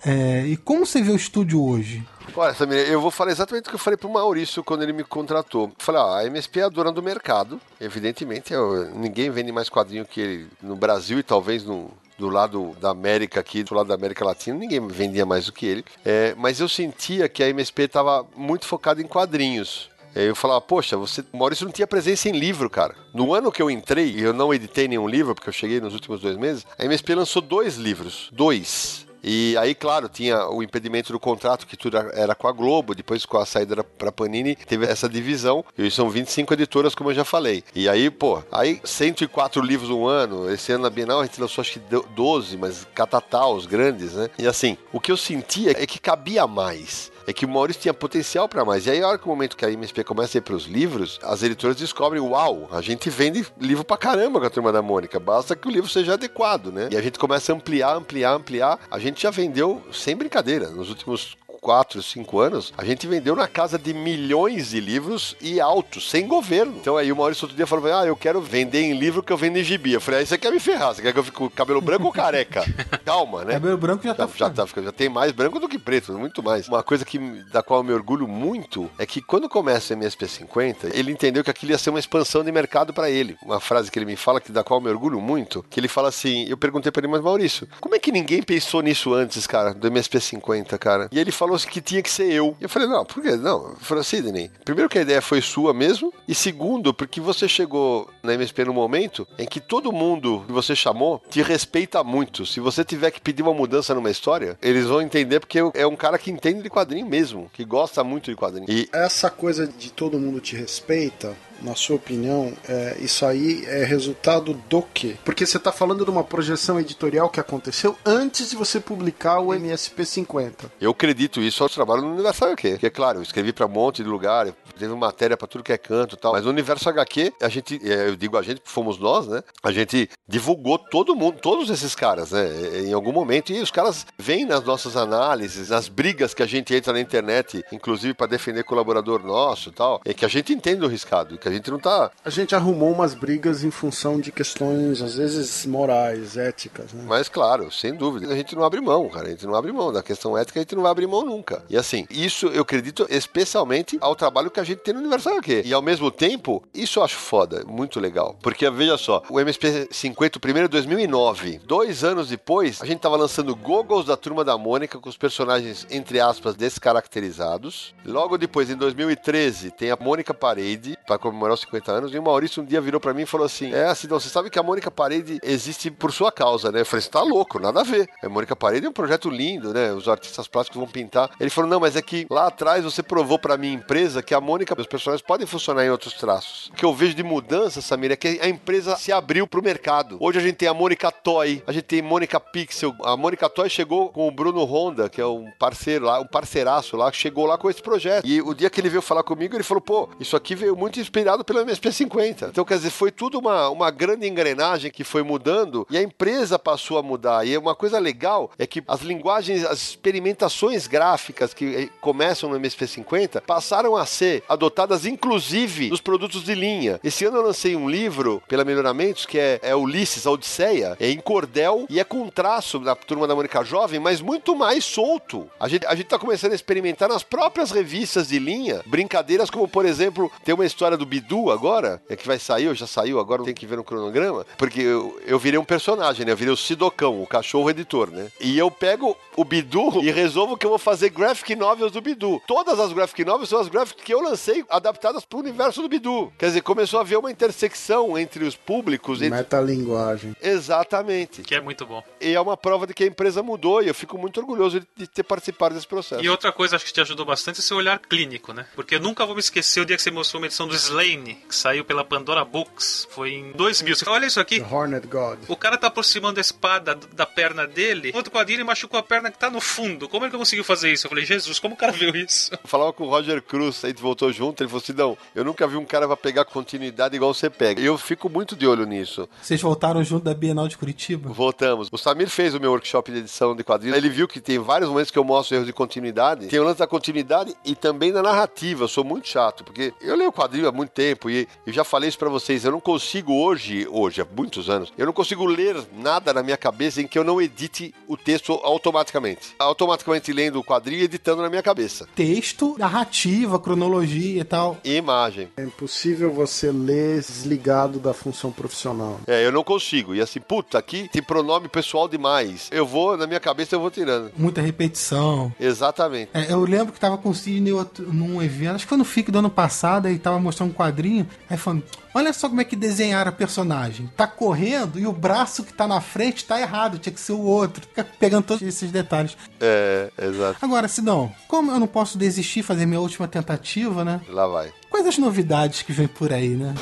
É, e como você vê o estúdio hoje? Olha, Samir, eu vou falar exatamente o que eu falei pro Maurício quando ele me contratou. Falei, ó, a MSP é a dona do mercado, evidentemente, eu, ninguém vende mais quadrinho que ele no Brasil e talvez no, do lado da América aqui, do lado da América Latina, ninguém vendia mais do que ele. É, mas eu sentia que a MSP estava muito focada em quadrinhos. Aí eu falava, poxa, você, Maurício não tinha presença em livro, cara. No ano que eu entrei, e eu não editei nenhum livro, porque eu cheguei nos últimos dois meses, a MSP lançou dois livros. Dois. E aí, claro, tinha o impedimento do contrato, que tudo era com a Globo, depois com a saída pra Panini, teve essa divisão, e são 25 editoras, como eu já falei. E aí, pô, aí 104 livros um ano, esse ano na Bienal a gente lançou acho que 12, mas catataus grandes, né? E assim, o que eu sentia é que cabia mais é que o Maurício tinha potencial para mais. E aí, a hora que o momento que a MSP começa a ir para os livros, as editoras descobrem: uau, a gente vende livro pra caramba com a turma da Mônica, basta que o livro seja adequado, né? E a gente começa a ampliar, ampliar, ampliar. A gente já vendeu, sem brincadeira, nos últimos 4, 5 anos, a gente vendeu na casa de milhões de livros e altos, sem governo. Então aí o Maurício outro dia falou: Ah, eu quero vender em livro que eu vendo em gibi. Eu falei: Ah, você quer me ferrar? Você quer que eu fique com cabelo branco ou careca? [laughs] Calma, né? Cabelo branco já, já tá já, tá ficando. Já tem mais branco do que preto, muito mais. Uma coisa que, da qual eu me orgulho muito é que quando começa o MSP50, ele entendeu que aquilo ia ser uma expansão de mercado para ele. Uma frase que ele me fala, que da qual eu me orgulho muito, que ele fala assim: eu perguntei para ele, mas Maurício, como é que ninguém pensou nisso antes, cara, do MSP50, cara? E ele falou assim que tinha que ser eu. E eu falei, não, por quê? Não. Eu falei, Sidney, primeiro que a ideia foi sua mesmo, e segundo, porque você chegou na MSP no momento em que todo mundo que você chamou te respeita muito. Se você tiver que pedir uma mudança numa história, eles vão entender porque é um cara que entende de quadrinho mesmo, que gosta muito de quadrinho. E essa coisa de todo mundo te respeita, na sua opinião, é, isso aí é resultado do quê? Porque você está falando de uma projeção editorial que aconteceu antes de você publicar o MSP 50. Eu acredito isso ao trabalho no Universo HQ. Porque, claro, eu escrevi para um monte de lugar, teve matéria para tudo que é canto e tal. Mas no Universo HQ, a gente, eu digo a gente, fomos nós, né? A gente divulgou todo mundo, todos esses caras, né? Em algum momento. E os caras vêm nas nossas análises, nas brigas que a gente entra na internet, inclusive para defender colaborador nosso e tal. É que a gente entende o riscado, que a gente não tá. A gente arrumou umas brigas em função de questões, às vezes, morais, éticas, né? Mas, claro, sem dúvida, a gente não abre mão, cara. A gente não abre mão. Da questão ética, a gente não vai abrir mão nunca. E assim, isso eu acredito especialmente ao trabalho que a gente tem no Universal HQ. E ao mesmo tempo, isso eu acho foda, muito legal. Porque, veja só, o MSP 50, o primeiro é 2009. Dois anos depois, a gente tava lançando goggles da Turma da Mônica com os personagens, entre aspas, descaracterizados. Logo depois, em 2013, tem a Mônica Parede, para comemorar os 50 anos. E o Maurício um dia virou para mim e falou assim: É, assim, você sabe que a Mônica Parede existe por sua causa, né? Eu falei: Você tá louco, nada a ver. A Mônica Parede é um projeto lindo, né? Os artistas plásticos vão pintar. Ele falou: Não, mas é que lá atrás você provou para minha empresa que a Mônica, os personagens podem funcionar em outros traços. O que eu vejo de mudança, Samir, é que a empresa se abriu pro mercado. Hoje a gente tem a Mônica Toy, a gente tem Mônica Pixel. A Mônica Toy chegou com o Bruno Honda, que é um parceiro lá, um parceiraço lá, chegou lá com esse projeto. E o dia que ele veio falar comigo, ele falou: Pô, isso aqui veio muito inspirado pelo MSP 50. Então, quer dizer, foi tudo uma, uma grande engrenagem que foi mudando e a empresa passou a mudar. E uma coisa legal é que as linguagens, as experimentações gráficas que eh, começam no MSP 50 passaram a ser adotadas, inclusive, nos produtos de linha. Esse ano eu lancei um livro pela Melhoramentos que é, é Ulisses, a Odisseia, é em cordel e é com traço da turma da Mônica Jovem, mas muito mais solto. A gente, a gente tá começando a experimentar nas próprias revistas de linha brincadeiras como, por exemplo, tem uma história do Bidu agora, é que vai sair, ou já saiu, agora tem que ver no cronograma, porque eu, eu virei um personagem, né? Eu virei o Sidocão, o cachorro editor, né? E eu pego o Bidu [laughs] e resolvo que eu vou fazer graphic novels do Bidu. Todas as graphic novels são as graphics que eu lancei adaptadas pro universo do Bidu. Quer dizer, começou a haver uma intersecção entre os públicos. Entre... Metalinguagem. Exatamente. Que é muito bom. E é uma prova de que a empresa mudou e eu fico muito orgulhoso de ter participado desse processo. E outra coisa acho que te ajudou bastante é seu olhar clínico, né? Porque eu nunca vou me esquecer o dia que você mostrou uma edição do Slane, que saiu pela Pandora Books. Foi em 2000. Você fala, olha isso aqui. The Hornet God. O cara tá aproximando a espada da perna dele. Outro quadrinho ele machucou a perna que tá no fundo. Como é que eu conseguiu fazer isso? Eu falei, Jesus, como o cara viu isso? Eu falava com o Roger Cruz, a gente voltou junto. Ele falou assim: não, eu nunca vi um cara pra pegar continuidade igual você pega. E eu fico muito de olho nisso. Vocês voltaram junto da Bienal de Curitiba? Voltamos. O Samir fez o meu workshop de edição de quadrinhos. Ele viu que tem vários momentos que eu mostro erros de continuidade. Tem o lance da continuidade e também da narrativa. Eu sou muito chato, porque eu leio quadrinho há muito tempo e eu já falei isso pra vocês, eu não consigo hoje, hoje, há muitos anos, eu não consigo ler nada na minha cabeça em que eu não edite o texto automaticamente. Automaticamente lendo o quadrinho e editando na minha cabeça. Texto, narrativa, cronologia e tal. E imagem. É impossível você ler desligado da função profissional. É, eu não consigo. E assim, puta, aqui tem pronome pessoal demais. Eu vou, na minha cabeça, eu vou tirando. Muita repetição. Exatamente. É, eu lembro que tava com o Sidney outro- num evento, acho que foi no FIC do ano passado, aí tava mostrando um quadrinho, aí falando. Olha só como é que desenharam a personagem. Tá correndo e o braço que tá na frente tá errado, tinha que ser o outro. Fica pegando todos esses detalhes. É, exato. Agora, Sidão, como eu não posso desistir, fazer minha última tentativa, né? Lá vai. Quais as novidades que vem por aí, né?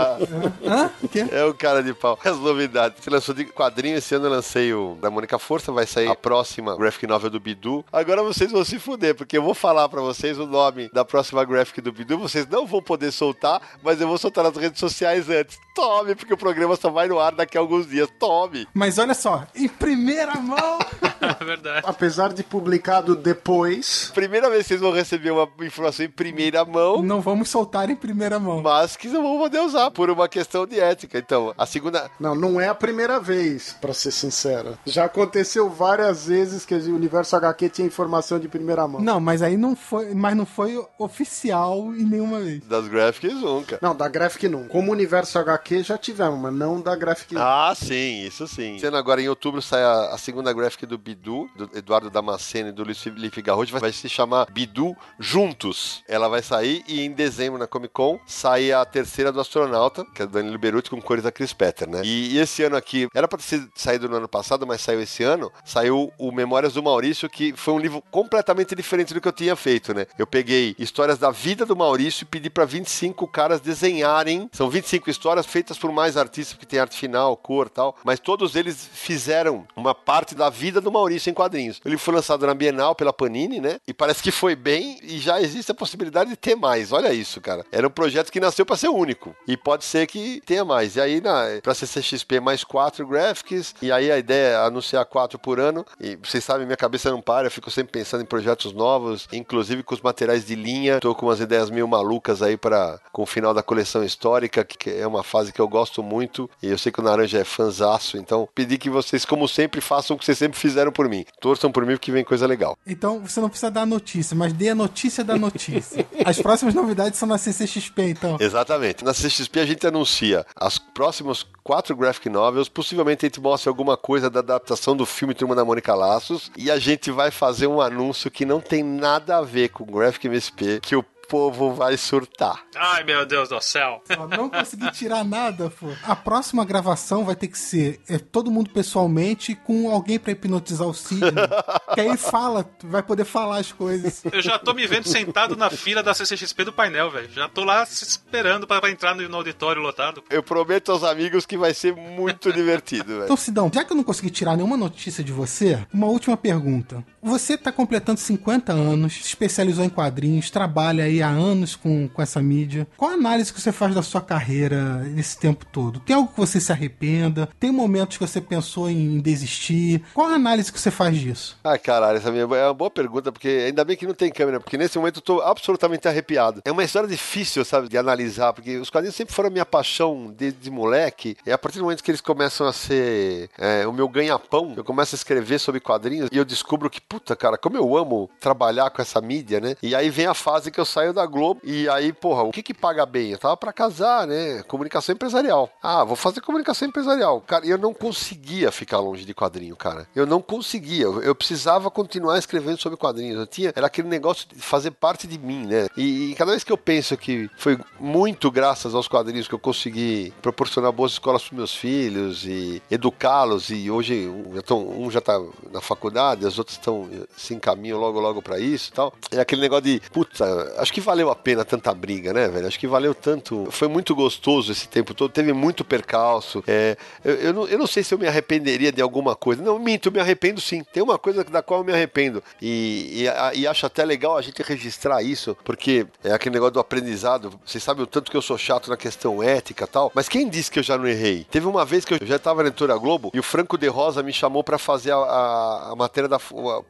[laughs] Hã? O quê? É o cara de pau. As novidades. Você lançou de quadrinho, esse ano eu lancei o da Mônica Força, vai sair a próxima graphic novel do Bidu. Agora vocês vão se fuder, porque eu vou falar pra vocês o nome da próxima graphic do Bidu, vocês não vão poder soltar, mas eu vou soltar nas redes sociais antes. Tome, porque o programa só vai no ar daqui a alguns dias. Tome! Mas olha só, em primeira mão. É verdade. Apesar de publicado depois, Primeira vez que vocês vão receber uma informação em primeira mão, Não vamos soltar em primeira mão. mas que não vão poder usar por uma questão de ética. Então, a segunda. não, não é a primeira vez, pra ser sincero. Já aconteceu várias vezes que o Universo HQ tinha informação de primeira mão. Não, mas aí não foi, mas não foi oficial em nenhuma vez. Das graphics nunca. Não, da Graphic não. Como Universo HQ já tivemos, mas não da Graphic. Ah, sim, isso sim. Sendo agora em outubro sai a, a segunda graphic do Bidu, do Eduardo Damasceno e do Luiz Felipe Garrote, vai, se chamar Bidu Juntos. Ela vai sair e em dezembro na Comic Con sai a terceira do Astronauta, que é do Danilo Beruti com cores da Chris Petter, né? E, e esse ano aqui, era pra ter saído no ano passado, mas saiu esse ano, saiu o Memórias do Maurício, que foi um livro completamente diferente do que eu tinha feito, né? Eu peguei histórias da vida do Maurício e pedi pra 25 caras desenharem. São 25 histórias feitas por mais artistas, porque tem arte final, cor tal, mas todos eles fizeram uma parte da vida do Maurício em quadrinhos. Ele foi lançado na Bienal pela Panini, né? E parece que foi bem e já existe a possibilidade de ter mais. Olha isso, cara. Era um projeto que nasceu pra ser único. E pode ser que tenha mais. E aí, na, pra CCXP, mais quatro graphics. E aí a ideia é anunciar quatro por ano. E vocês sabem, minha cabeça não para. Eu fico sempre pensando em projetos novos, inclusive com os materiais de linha. Tô com umas ideias meio malucas aí para com o final da coleção histórica, que- que é uma fase que eu gosto muito. E eu sei que o Naranja é fanzaço. Então, pedi que vocês, como sempre, façam o que vocês sempre fizeram por mim. Torçam por mim porque vem coisa legal. Então você não precisa dar a notícia, mas dê a notícia da notícia. [laughs] As próximas novidades são na CCXP, então. Exatamente. Na CXP a gente anuncia as próximas quatro graphic novels. Possivelmente a gente mostra alguma coisa da adaptação do filme Turma da Mônica Laços. E a gente vai fazer um anúncio que não tem nada a ver com Graphic MSP, que o povo vai surtar. Ai, meu Deus do céu. Ó, Não consegui tirar nada, pô. A próxima gravação vai ter que ser é, todo mundo pessoalmente com alguém pra hipnotizar o Sidney. [laughs] que aí fala, vai poder falar as coisas. Eu já tô me vendo sentado na fila da CCXP do painel, velho. Já tô lá esperando pra, pra entrar no, no auditório lotado. Eu prometo aos amigos que vai ser muito [laughs] divertido, velho. Então, Sidão, já que eu não consegui tirar nenhuma notícia de você, uma última pergunta. Você tá completando 50 anos, se especializou em quadrinhos, trabalha aí há anos com, com essa mídia. Qual a análise que você faz da sua carreira nesse tempo todo? Tem algo que você se arrependa? Tem momentos que você pensou em desistir? Qual a análise que você faz disso? Ah, caralho, essa minha é uma boa pergunta, porque ainda bem que não tem câmera, porque nesse momento eu tô absolutamente arrepiado. É uma história difícil, sabe, de analisar, porque os quadrinhos sempre foram a minha paixão desde moleque, e a partir do momento que eles começam a ser é, o meu ganha-pão, eu começo a escrever sobre quadrinhos e eu descubro que, puta, cara, como eu amo trabalhar com essa mídia, né? E aí vem a fase que eu saio da Globo, e aí, porra, o que que paga bem? Eu tava pra casar, né? Comunicação empresarial. Ah, vou fazer comunicação empresarial. Cara, eu não conseguia ficar longe de quadrinho, cara. Eu não conseguia. Eu, precisava continuar escrevendo sobre quadrinhos. Eu tinha, era aquele negócio de fazer parte de mim, né? E, e cada vez que eu penso que foi muito graças aos quadrinhos que eu consegui proporcionar boas escolas para meus filhos e educá-los, e hoje um já, tá na faculdade, os outros estão se encaminham logo, logo para isso e tal. É aquele negócio de, puta, acho que valeu a pena tanta briga, né, velho? Acho que valeu tanto. Foi muito gostoso esse tempo todo, teve muito percalço. É, eu, eu, não, eu não sei se eu me arrependeria de alguma coisa. Não, minto, eu me arrependo sim. Tem uma coisa da qual eu me arrependo. E, e, e acho até legal a gente registrar isso, porque é aquele negócio do aprendizado. Vocês sabem o tanto que eu sou chato na questão ética tal. Mas quem disse que eu já não errei? Teve uma vez que eu já estava na editora Globo e o Franco de Rosa me chamou para fazer a, a- a matéria da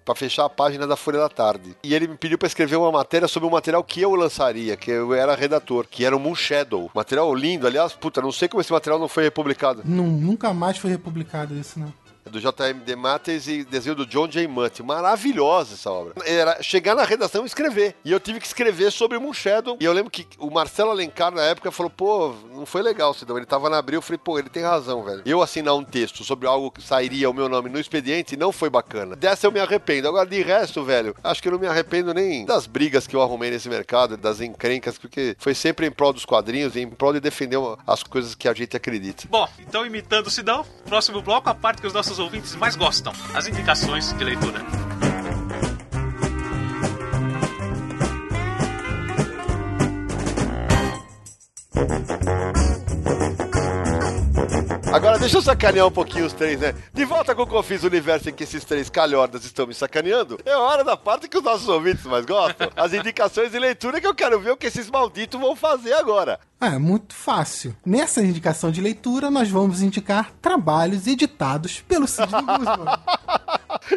para fechar a página da Folha da Tarde. E ele me pediu para escrever uma matéria sobre um material que eu lançaria, que eu era redator, que era o Moon Shadow. Material lindo, aliás, puta, não sei como esse material não foi republicado. Não, nunca mais foi republicado isso, não. Do JM de Mattes e desenho do John J. Mutt. Maravilhosa essa obra. Era chegar na redação e escrever. E eu tive que escrever sobre Moon Shadow. E eu lembro que o Marcelo Alencar, na época, falou: pô, não foi legal, Sidão. Ele tava na abril. Eu falei: pô, ele tem razão, velho. Eu assinar um texto sobre algo que sairia o meu nome no expediente não foi bacana. Dessa eu me arrependo. Agora, de resto, velho, acho que eu não me arrependo nem das brigas que eu arrumei nesse mercado, das encrencas, porque foi sempre em prol dos quadrinhos e em prol de defender as coisas que a gente acredita. Bom, então imitando o Sidão, próximo bloco, a parte que os nossos ouvintes mais gostam, as indicações de leitura. Agora deixa eu sacanear um pouquinho os três, né? De volta com o Confis Universo em que esses três calhordas estão me sacaneando, é hora da parte que os nossos ouvintes mais gostam. As indicações de leitura que eu quero ver o que esses malditos vão fazer agora. É, muito fácil. Nessa indicação de leitura, nós vamos indicar trabalhos editados pelo Sidney Guzman.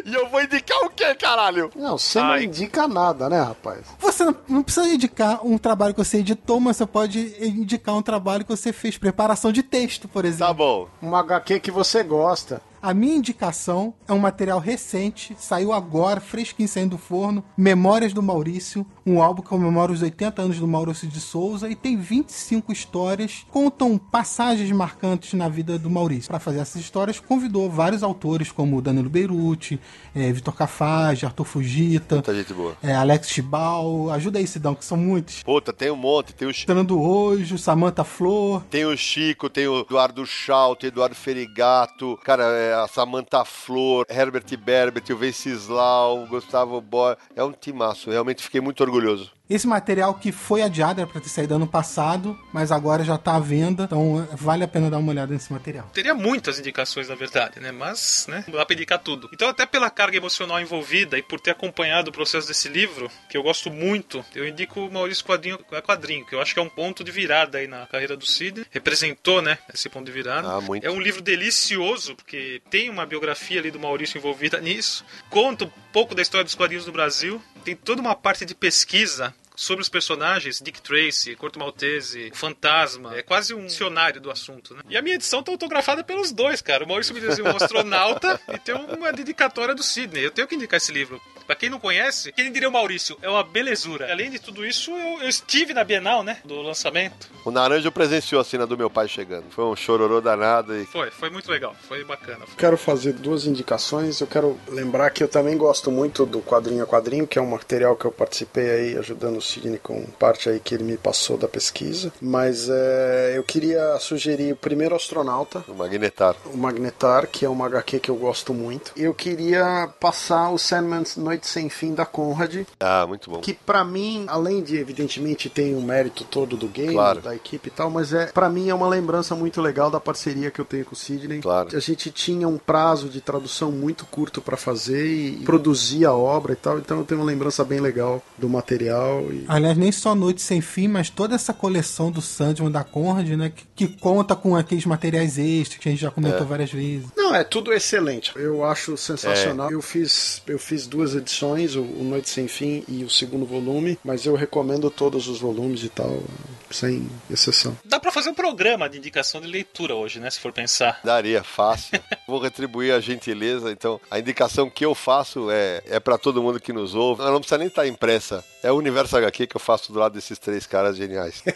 [laughs] e eu vou indicar o quê, caralho? Não, você não indica nada, né, rapaz? Você não, não precisa indicar um trabalho que você editou, mas você pode indicar um trabalho que você fez preparação de texto, por exemplo. Tá bom. Um HQ que você gosta. A minha indicação é um material recente, saiu agora, fresquinho saindo do forno, Memórias do Maurício, um álbum que comemora os 80 anos do Maurício de Souza e tem 25 histórias, contam passagens marcantes na vida do Maurício. Para fazer essas histórias, convidou vários autores como Danilo Beruti, é, Vitor Cafage, Arthur Fugita, Muita gente boa. é, Alex Chibal, ajuda aí, Sidão, que são muitos. Puta, tem um monte, tem o Chico. Fernando Ojo, Samantha Flor, Tem o Chico, tem o Eduardo Schau, tem o Eduardo Ferigato, cara, é a Samantha Flor, Herbert Berbert, o Venceslau, o Gustavo Boy. É um timaço, realmente fiquei muito orgulhoso. Esse material que foi adiado era para ter saído ano passado, mas agora já tá à venda, então vale a pena dar uma olhada nesse material. Teria muitas indicações, na verdade, né? Mas, né? Não dá pra indicar tudo. Então, até pela carga emocional envolvida e por ter acompanhado o processo desse livro, que eu gosto muito, eu indico o Maurício Quadrinho a Quadrinho, que eu acho que é um ponto de virada aí na carreira do Cid. Representou, né? Esse ponto de virada. Ah, muito. É um livro delicioso, porque tem uma biografia ali do Maurício envolvida nisso. Conta um pouco da história dos quadrinhos do Brasil. Tem toda uma parte de pesquisa sobre os personagens, Dick Tracy, Corto Maltese, Fantasma. É quase um dicionário do assunto, né? E a minha edição tá autografada pelos dois, cara. O Maurício me desenhou um astronauta [laughs] e tem uma dedicatória do Sidney. Eu tenho que indicar esse livro. Pra quem não conhece, quem diria o Maurício? É uma belezura. Além de tudo isso, eu, eu estive na Bienal, né? Do lançamento. O Naranjo presenciou a cena do meu pai chegando. Foi um chororô danado e. Foi, foi muito legal. Foi bacana. Quero fazer duas indicações. Eu quero lembrar que eu também gosto muito do quadrinho a quadrinho, que é um material que eu participei aí ajudando o Sidney com parte aí que ele me passou da pesquisa. Mas é, eu queria sugerir o primeiro astronauta, O Magnetar. o Magnetar, que é uma HQ que eu gosto muito. Eu queria passar o Sandman's Noite Sem Fim da Conrad, Ah, muito bom. que pra mim, além de evidentemente tem o mérito todo do game, Claro. da equipe e tal, mas é para mim é uma lembrança muito legal da parceria que eu tenho com o Sidney. Claro. A gente tinha um prazo de tradução muito curto pra fazer e produzir a obra e tal, então eu tenho uma lembrança bem legal do material e Aliás, nem só Noite Sem Fim, mas toda essa coleção do Sandman da Conrad, né? Que, que conta com aqueles materiais extras que a gente já comentou várias vezes. Não, é tudo excelente. Eu acho sensacional. Eu fiz eu fiz duas edições, o, o Noite Sem Fim e o segundo volume, mas eu recomendo todos os volumes e tal, sem exceção. Dá pra fazer um programa de indicação de leitura hoje, né? Se for pensar. Daria, fácil. [laughs] Vou retribuir a gentileza. Então, a indicação que eu faço é, é para todo mundo que nos ouve. Ela não precisa nem estar impressa. É o Universo HQ que eu faço do lado desses três caras geniais. [laughs]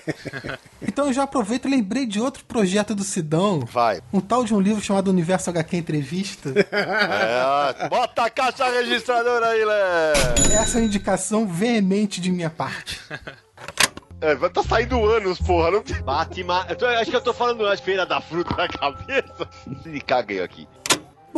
Então eu já aproveito e lembrei de outro projeto do Sidão. Vai. Um tal de um livro chamado Universo HQ Entrevista. [laughs] É, bota a caixa registradora aí, Lé! Essa é uma indicação veemente de minha parte. [laughs] É, vai tá saindo anos, porra. Não... Batman. Eu tô- acho que eu tô falando as feiras da fruta na cabeça. Me caguei aqui.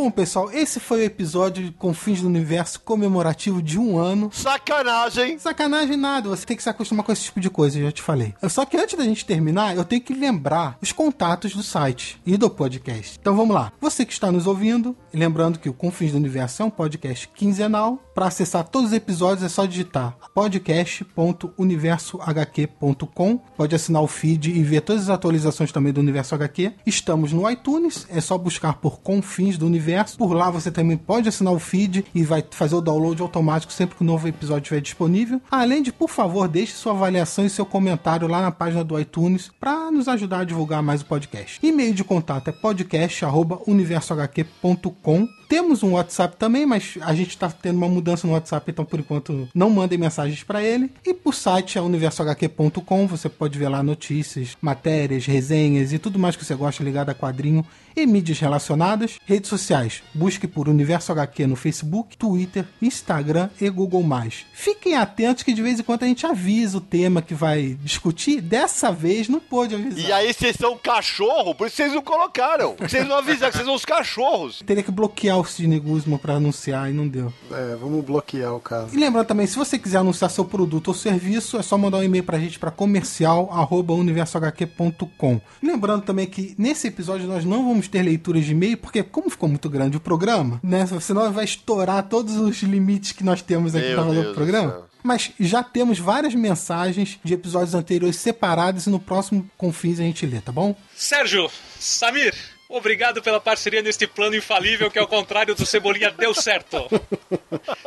Bom, pessoal, esse foi o episódio de Confins do Universo comemorativo de um ano. Sacanagem! Sacanagem nada, você tem que se acostumar com esse tipo de coisa, eu já te falei. Só que antes da gente terminar, eu tenho que lembrar os contatos do site e do podcast. Então vamos lá. Você que está nos ouvindo, lembrando que o Confins do Universo é um podcast quinzenal. Para acessar todos os episódios é só digitar podcast.universohq.com. Pode assinar o feed e ver todas as atualizações também do Universo HQ. Estamos no iTunes, é só buscar por Confins do Universo Universo. Por lá você também pode assinar o feed e vai fazer o download automático sempre que o novo episódio estiver disponível. Além de, por favor, deixe sua avaliação e seu comentário lá na página do iTunes para nos ajudar a divulgar mais o podcast. E-mail de contato é podcast@universohq.com. Temos um WhatsApp também, mas a gente está tendo uma mudança no WhatsApp, então por enquanto não mandem mensagens para ele. E por site é universohq.com, você pode ver lá notícias, matérias, resenhas e tudo mais que você gosta ligado a quadrinho e mídias relacionadas. Redes sociais, busque por Universo HQ no Facebook, Twitter, Instagram e Google+. Fiquem atentos que de vez em quando a gente avisa o tema que vai discutir. Dessa vez não pôde avisar. E aí vocês são cachorro, por isso vocês não colocaram. Vocês não avisaram que vocês são os cachorros. Teria que bloquear o Sidney Guzman pra anunciar e não deu. É, vamos bloquear o cara. E lembrando também, se você quiser anunciar seu produto ou serviço, é só mandar um e-mail pra gente pra comercial@universohq.com. Lembrando também que nesse episódio nós não vamos ter leituras de e-mail, porque como ficou muito grande o programa, né? Senão vai estourar todos os limites que nós temos aqui pra fazer o do programa. céu. Mas já temos várias mensagens de episódios anteriores separadas e no próximo Confins a gente lê, tá bom? Sérgio, Samir, obrigado pela parceria neste plano infalível que, ao contrário do Cebolinha, deu certo.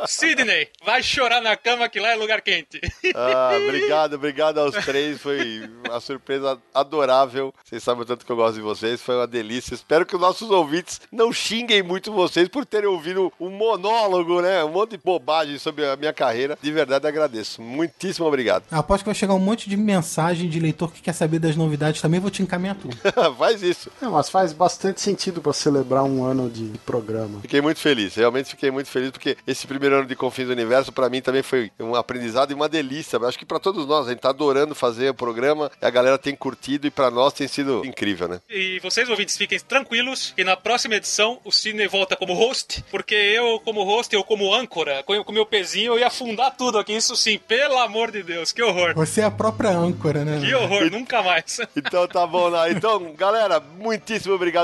Sidney, vai chorar na cama que lá é lugar quente. Ah, obrigado, obrigado aos três. Foi uma surpresa adorável. Vocês sabem o tanto que eu gosto de vocês. Foi uma delícia. Espero que os nossos ouvintes não xinguem muito vocês por terem ouvido um monólogo, né? Um monte de bobagem sobre a minha carreira. De verdade, agradeço. Muitíssimo obrigado. [laughs] Aposto que vai chegar um monte de mensagem de leitor que quer saber das novidades também. Vou te encaminhar tudo. Faz isso. Não, mas faz bastante sentido pra celebrar um ano de programa. Fiquei muito feliz, realmente fiquei muito feliz, porque esse primeiro ano de Confins do Universo, pra mim, também foi um aprendizado e uma delícia. Acho que pra todos nós, a gente tá adorando fazer o programa, a galera tem curtido e pra nós tem sido incrível, né? E vocês, ouvintes, fiquem tranquilos que na próxima edição o Sidney volta como host, porque eu, como host, eu como âncora, com o meu pezinho, eu ia afundar tudo aqui. Isso sim, pelo amor de Deus, que horror. Você é a própria âncora, né? Que horror, [laughs] nunca mais. Então tá bom lá. Então, galera, muitíssimo obrigado,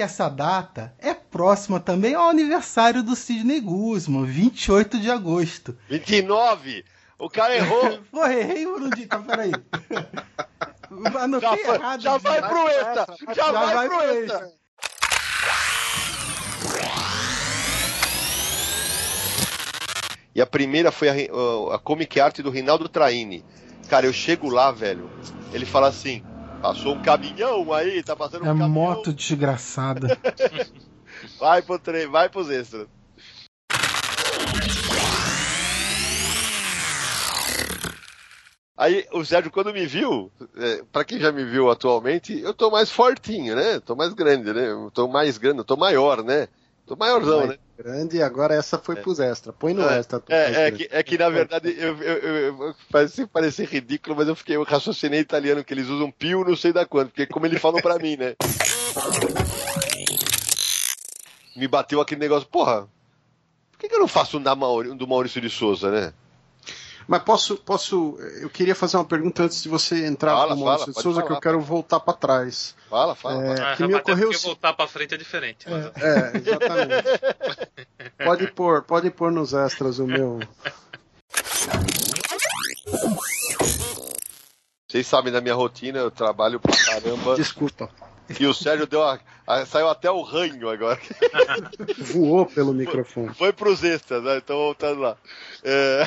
Que essa data é próxima também ao aniversário do Sidney Guzman, 28 de agosto. 29! O cara errou! [laughs] Pô, errei então peraí. Anotei Já, foi- errado. já vai pro extra! Já, vai, pro extra! E a primeira foi a, a Comic Art do Rinaldo Traini. Cara, eu chego lá, velho. Ele fala assim: passou um caminhão aí, tá passando um É caminhão. moto desgraçada. [laughs] Vai pro trem, vai pros extras. Aí o Sérgio, quando me viu, é, pra quem já me viu atualmente, eu tô mais fortinho, né? Tô mais grande, né? Eu tô mais grande, eu tô maior, né? Tô maiorzão, né? Grande, agora essa foi pros extra. Põe no É, extra. É, é que, é que na verdade eu, eu, eu, eu parece parecer ridículo, mas eu fiquei, eu raciocinei italiano que eles usam pio não sei da quanto, porque como ele falou pra mim, né? Me bateu aquele negócio, porra, por que, que eu não faço um da Mauri- um do Maurício de Souza, né? Mas posso, posso. Eu queria fazer uma pergunta antes de você entrar Fala, no fala, Maurício de Souza, que eu quero voltar pra trás. Fala, fala. É, Ah, que me até ocorreu. porque voltar pra frente é diferente. mas- É, exatamente. pode pôr, pode pôr nos extras o meu. Vocês sabem da minha rotina, eu trabalho pra caramba. Desculpa. E o Sérgio deu a, a- saiu até o ranho agora. Voou pelo microfone. Foi pros extras, né? Então voltando lá. É...